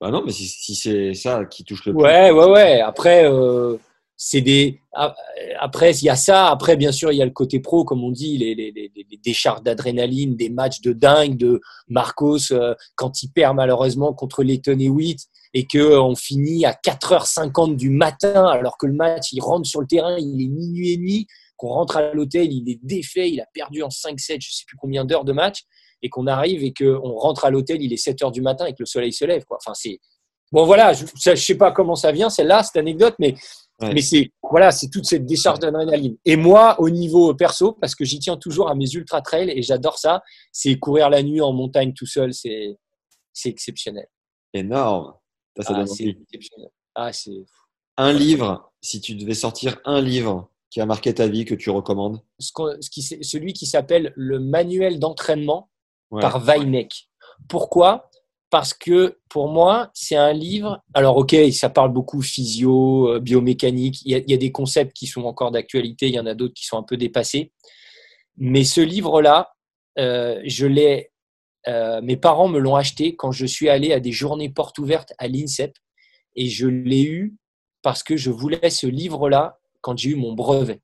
bah non, mais si, c'est ça qui touche le plus. Ouais, ouais, ouais. Après, euh, c'est des. Ah, après, il y a ça. Après, bien sûr, il y a le côté pro, comme on dit, les, les, les, les décharges d'adrénaline, des matchs de dingue de Marcos euh, quand il perd malheureusement contre Letton et Witt et que on finit à 4h50 du matin alors que le match, il rentre sur le terrain, il est minuit et demi, qu'on rentre à l'hôtel, il est défait, il a perdu en 5-7, je sais plus combien d'heures de match et qu'on arrive et qu'on rentre à l'hôtel, il est 7 heures du matin et que le soleil se lève. Quoi. Enfin, c'est bon, voilà. Je, ne sais pas comment ça vient, celle-là, cette anecdote, mais mais c'est voilà, c'est toute cette décharge d'adrénaline. Et moi, au niveau perso, parce que j'y tiens toujours à mes ultra trails et j'adore ça, c'est courir la nuit en montagne tout seul, c'est c'est exceptionnel. Énorme. Ça, ah. Ah, un livre. Si tu devais sortir un livre qui a marqué ta vie que tu recommandes ce, qui, Celui qui s'appelle Le manuel d'entraînement par Weineck. Pourquoi? Parce que pour moi, c'est un livre. Alors, ok, ça parle beaucoup physio, euh, biomécanique. Il y, a, des concepts qui sont encore d'actualité. Il y en a d'autres qui sont un peu dépassés. Mais ce livre-là, euh, je l'ai. Euh, mes parents me l'ont acheté quand je suis allé à des journées portes ouvertes à l'INSEP et je l'ai eu parce que je voulais ce livre-là quand j'ai eu mon brevet.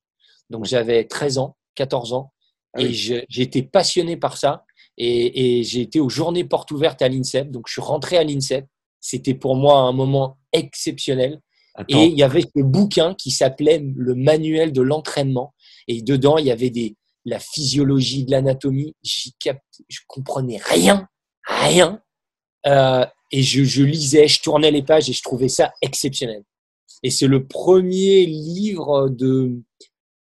Donc j'avais 13 ans, 14 ans ah et j'étais passionné par ça et, j'ai été aux journées portes ouvertes à l'INSEP. Donc, je suis rentré à l'INSEP. C'était pour moi un moment exceptionnel. Et il y avait ce bouquin qui s'appelait le manuel de l'entraînement. Et dedans, il y avait des, la physiologie de l'anatomie. Je comprenais rien, rien. Euh, et je, je, lisais, je tournais les pages et je trouvais ça exceptionnel. Et c'est le premier livre de,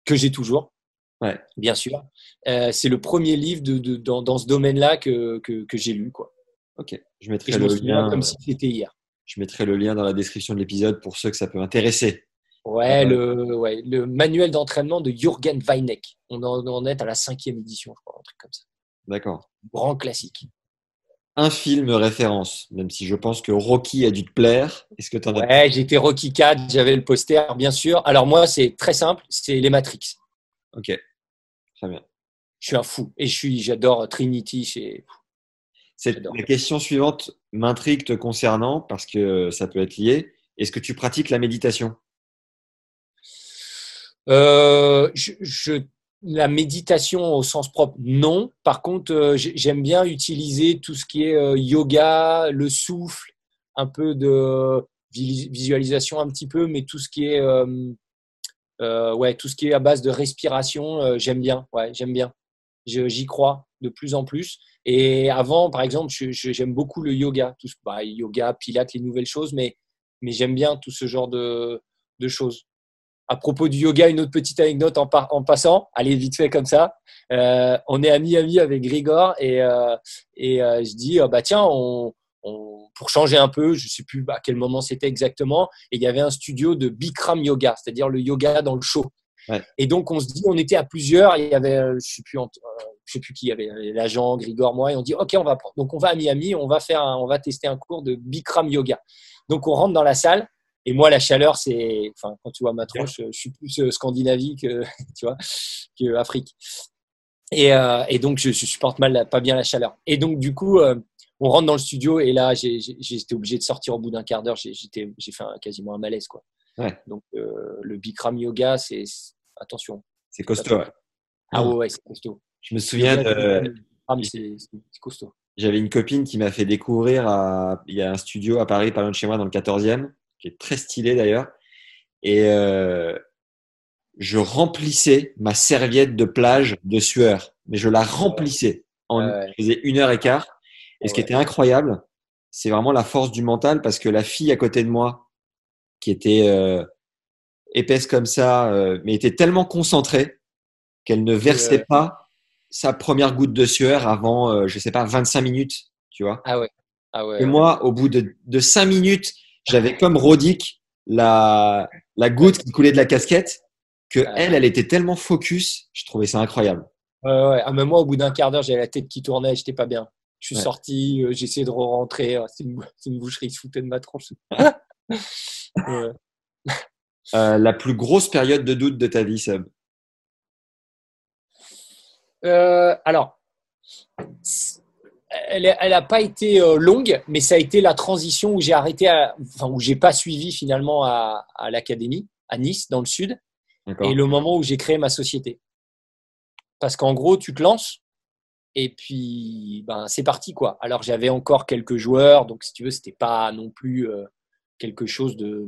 que j'ai toujours, ouais. bien sûr. Euh, c'est le premier livre de, dans, ce domaine-là que, que, j'ai lu. Quoi. Ok, je mettrai le lien. Comme si c'était hier. Je mettrai le lien dans la description de l'épisode pour ceux que ça peut intéresser. Ouais, le, ouais le manuel d'entraînement de Jürgen Weineck. On en, est à la cinquième édition, je crois, un truc comme ça. D'accord. Grand classique. Un film référence, même si je pense que Rocky a dû te plaire. Est-ce que tu en as Ouais, j'étais Rocky 4, j'avais le poster, bien sûr. Alors moi, c'est très simple, c'est les Matrix. Ok, très bien je suis un fou. Et je suis, j'adore Trinity. Chez... La question suivante m'intrigue te concernant parce que ça peut être lié. Est-ce que tu pratiques la méditation? Euh, je, La méditation au sens propre, non. Par contre, euh, j'aime bien utiliser tout ce qui est euh, yoga, le souffle, un peu de visualisation un petit peu, mais tout ce qui est ouais, tout ce qui est à base de respiration, j'aime bien. Ouais, j'aime bien j'y crois de plus en plus. Et avant, par exemple, j'aime beaucoup le yoga, tout, bah, yoga, pilates, les nouvelles choses, mais, mais j'aime bien tout ce genre de, de, choses. À propos du yoga, une autre petite anecdote en, en passant, allez vite fait comme ça. Euh, on est à Miami avec Grigor et, euh, et euh, je dis, oh, bah tiens, on, pour changer un peu, je ne sais plus à quel moment c'était exactement, et il y avait un studio de Bikram Yoga, c'est-à-dire le yoga dans le show. Et donc, on se dit, on était à plusieurs. Il y avait, je sais plus, je sais plus qui, il y avait l'agent, Grigor, moi, et on dit, OK, on va Donc, on va à Miami, on va faire, on va tester un cours de Bikram yoga. Donc, on rentre dans la salle Et moi, la chaleur, c'est, enfin, quand tu vois ma tronche, je suis plus euh, Scandinavie que, <laughs> tu vois, que Afrique. Et, euh, et donc, je, je, supporte mal, pas bien la chaleur. Et donc, du coup, euh, on rentre dans le studio et là, été obligé de sortir au bout d'un quart d'heure. J'ai fait un, quasiment un malaise, quoi. Ouais. Donc, le Bikram yoga, c'est attention. C'est costaud. Ah ouais, ouais c'est costaud. Je me souviens de. Ah, mais c'est costaud. J'avais une copine qui m'a fait découvrir, à... il y a un studio à Paris, pas loin de chez moi, dans le 14e, qui est très stylé d'ailleurs. Et euh, je remplissais ma serviette de plage de sueur. Mais je la remplissais. En, Je faisais une heure et quart. Et ce qui était incroyable, c'est vraiment la force du mental parce que la fille à côté de moi, qui était euh, épaisse comme ça, euh, mais était tellement concentrée qu'elle ne versait pas sa première goutte de sueur avant, euh, je sais pas, 25 minutes, tu vois. Ah ouais. Ah ouais et moi, au bout de, de 5 minutes, j'avais comme Rodic la, la goutte qui coulait de la casquette que elle, elle était tellement focus, je trouvais ça incroyable. Ouais, ouais. Ah, même moi, au bout d'un quart d'heure, j'avais la tête qui tournait, j'étais pas bien. Je suis sorti, euh, j'ai essayé de re-rentrer. Oh, c'est une, une, boucherie, ils se foutaient de ma tronche. <laughs> <laughs> euh, la plus grosse période de doute de ta vie, Seb? Euh, alors, elle n'a pas été euh, longue, mais ça a été la transition où j'ai arrêté, à, enfin où j'ai pas suivi finalement à, à l'académie à Nice, dans le sud, et le moment où j'ai créé ma société. Parce qu'en gros, tu te lances et puis ben c'est parti quoi. Alors j'avais encore quelques joueurs, donc si tu veux, c'était pas non plus euh, quelque chose de,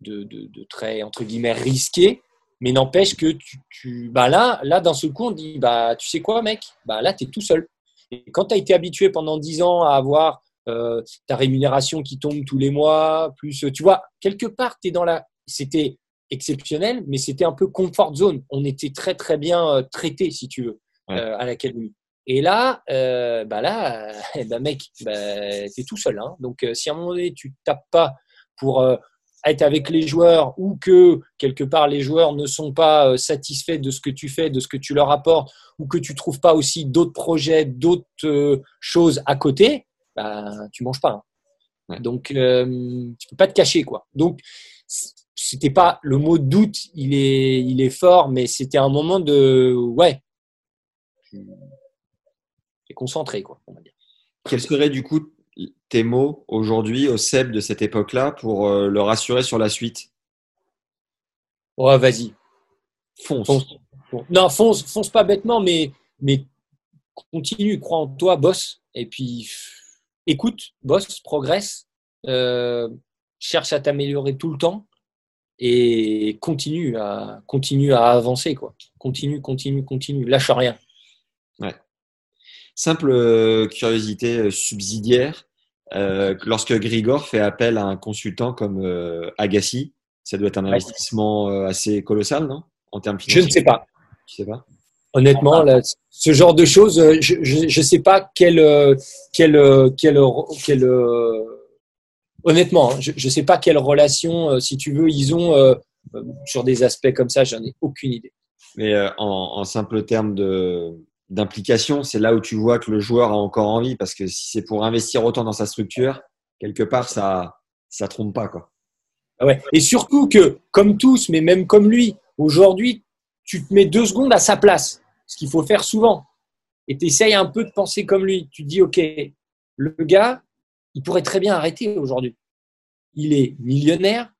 de, de, de très entre guillemets risqué, mais n'empêche que tu, tu, bah là, là d'un seul coup, on dit, bah, tu sais quoi, mec, bah là, tu es tout seul. Et quand tu as été habitué pendant 10 ans à avoir euh, ta rémunération qui tombe tous les mois, plus, tu vois, quelque part, tu es dans la. C'était exceptionnel, mais c'était un peu comfort zone. On était très, très bien euh, traité, si tu veux, euh, à l'académie. Et là, euh, bah là, eh <laughs> ben mec, bah, tu es tout seul. Hein. Donc, euh, si à un moment donné, tu tapes pas pour euh, être avec les joueurs ou que quelque part les joueurs ne sont pas satisfaits de ce que tu fais, de ce que tu leur apportes, ou que tu trouves pas aussi d'autres projets, d'autres euh, choses à côté, bah, tu manges pas. Hein. Ouais. Donc euh, tu peux pas te cacher quoi. Donc c'était pas le mot doute, il est il est fort, mais c'était un moment de ouais, c'est concentré quoi. On va dire. Quels seraient du coup tes mots aujourd'hui au Seb de cette époque-là pour euh, le rassurer sur la suite? Ouais, vas-y. Fonce. fonce. Non, fonce, fonce pas bêtement, mais, mais continue, crois en toi, bosse. Et puis, écoute, bosse, progresse, euh, cherche à t'améliorer tout le temps et continue à, continue à avancer. Quoi. Continue, continue, continue. Lâche rien. Ouais. Simple euh, curiosité subsidiaire. Euh, lorsque Grigor fait appel à un consultant comme euh, Agassi, ça doit être un investissement euh, assez colossal, non? En termes financiers. Je ne sais pas. Tu sais pas? Honnêtement, là, ce genre de choses, je ne sais pas quel, quel, quel, quel honnêtement, hein, je ne sais pas quelle relation, si tu veux, ils ont euh, sur des aspects comme ça. J'en ai aucune idée. Mais euh, en, en simple terme de d'implication, c'est là où tu vois que le joueur a encore envie, parce que si c'est pour investir autant dans sa structure, quelque part, ça ça trompe pas quoi. Ah ouais. Et surtout que, comme tous, mais même comme lui, aujourd'hui, tu te mets deux secondes à sa place, ce qu'il faut faire souvent. Et tu essayes un peu de penser comme lui. Tu te dis, OK, le gars, il pourrait très bien arrêter aujourd'hui. Il est millionnaire,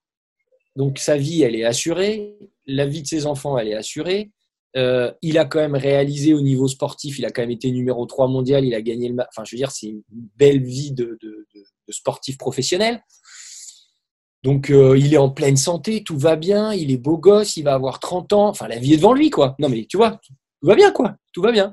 donc sa vie, elle est assurée. La vie de ses enfants, elle est assurée. Euh, il a quand même réalisé au niveau sportif, il a quand même été numéro 3 mondial, il a gagné le match. Enfin, je veux dire, c'est une belle vie de, de, de, sportif professionnel. Donc, euh, il est en pleine santé, tout va bien, il est beau gosse, il va avoir 30 ans. Enfin, la vie est devant lui, quoi. Non, mais tu vois, tout va bien, quoi. Tout va bien.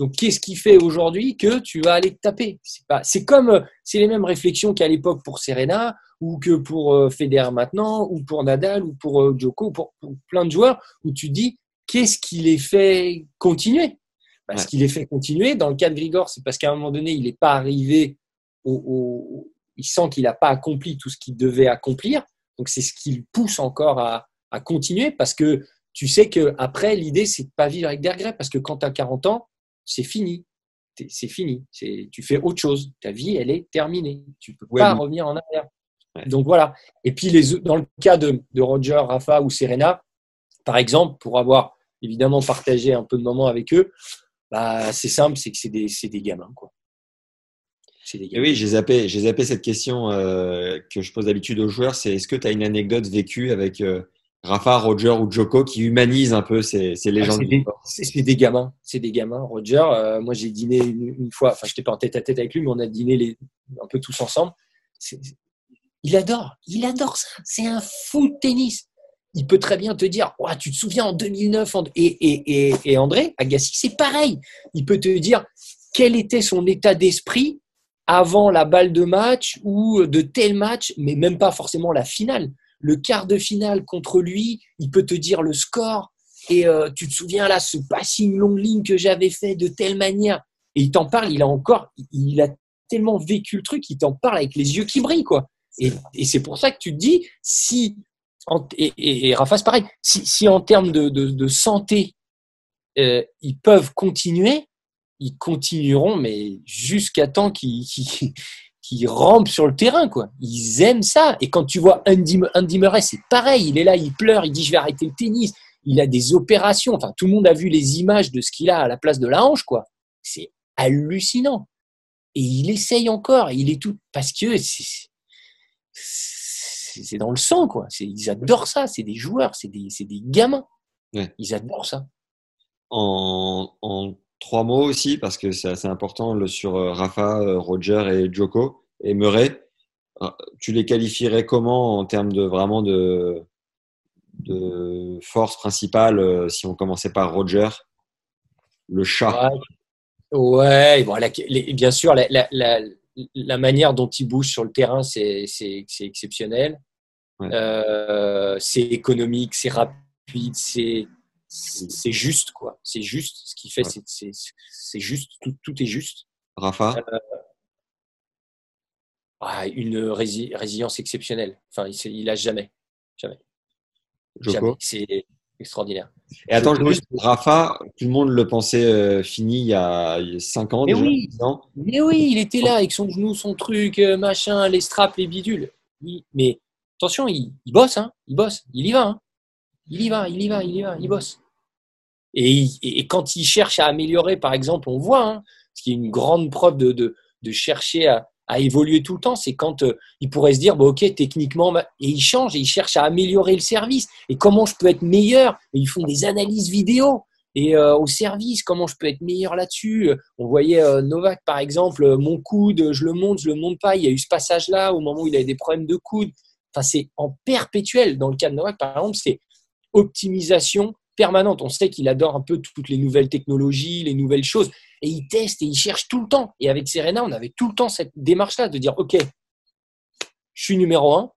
Donc, qu'est-ce qui fait aujourd'hui que tu vas aller te taper? C'est pas, c'est comme, c'est les mêmes réflexions qu'à l'époque pour Serena ou que pour euh, Federer maintenant ou pour Nadal ou pour euh, Djoko, pour, pour plein de joueurs où tu dis qu'est-ce qui les fait continuer? Bah, ouais. Ce qui les fait continuer, dans le cas de Grigor, c'est parce qu'à un moment donné, il n'est pas arrivé au, au il sent qu'il n'a pas accompli tout ce qu'il devait accomplir. Donc, c'est ce qui le pousse encore à, à, continuer parce que tu sais que après l'idée, c'est de pas vivre avec des regrets parce que quand tu as 40 ans, c'est fini. C'est fini. Tu fais autre chose. Ta vie, elle est terminée. Tu peux ouais, pas revenir en arrière. Donc voilà. Et puis les, dans le cas de, de Roger, Rafa ou Serena, par exemple, pour avoir évidemment partagé un peu de moments avec eux, bah, c'est simple, c'est que c'est des, des, gamins. Quoi. Des gamins. oui, j'ai zappé, zappé, cette question euh, que je pose d'habitude aux joueurs, c'est est-ce que tu as une anecdote vécue avec euh, Rafa, Roger ou Joko qui humanise un peu ces, ces ah, légendes C'est des, gamins, c'est des gamins. Roger, euh, moi j'ai dîné une, fois, enfin je n'étais pas en tête à tête avec lui, mais on a dîné les, un peu tous ensemble. il adore, il adore ça. C'est un fou de tennis il peut très bien te dire Tu te souviens en 2009 et, et, et, et André Agassi, c'est pareil. Il peut te dire quel était son état d'esprit avant la balle de match ou de tel match, mais même pas forcément la finale. Le quart de finale contre lui, il peut te dire le score. Et euh, tu te souviens là, ce passing long ligne que j'avais fait de telle manière. Et il t'en parle, il a encore, il a tellement vécu le truc, il t'en parle avec les yeux qui brillent, quoi. Et, et c'est pour ça que tu te dis, si et, Rafa, c'est pareil. Si, en termes de, santé, euh, ils peuvent continuer, ils continueront, mais jusqu'à temps <laughs> qu'ils rampent sur le terrain. quoi. Ils aiment ça. Et quand tu vois Andy, Andy Murray, c'est pareil. Il est là, il pleure, il dit je vais arrêter le tennis. Il a des opérations. Enfin, tout le monde a vu les images de ce qu'il a à la place de la hanche. quoi. C'est hallucinant. Et il essaye encore. Il est tout parce que c'est c'est dans le sang, quoi. Ils adorent ça. C'est des joueurs, c'est des, des, gamins. Ils adorent ça. En, en, trois mots aussi, parce que c'est assez important le, sur euh, Rafa, euh, Roger et Joko et Murray. Euh, tu les qualifierais comment en termes de vraiment de, de force principale si on commençait par Roger Le chat? Ouais, bon, bien sûr, la, la, la manière dont il bouge sur le terrain, c'est exceptionnel. Euh, c'est économique, c'est rapide, c'est juste quoi. C'est juste ce qu'il fait, c'est juste tout, est juste. Rafa? Euh, ah, une résilience exceptionnelle. Enfin, il, il a jamais, jamais. C'est extraordinaire. Et attends, juste, Rafa, tout le monde le pensait euh, fini il y a 5 ans, mais oui, mais oui, il était là avec son genou, son truc, euh, machin, les straps, les bidules. mais attention, il, bosse, hein, il bosse, il y va. Hein. Il y va, il y va, il y va, il bosse. Et, et, quand il cherche à améliorer, par exemple, on voit, hein, ce qui est une grande preuve de, de, de chercher à, à évoluer tout le temps. C'est quand euh, il pourrait se dire, bon, ok, techniquement, et il change et il cherche à améliorer le service. Et comment je peux être meilleur? Et Ils font des analyses vidéo et euh, au service, comment je peux être meilleur là-dessus? On voyait euh, Novak, par exemple, mon coude, je le monte, je le monte pas. Il y a eu ce passage-là au moment où il avait des problèmes de coude. Enfin, c'est en perpétuel. Dans le cas de Novak, par exemple, c'est optimisation permanente. On sait qu'il adore un peu toutes les nouvelles technologies, les nouvelles choses et il teste et il cherche tout le temps. Et avec Serena, on avait tout le temps cette démarche-là de dire, OK, je suis numéro un,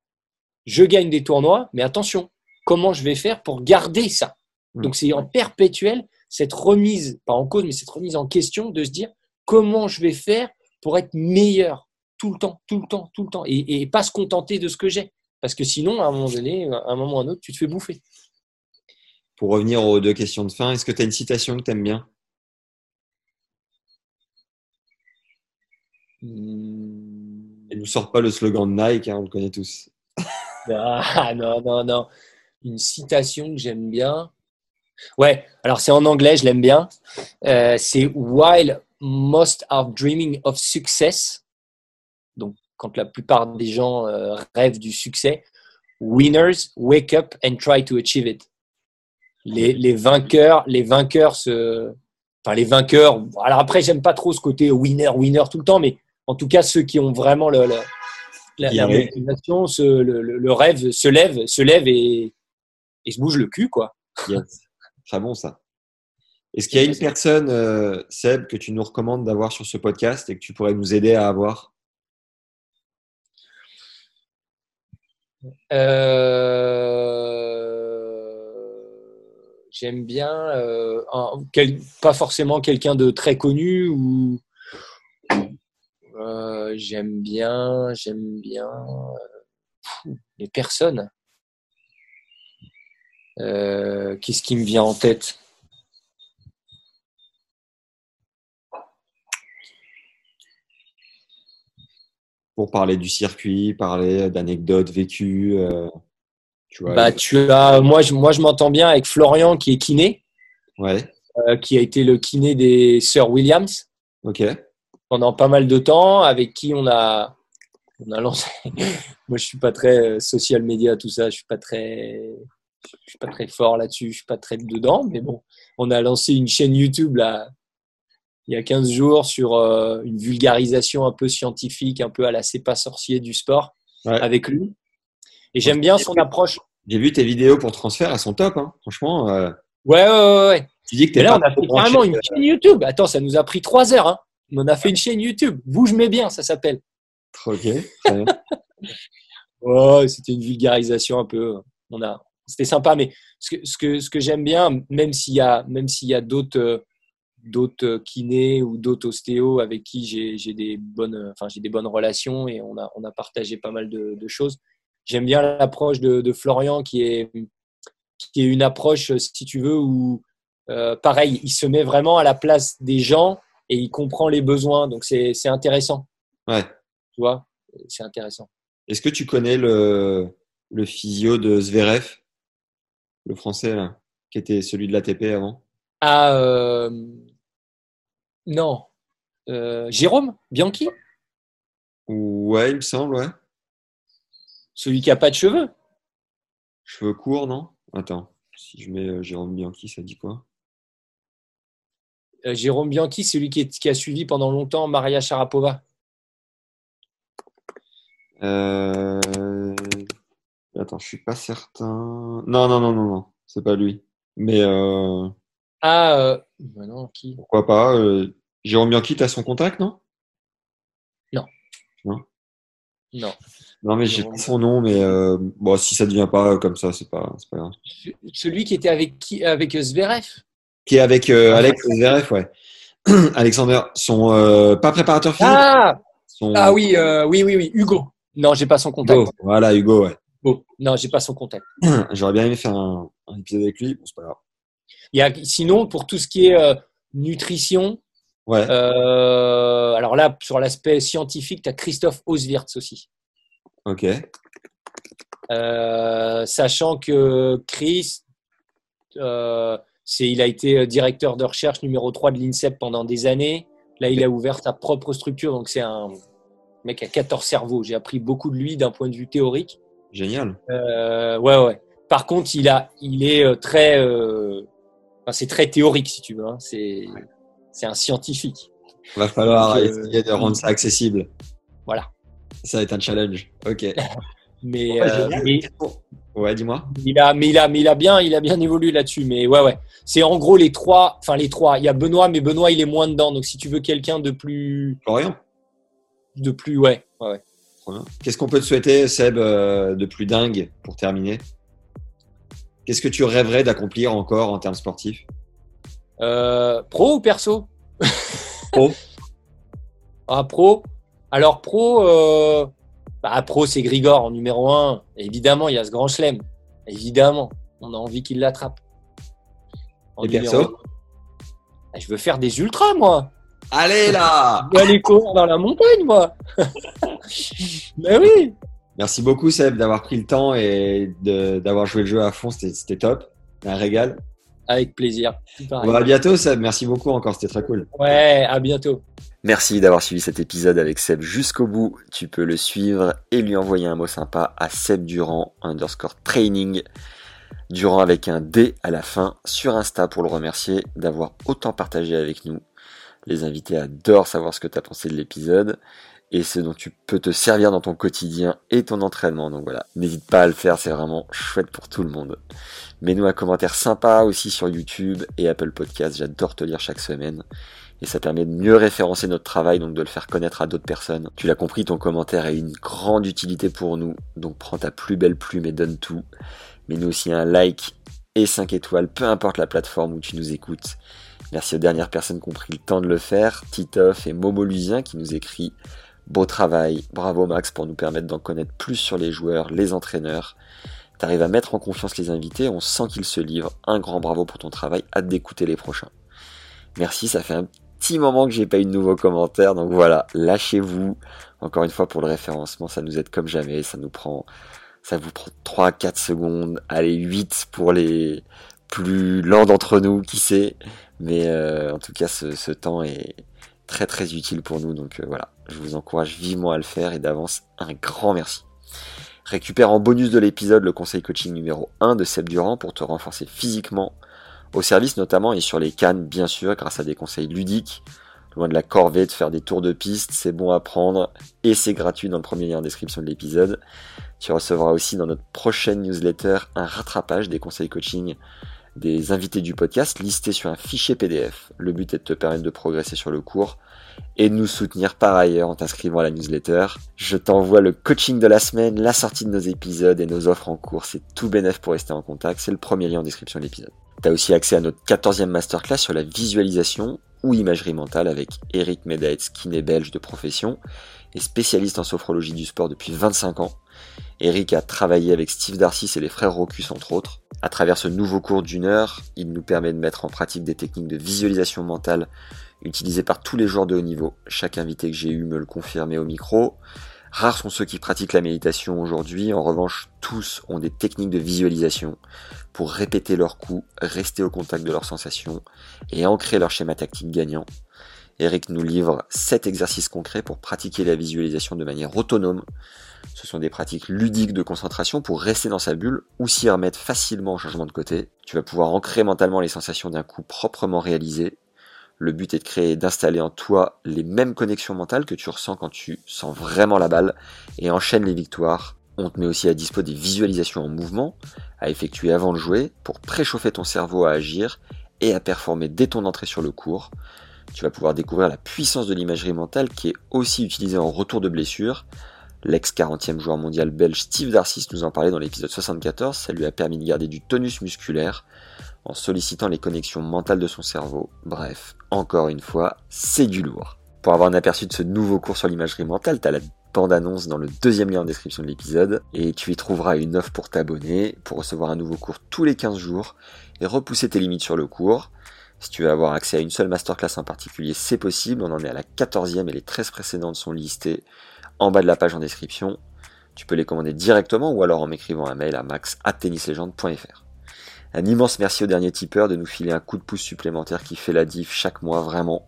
je gagne des tournois, mais attention, comment je vais faire pour garder ça? Mmh. Donc c'est en perpétuel cette remise, pas en cause, mais cette remise en question de se dire comment je vais faire pour être meilleur tout le temps, tout le temps, tout le temps, et, et pas se contenter de ce que j'ai. Parce que sinon, à un moment donné, à un moment ou à un autre, tu te fais bouffer. Pour revenir aux deux questions de fin, est-ce que tu as une citation que tu aimes bien? Hmm. Et nous sort pas le slogan de Nike, hein, on le connaît tous. <laughs> ah non, non, non. Une citation que j'aime bien. Ouais, alors c'est en anglais, je l'aime bien. Euh, c'est While most are dreaming of success, donc quand la plupart des gens euh, rêvent du succès, winners wake up and try to achieve it. Les, les vainqueurs, les vainqueurs se, enfin les vainqueurs. Alors après, j'aime pas trop ce côté winner, winner tout le temps, mais en tout cas, ceux qui ont vraiment le, la, motivation, le, rêve se lève, se lève et, se bouge le cul, quoi. Très bon ça. Est-ce qu'il y a une personne, euh, Seb, que tu nous recommandes d'avoir sur ce podcast et que tu pourrais nous aider à avoir? Euh, J'aime bien, euh, pas forcément quelqu'un de très connu ou euh, j'aime bien, j'aime bien euh, les personnes. Euh, qu'est-ce qui me vient en tête? Pour parler du circuit, parler d'anecdotes vécues tu vois, bah, tu as, moi, je, moi, je m'entends bien avec Florian qui est kiné, ouais. qui a été le kiné des sœurs Williams. Ok. Pendant pas mal de temps, avec qui on a, on a lancé. <laughs> moi, je suis pas très social media, tout ça. Je suis pas très, je suis pas très fort là-dessus. Je suis pas très dedans, mais bon, on a lancé une chaîne YouTube là il y a 15 jours sur euh, une vulgarisation un peu scientifique, un peu à la C'est pas sorcier du sport avec lui. Et j'aime bien son approche. J'ai vu tes vidéos pour transfert, elles sont top, hein. franchement. Euh. Ouais, ouais, ouais, Tu dis que es là, on a fait carrément une chaîne YouTube. Attends, ça nous a pris trois heures. Hein. On a fait une chaîne YouTube. Bouge mais bien, ça s'appelle. Ok, <laughs> ouais, c'était une vulgarisation un peu. On a, c'était sympa, mais ce que, ce que, ce que j'aime bien, même s'il y a, même s'il y a d'autres, euh, d'autres kinés ou d'autres ostéos avec qui j'ai des bonnes, enfin j'ai des bonnes relations et on a, on a partagé pas mal de, choses. J'aime bien l'approche de, Florian qui est, qui est une approche, si tu veux, où euh, pareil, il se met vraiment à la place des gens et il comprend les besoins. Donc c'est intéressant. Ouais. Tu vois, c'est intéressant. Est-ce que tu connais le, le physio de Zverev, le français là, qui était celui de l'ATP avant? Ah, euh, non. Euh, Jérôme Bianchi? Ouais, il me semble, ouais. Celui qui a pas de cheveux? Cheveux courts, non? Attends, si je mets euh, Jérôme Bianchi, ça dit quoi? Jérôme Bianchi, celui qui, qui, a suivi pendant longtemps Maria Sharapova. Attends, je suis pas certain. Non, non, non, non, non, c'est pas lui. Mais ah, bah non, qui? Pourquoi pas Jérôme Bianchi, t'as son contact, non? Non. Non? Non. Non, mais j'ai pas son nom, mais euh, bon, si ça ne devient pas comme ça, c'est pas, pas grave. Celui qui était avec qui Avec Zverev? Qui est avec euh, Alex Zverev, ouais. <clears throat> Alexander, son euh, pas préparateur physique. Ah, ah oui, oui, oui, oui, Hugo. Non, j'ai pas son contact. Voilà, Hugo, ouais. Non, j'ai pas son contact. <clears throat> J'aurais bien aimé faire un, épisode avec lui, bon, c'est pas grave. Il y a, sinon, pour tout ce qui est nutrition, Ouais. Euh, alors là, sur l'aspect scientifique, tu as Christophe Oswirtz aussi. Ok. Euh, sachant que Chris, euh, il a été directeur de recherche numéro 3 de l'INSEP pendant des années. Là, il a ouvert sa propre structure. Donc, c'est un mec à 14 cerveaux. J'ai appris beaucoup de lui d'un point de vue théorique. Génial. ouais, ouais. Par contre, il, a, il est très. Enfin, c'est très théorique, si tu veux. Hein. C'est c'est un scientifique. Il va falloir euh, essayer de rendre ça accessible. Voilà. Ça va être un challenge. Ok. <laughs> mais, euh, ouais, dis-moi. Il a, mais il a, mais il a bien, il a bien évolué là-dessus. Mais ouais, ouais. C'est en gros les trois. Enfin les trois. Il y a Benoît, mais Benoît il est moins dedans. Donc si tu veux quelqu'un de plus. Florian. De plus, ouais, ouais. Qu'est-ce qu'on peut te souhaiter, Seb, euh, de plus dingue pour terminer? Qu'est-ce que tu rêverais d'accomplir encore en termes sportifs? Euh, pro ou perso? Pro. <laughs> ah, pro. Alors, pro, euh, bah, pro c'est Grigor en numéro 1. Évidemment, il y a ce grand chelem. Évidemment, on a envie qu'il l'attrape. Et perso bah, Je veux faire des ultras, moi. Allez là <laughs> Je veux aller courir dans la montagne, moi. Mais <laughs> oui Merci beaucoup, Seb, d'avoir pris le temps et d'avoir joué le jeu à fond. C'était top. Un régal. Avec plaisir. à bientôt, Seb. Merci beaucoup encore. C'était très cool. Ouais, à bientôt. Merci d'avoir suivi cet épisode avec Seb jusqu'au bout. Tu peux le suivre et lui envoyer un mot sympa à Seb Durand underscore training. Durand avec un D à la fin sur Insta pour le remercier d'avoir autant partagé avec nous. Les invités adorent savoir ce que tu as pensé de l'épisode et ce dont tu peux te servir dans ton quotidien et ton entraînement. Donc voilà, n'hésite pas à le faire, c'est vraiment chouette pour tout le monde. Mets-nous un commentaire sympa aussi sur YouTube et Apple Podcast, j'adore te lire chaque semaine. Et ça permet de mieux référencer notre travail, donc de le faire connaître à d'autres personnes. Tu l'as compris, ton commentaire a une grande utilité pour nous, donc prends ta plus belle plume et donne tout. Mets-nous aussi un like et 5 étoiles, peu importe la plateforme où tu nous écoutes. Merci aux dernières personnes qui ont pris le temps de le faire, Titoff et Momo Lusien qui nous écrit Beau travail, bravo Max pour nous permettre d'en connaître plus sur les joueurs, les entraîneurs. T'arrives à mettre en confiance les invités, on sent qu'ils se livrent. Un grand bravo pour ton travail, hâte d'écouter les prochains. Merci, ça fait un petit moment que j'ai pas eu de nouveaux commentaires. Donc voilà, lâchez-vous. Encore une fois, pour le référencement, ça nous aide comme jamais. Ça nous prend, ça vous prend 3, 4 secondes. Allez, 8 pour les plus lents d'entre nous, qui sait. Mais euh, en tout cas, ce, temps est très très utile pour nous. Donc euh, voilà, je vous encourage vivement à le faire et d'avance un grand merci. Récupère en bonus de l'épisode le conseil coaching numéro 1 de Seb Durand pour te renforcer physiquement, au service notamment et sur les cannes bien sûr grâce à des conseils ludiques. Loin de la corvée de faire des tours de piste, c'est bon à prendre et c'est gratuit dans le premier lien en description de l'épisode. Tu recevras aussi dans notre prochaine newsletter un rattrapage des conseils coaching des invités du podcast listés sur un fichier PDF. Le but est de te permettre de progresser sur le cours et de nous soutenir par ailleurs en t'inscrivant à la newsletter. Je t'envoie le coaching de la semaine, la sortie de nos épisodes et nos offres en cours. C'est tout bénef pour rester en contact. C'est le premier lien en description de l'épisode. Tu as aussi accès à notre 14e masterclass sur la visualisation ou imagerie mentale avec Eric Medaetz, kiné belge de profession et spécialiste en sophrologie du sport depuis 25 ans. Eric a travaillé avec Steve Darcis et les frères Rocus entre autres. À travers ce nouveau cours d'une heure, il nous permet de mettre en pratique des techniques de visualisation mentale utilisées par tous les joueurs de haut niveau. Chaque invité que j'ai eu me le confirmait au micro. Rares sont ceux qui pratiquent la méditation aujourd'hui, en revanche tous ont des techniques de visualisation pour répéter leurs coups, rester au contact de leurs sensations et ancrer leur schéma tactique gagnant. Eric nous livre 7 exercices concrets pour pratiquer la visualisation de manière autonome. Ce sont des pratiques ludiques de concentration pour rester dans sa bulle ou s'y remettre facilement au changement de côté. Tu vas pouvoir ancrer mentalement les sensations d'un coup proprement réalisé. Le but est de créer et d'installer en toi les mêmes connexions mentales que tu ressens quand tu sens vraiment la balle et enchaîne les victoires. On te met aussi à dispo des visualisations en mouvement à effectuer avant de jouer pour préchauffer ton cerveau à agir et à performer dès ton entrée sur le cours. Tu vas pouvoir découvrir la puissance de l'imagerie mentale qui est aussi utilisée en retour de blessure. L'ex 40e joueur mondial belge Steve Darcis nous en parlait dans l'épisode 74, ça lui a permis de garder du tonus musculaire en sollicitant les connexions mentales de son cerveau. Bref, encore une fois, c'est du lourd. Pour avoir un aperçu de ce nouveau cours sur l'imagerie mentale, tu as la bande-annonce dans le deuxième lien en description de l'épisode et tu y trouveras une offre pour t'abonner, pour recevoir un nouveau cours tous les 15 jours et repousser tes limites sur le cours. Si tu veux avoir accès à une seule masterclass en particulier, c'est possible. On en est à la 14e et les 13 précédentes sont listées en bas de la page en description. Tu peux les commander directement ou alors en m'écrivant un mail à max.tennislegende.fr. Un immense merci au dernier tipeur de nous filer un coup de pouce supplémentaire qui fait la diff chaque mois, vraiment.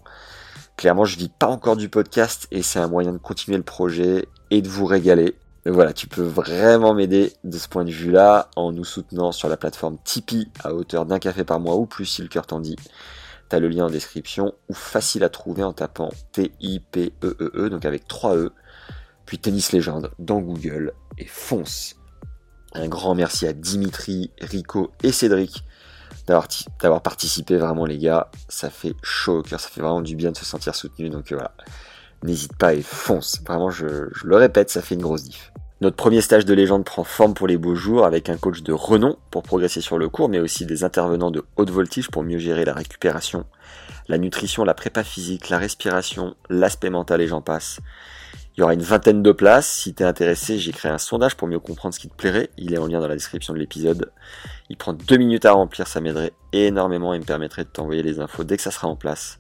Clairement, je vis pas encore du podcast et c'est un moyen de continuer le projet et de vous régaler. Voilà, tu peux vraiment m'aider de ce point de vue-là en nous soutenant sur la plateforme Tipeee à hauteur d'un café par mois ou plus si le cœur t'en dit. T'as le lien en description ou facile à trouver en tapant T-I-P-E-E-E, e, donc avec 3 E, puis Tennis Légende dans Google et fonce. Un grand merci à Dimitri, Rico et Cédric d'avoir participé vraiment les gars. Ça fait chaud au cœur, ça fait vraiment du bien de se sentir soutenu. Donc euh, voilà, n'hésite pas et fonce. Vraiment, je, le répète, ça fait une grosse diff. Notre premier stage de légende prend forme pour les beaux jours avec un coach de renom pour progresser sur le cours, mais aussi des intervenants de haute voltige pour mieux gérer la récupération, la nutrition, la prépa physique, la respiration, l'aspect mental et j'en passe. Il y aura une vingtaine de places. Si tu es intéressé, j'ai créé un sondage pour mieux comprendre ce qui te plairait. Il est en lien dans la description de l'épisode. Il prend deux minutes à remplir, ça m'aiderait énormément et me permettrait de t'envoyer les infos dès que ça sera en place.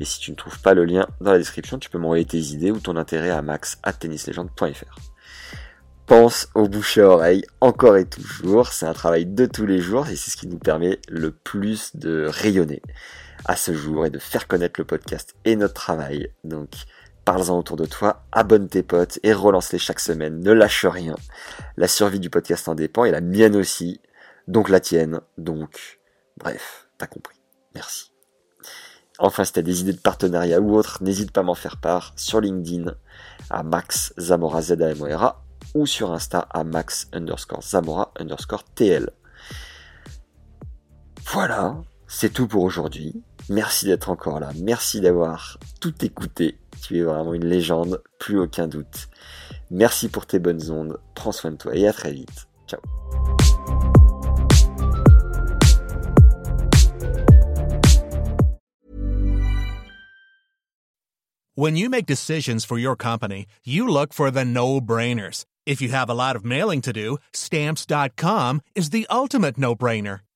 Et si tu ne trouves pas le lien dans la description, tu peux m'envoyer tes idées ou ton intérêt à max Pense au bouche à oreille, encore et toujours. C'est un travail de tous les jours et c'est ce qui nous permet le plus de rayonner à ce jour et de faire connaître le podcast et notre travail. Donc, parle-en autour de toi, abonne tes potes et relance-les chaque semaine. Ne lâche rien. La survie du podcast en dépend et la mienne aussi. Donc la tienne. Donc, bref, t'as compris. Merci. Enfin, si tu as des idées de partenariat ou autre, n'hésite pas à m'en faire part sur LinkedIn à Max Zamora Z ou sur Insta à Max underscore Zamora underscore TL. Voilà, c'est tout pour aujourd'hui. Merci d'être encore là. Merci d'avoir tout écouté. Tu es vraiment une légende, plus aucun doute. Merci pour tes bonnes ondes. Prends soin de toi et à très vite. Ciao. When you make decisions for your company, you look for the no-brainers. If you have a lot of mailing to do, stamps.com is the ultimate no-brainer.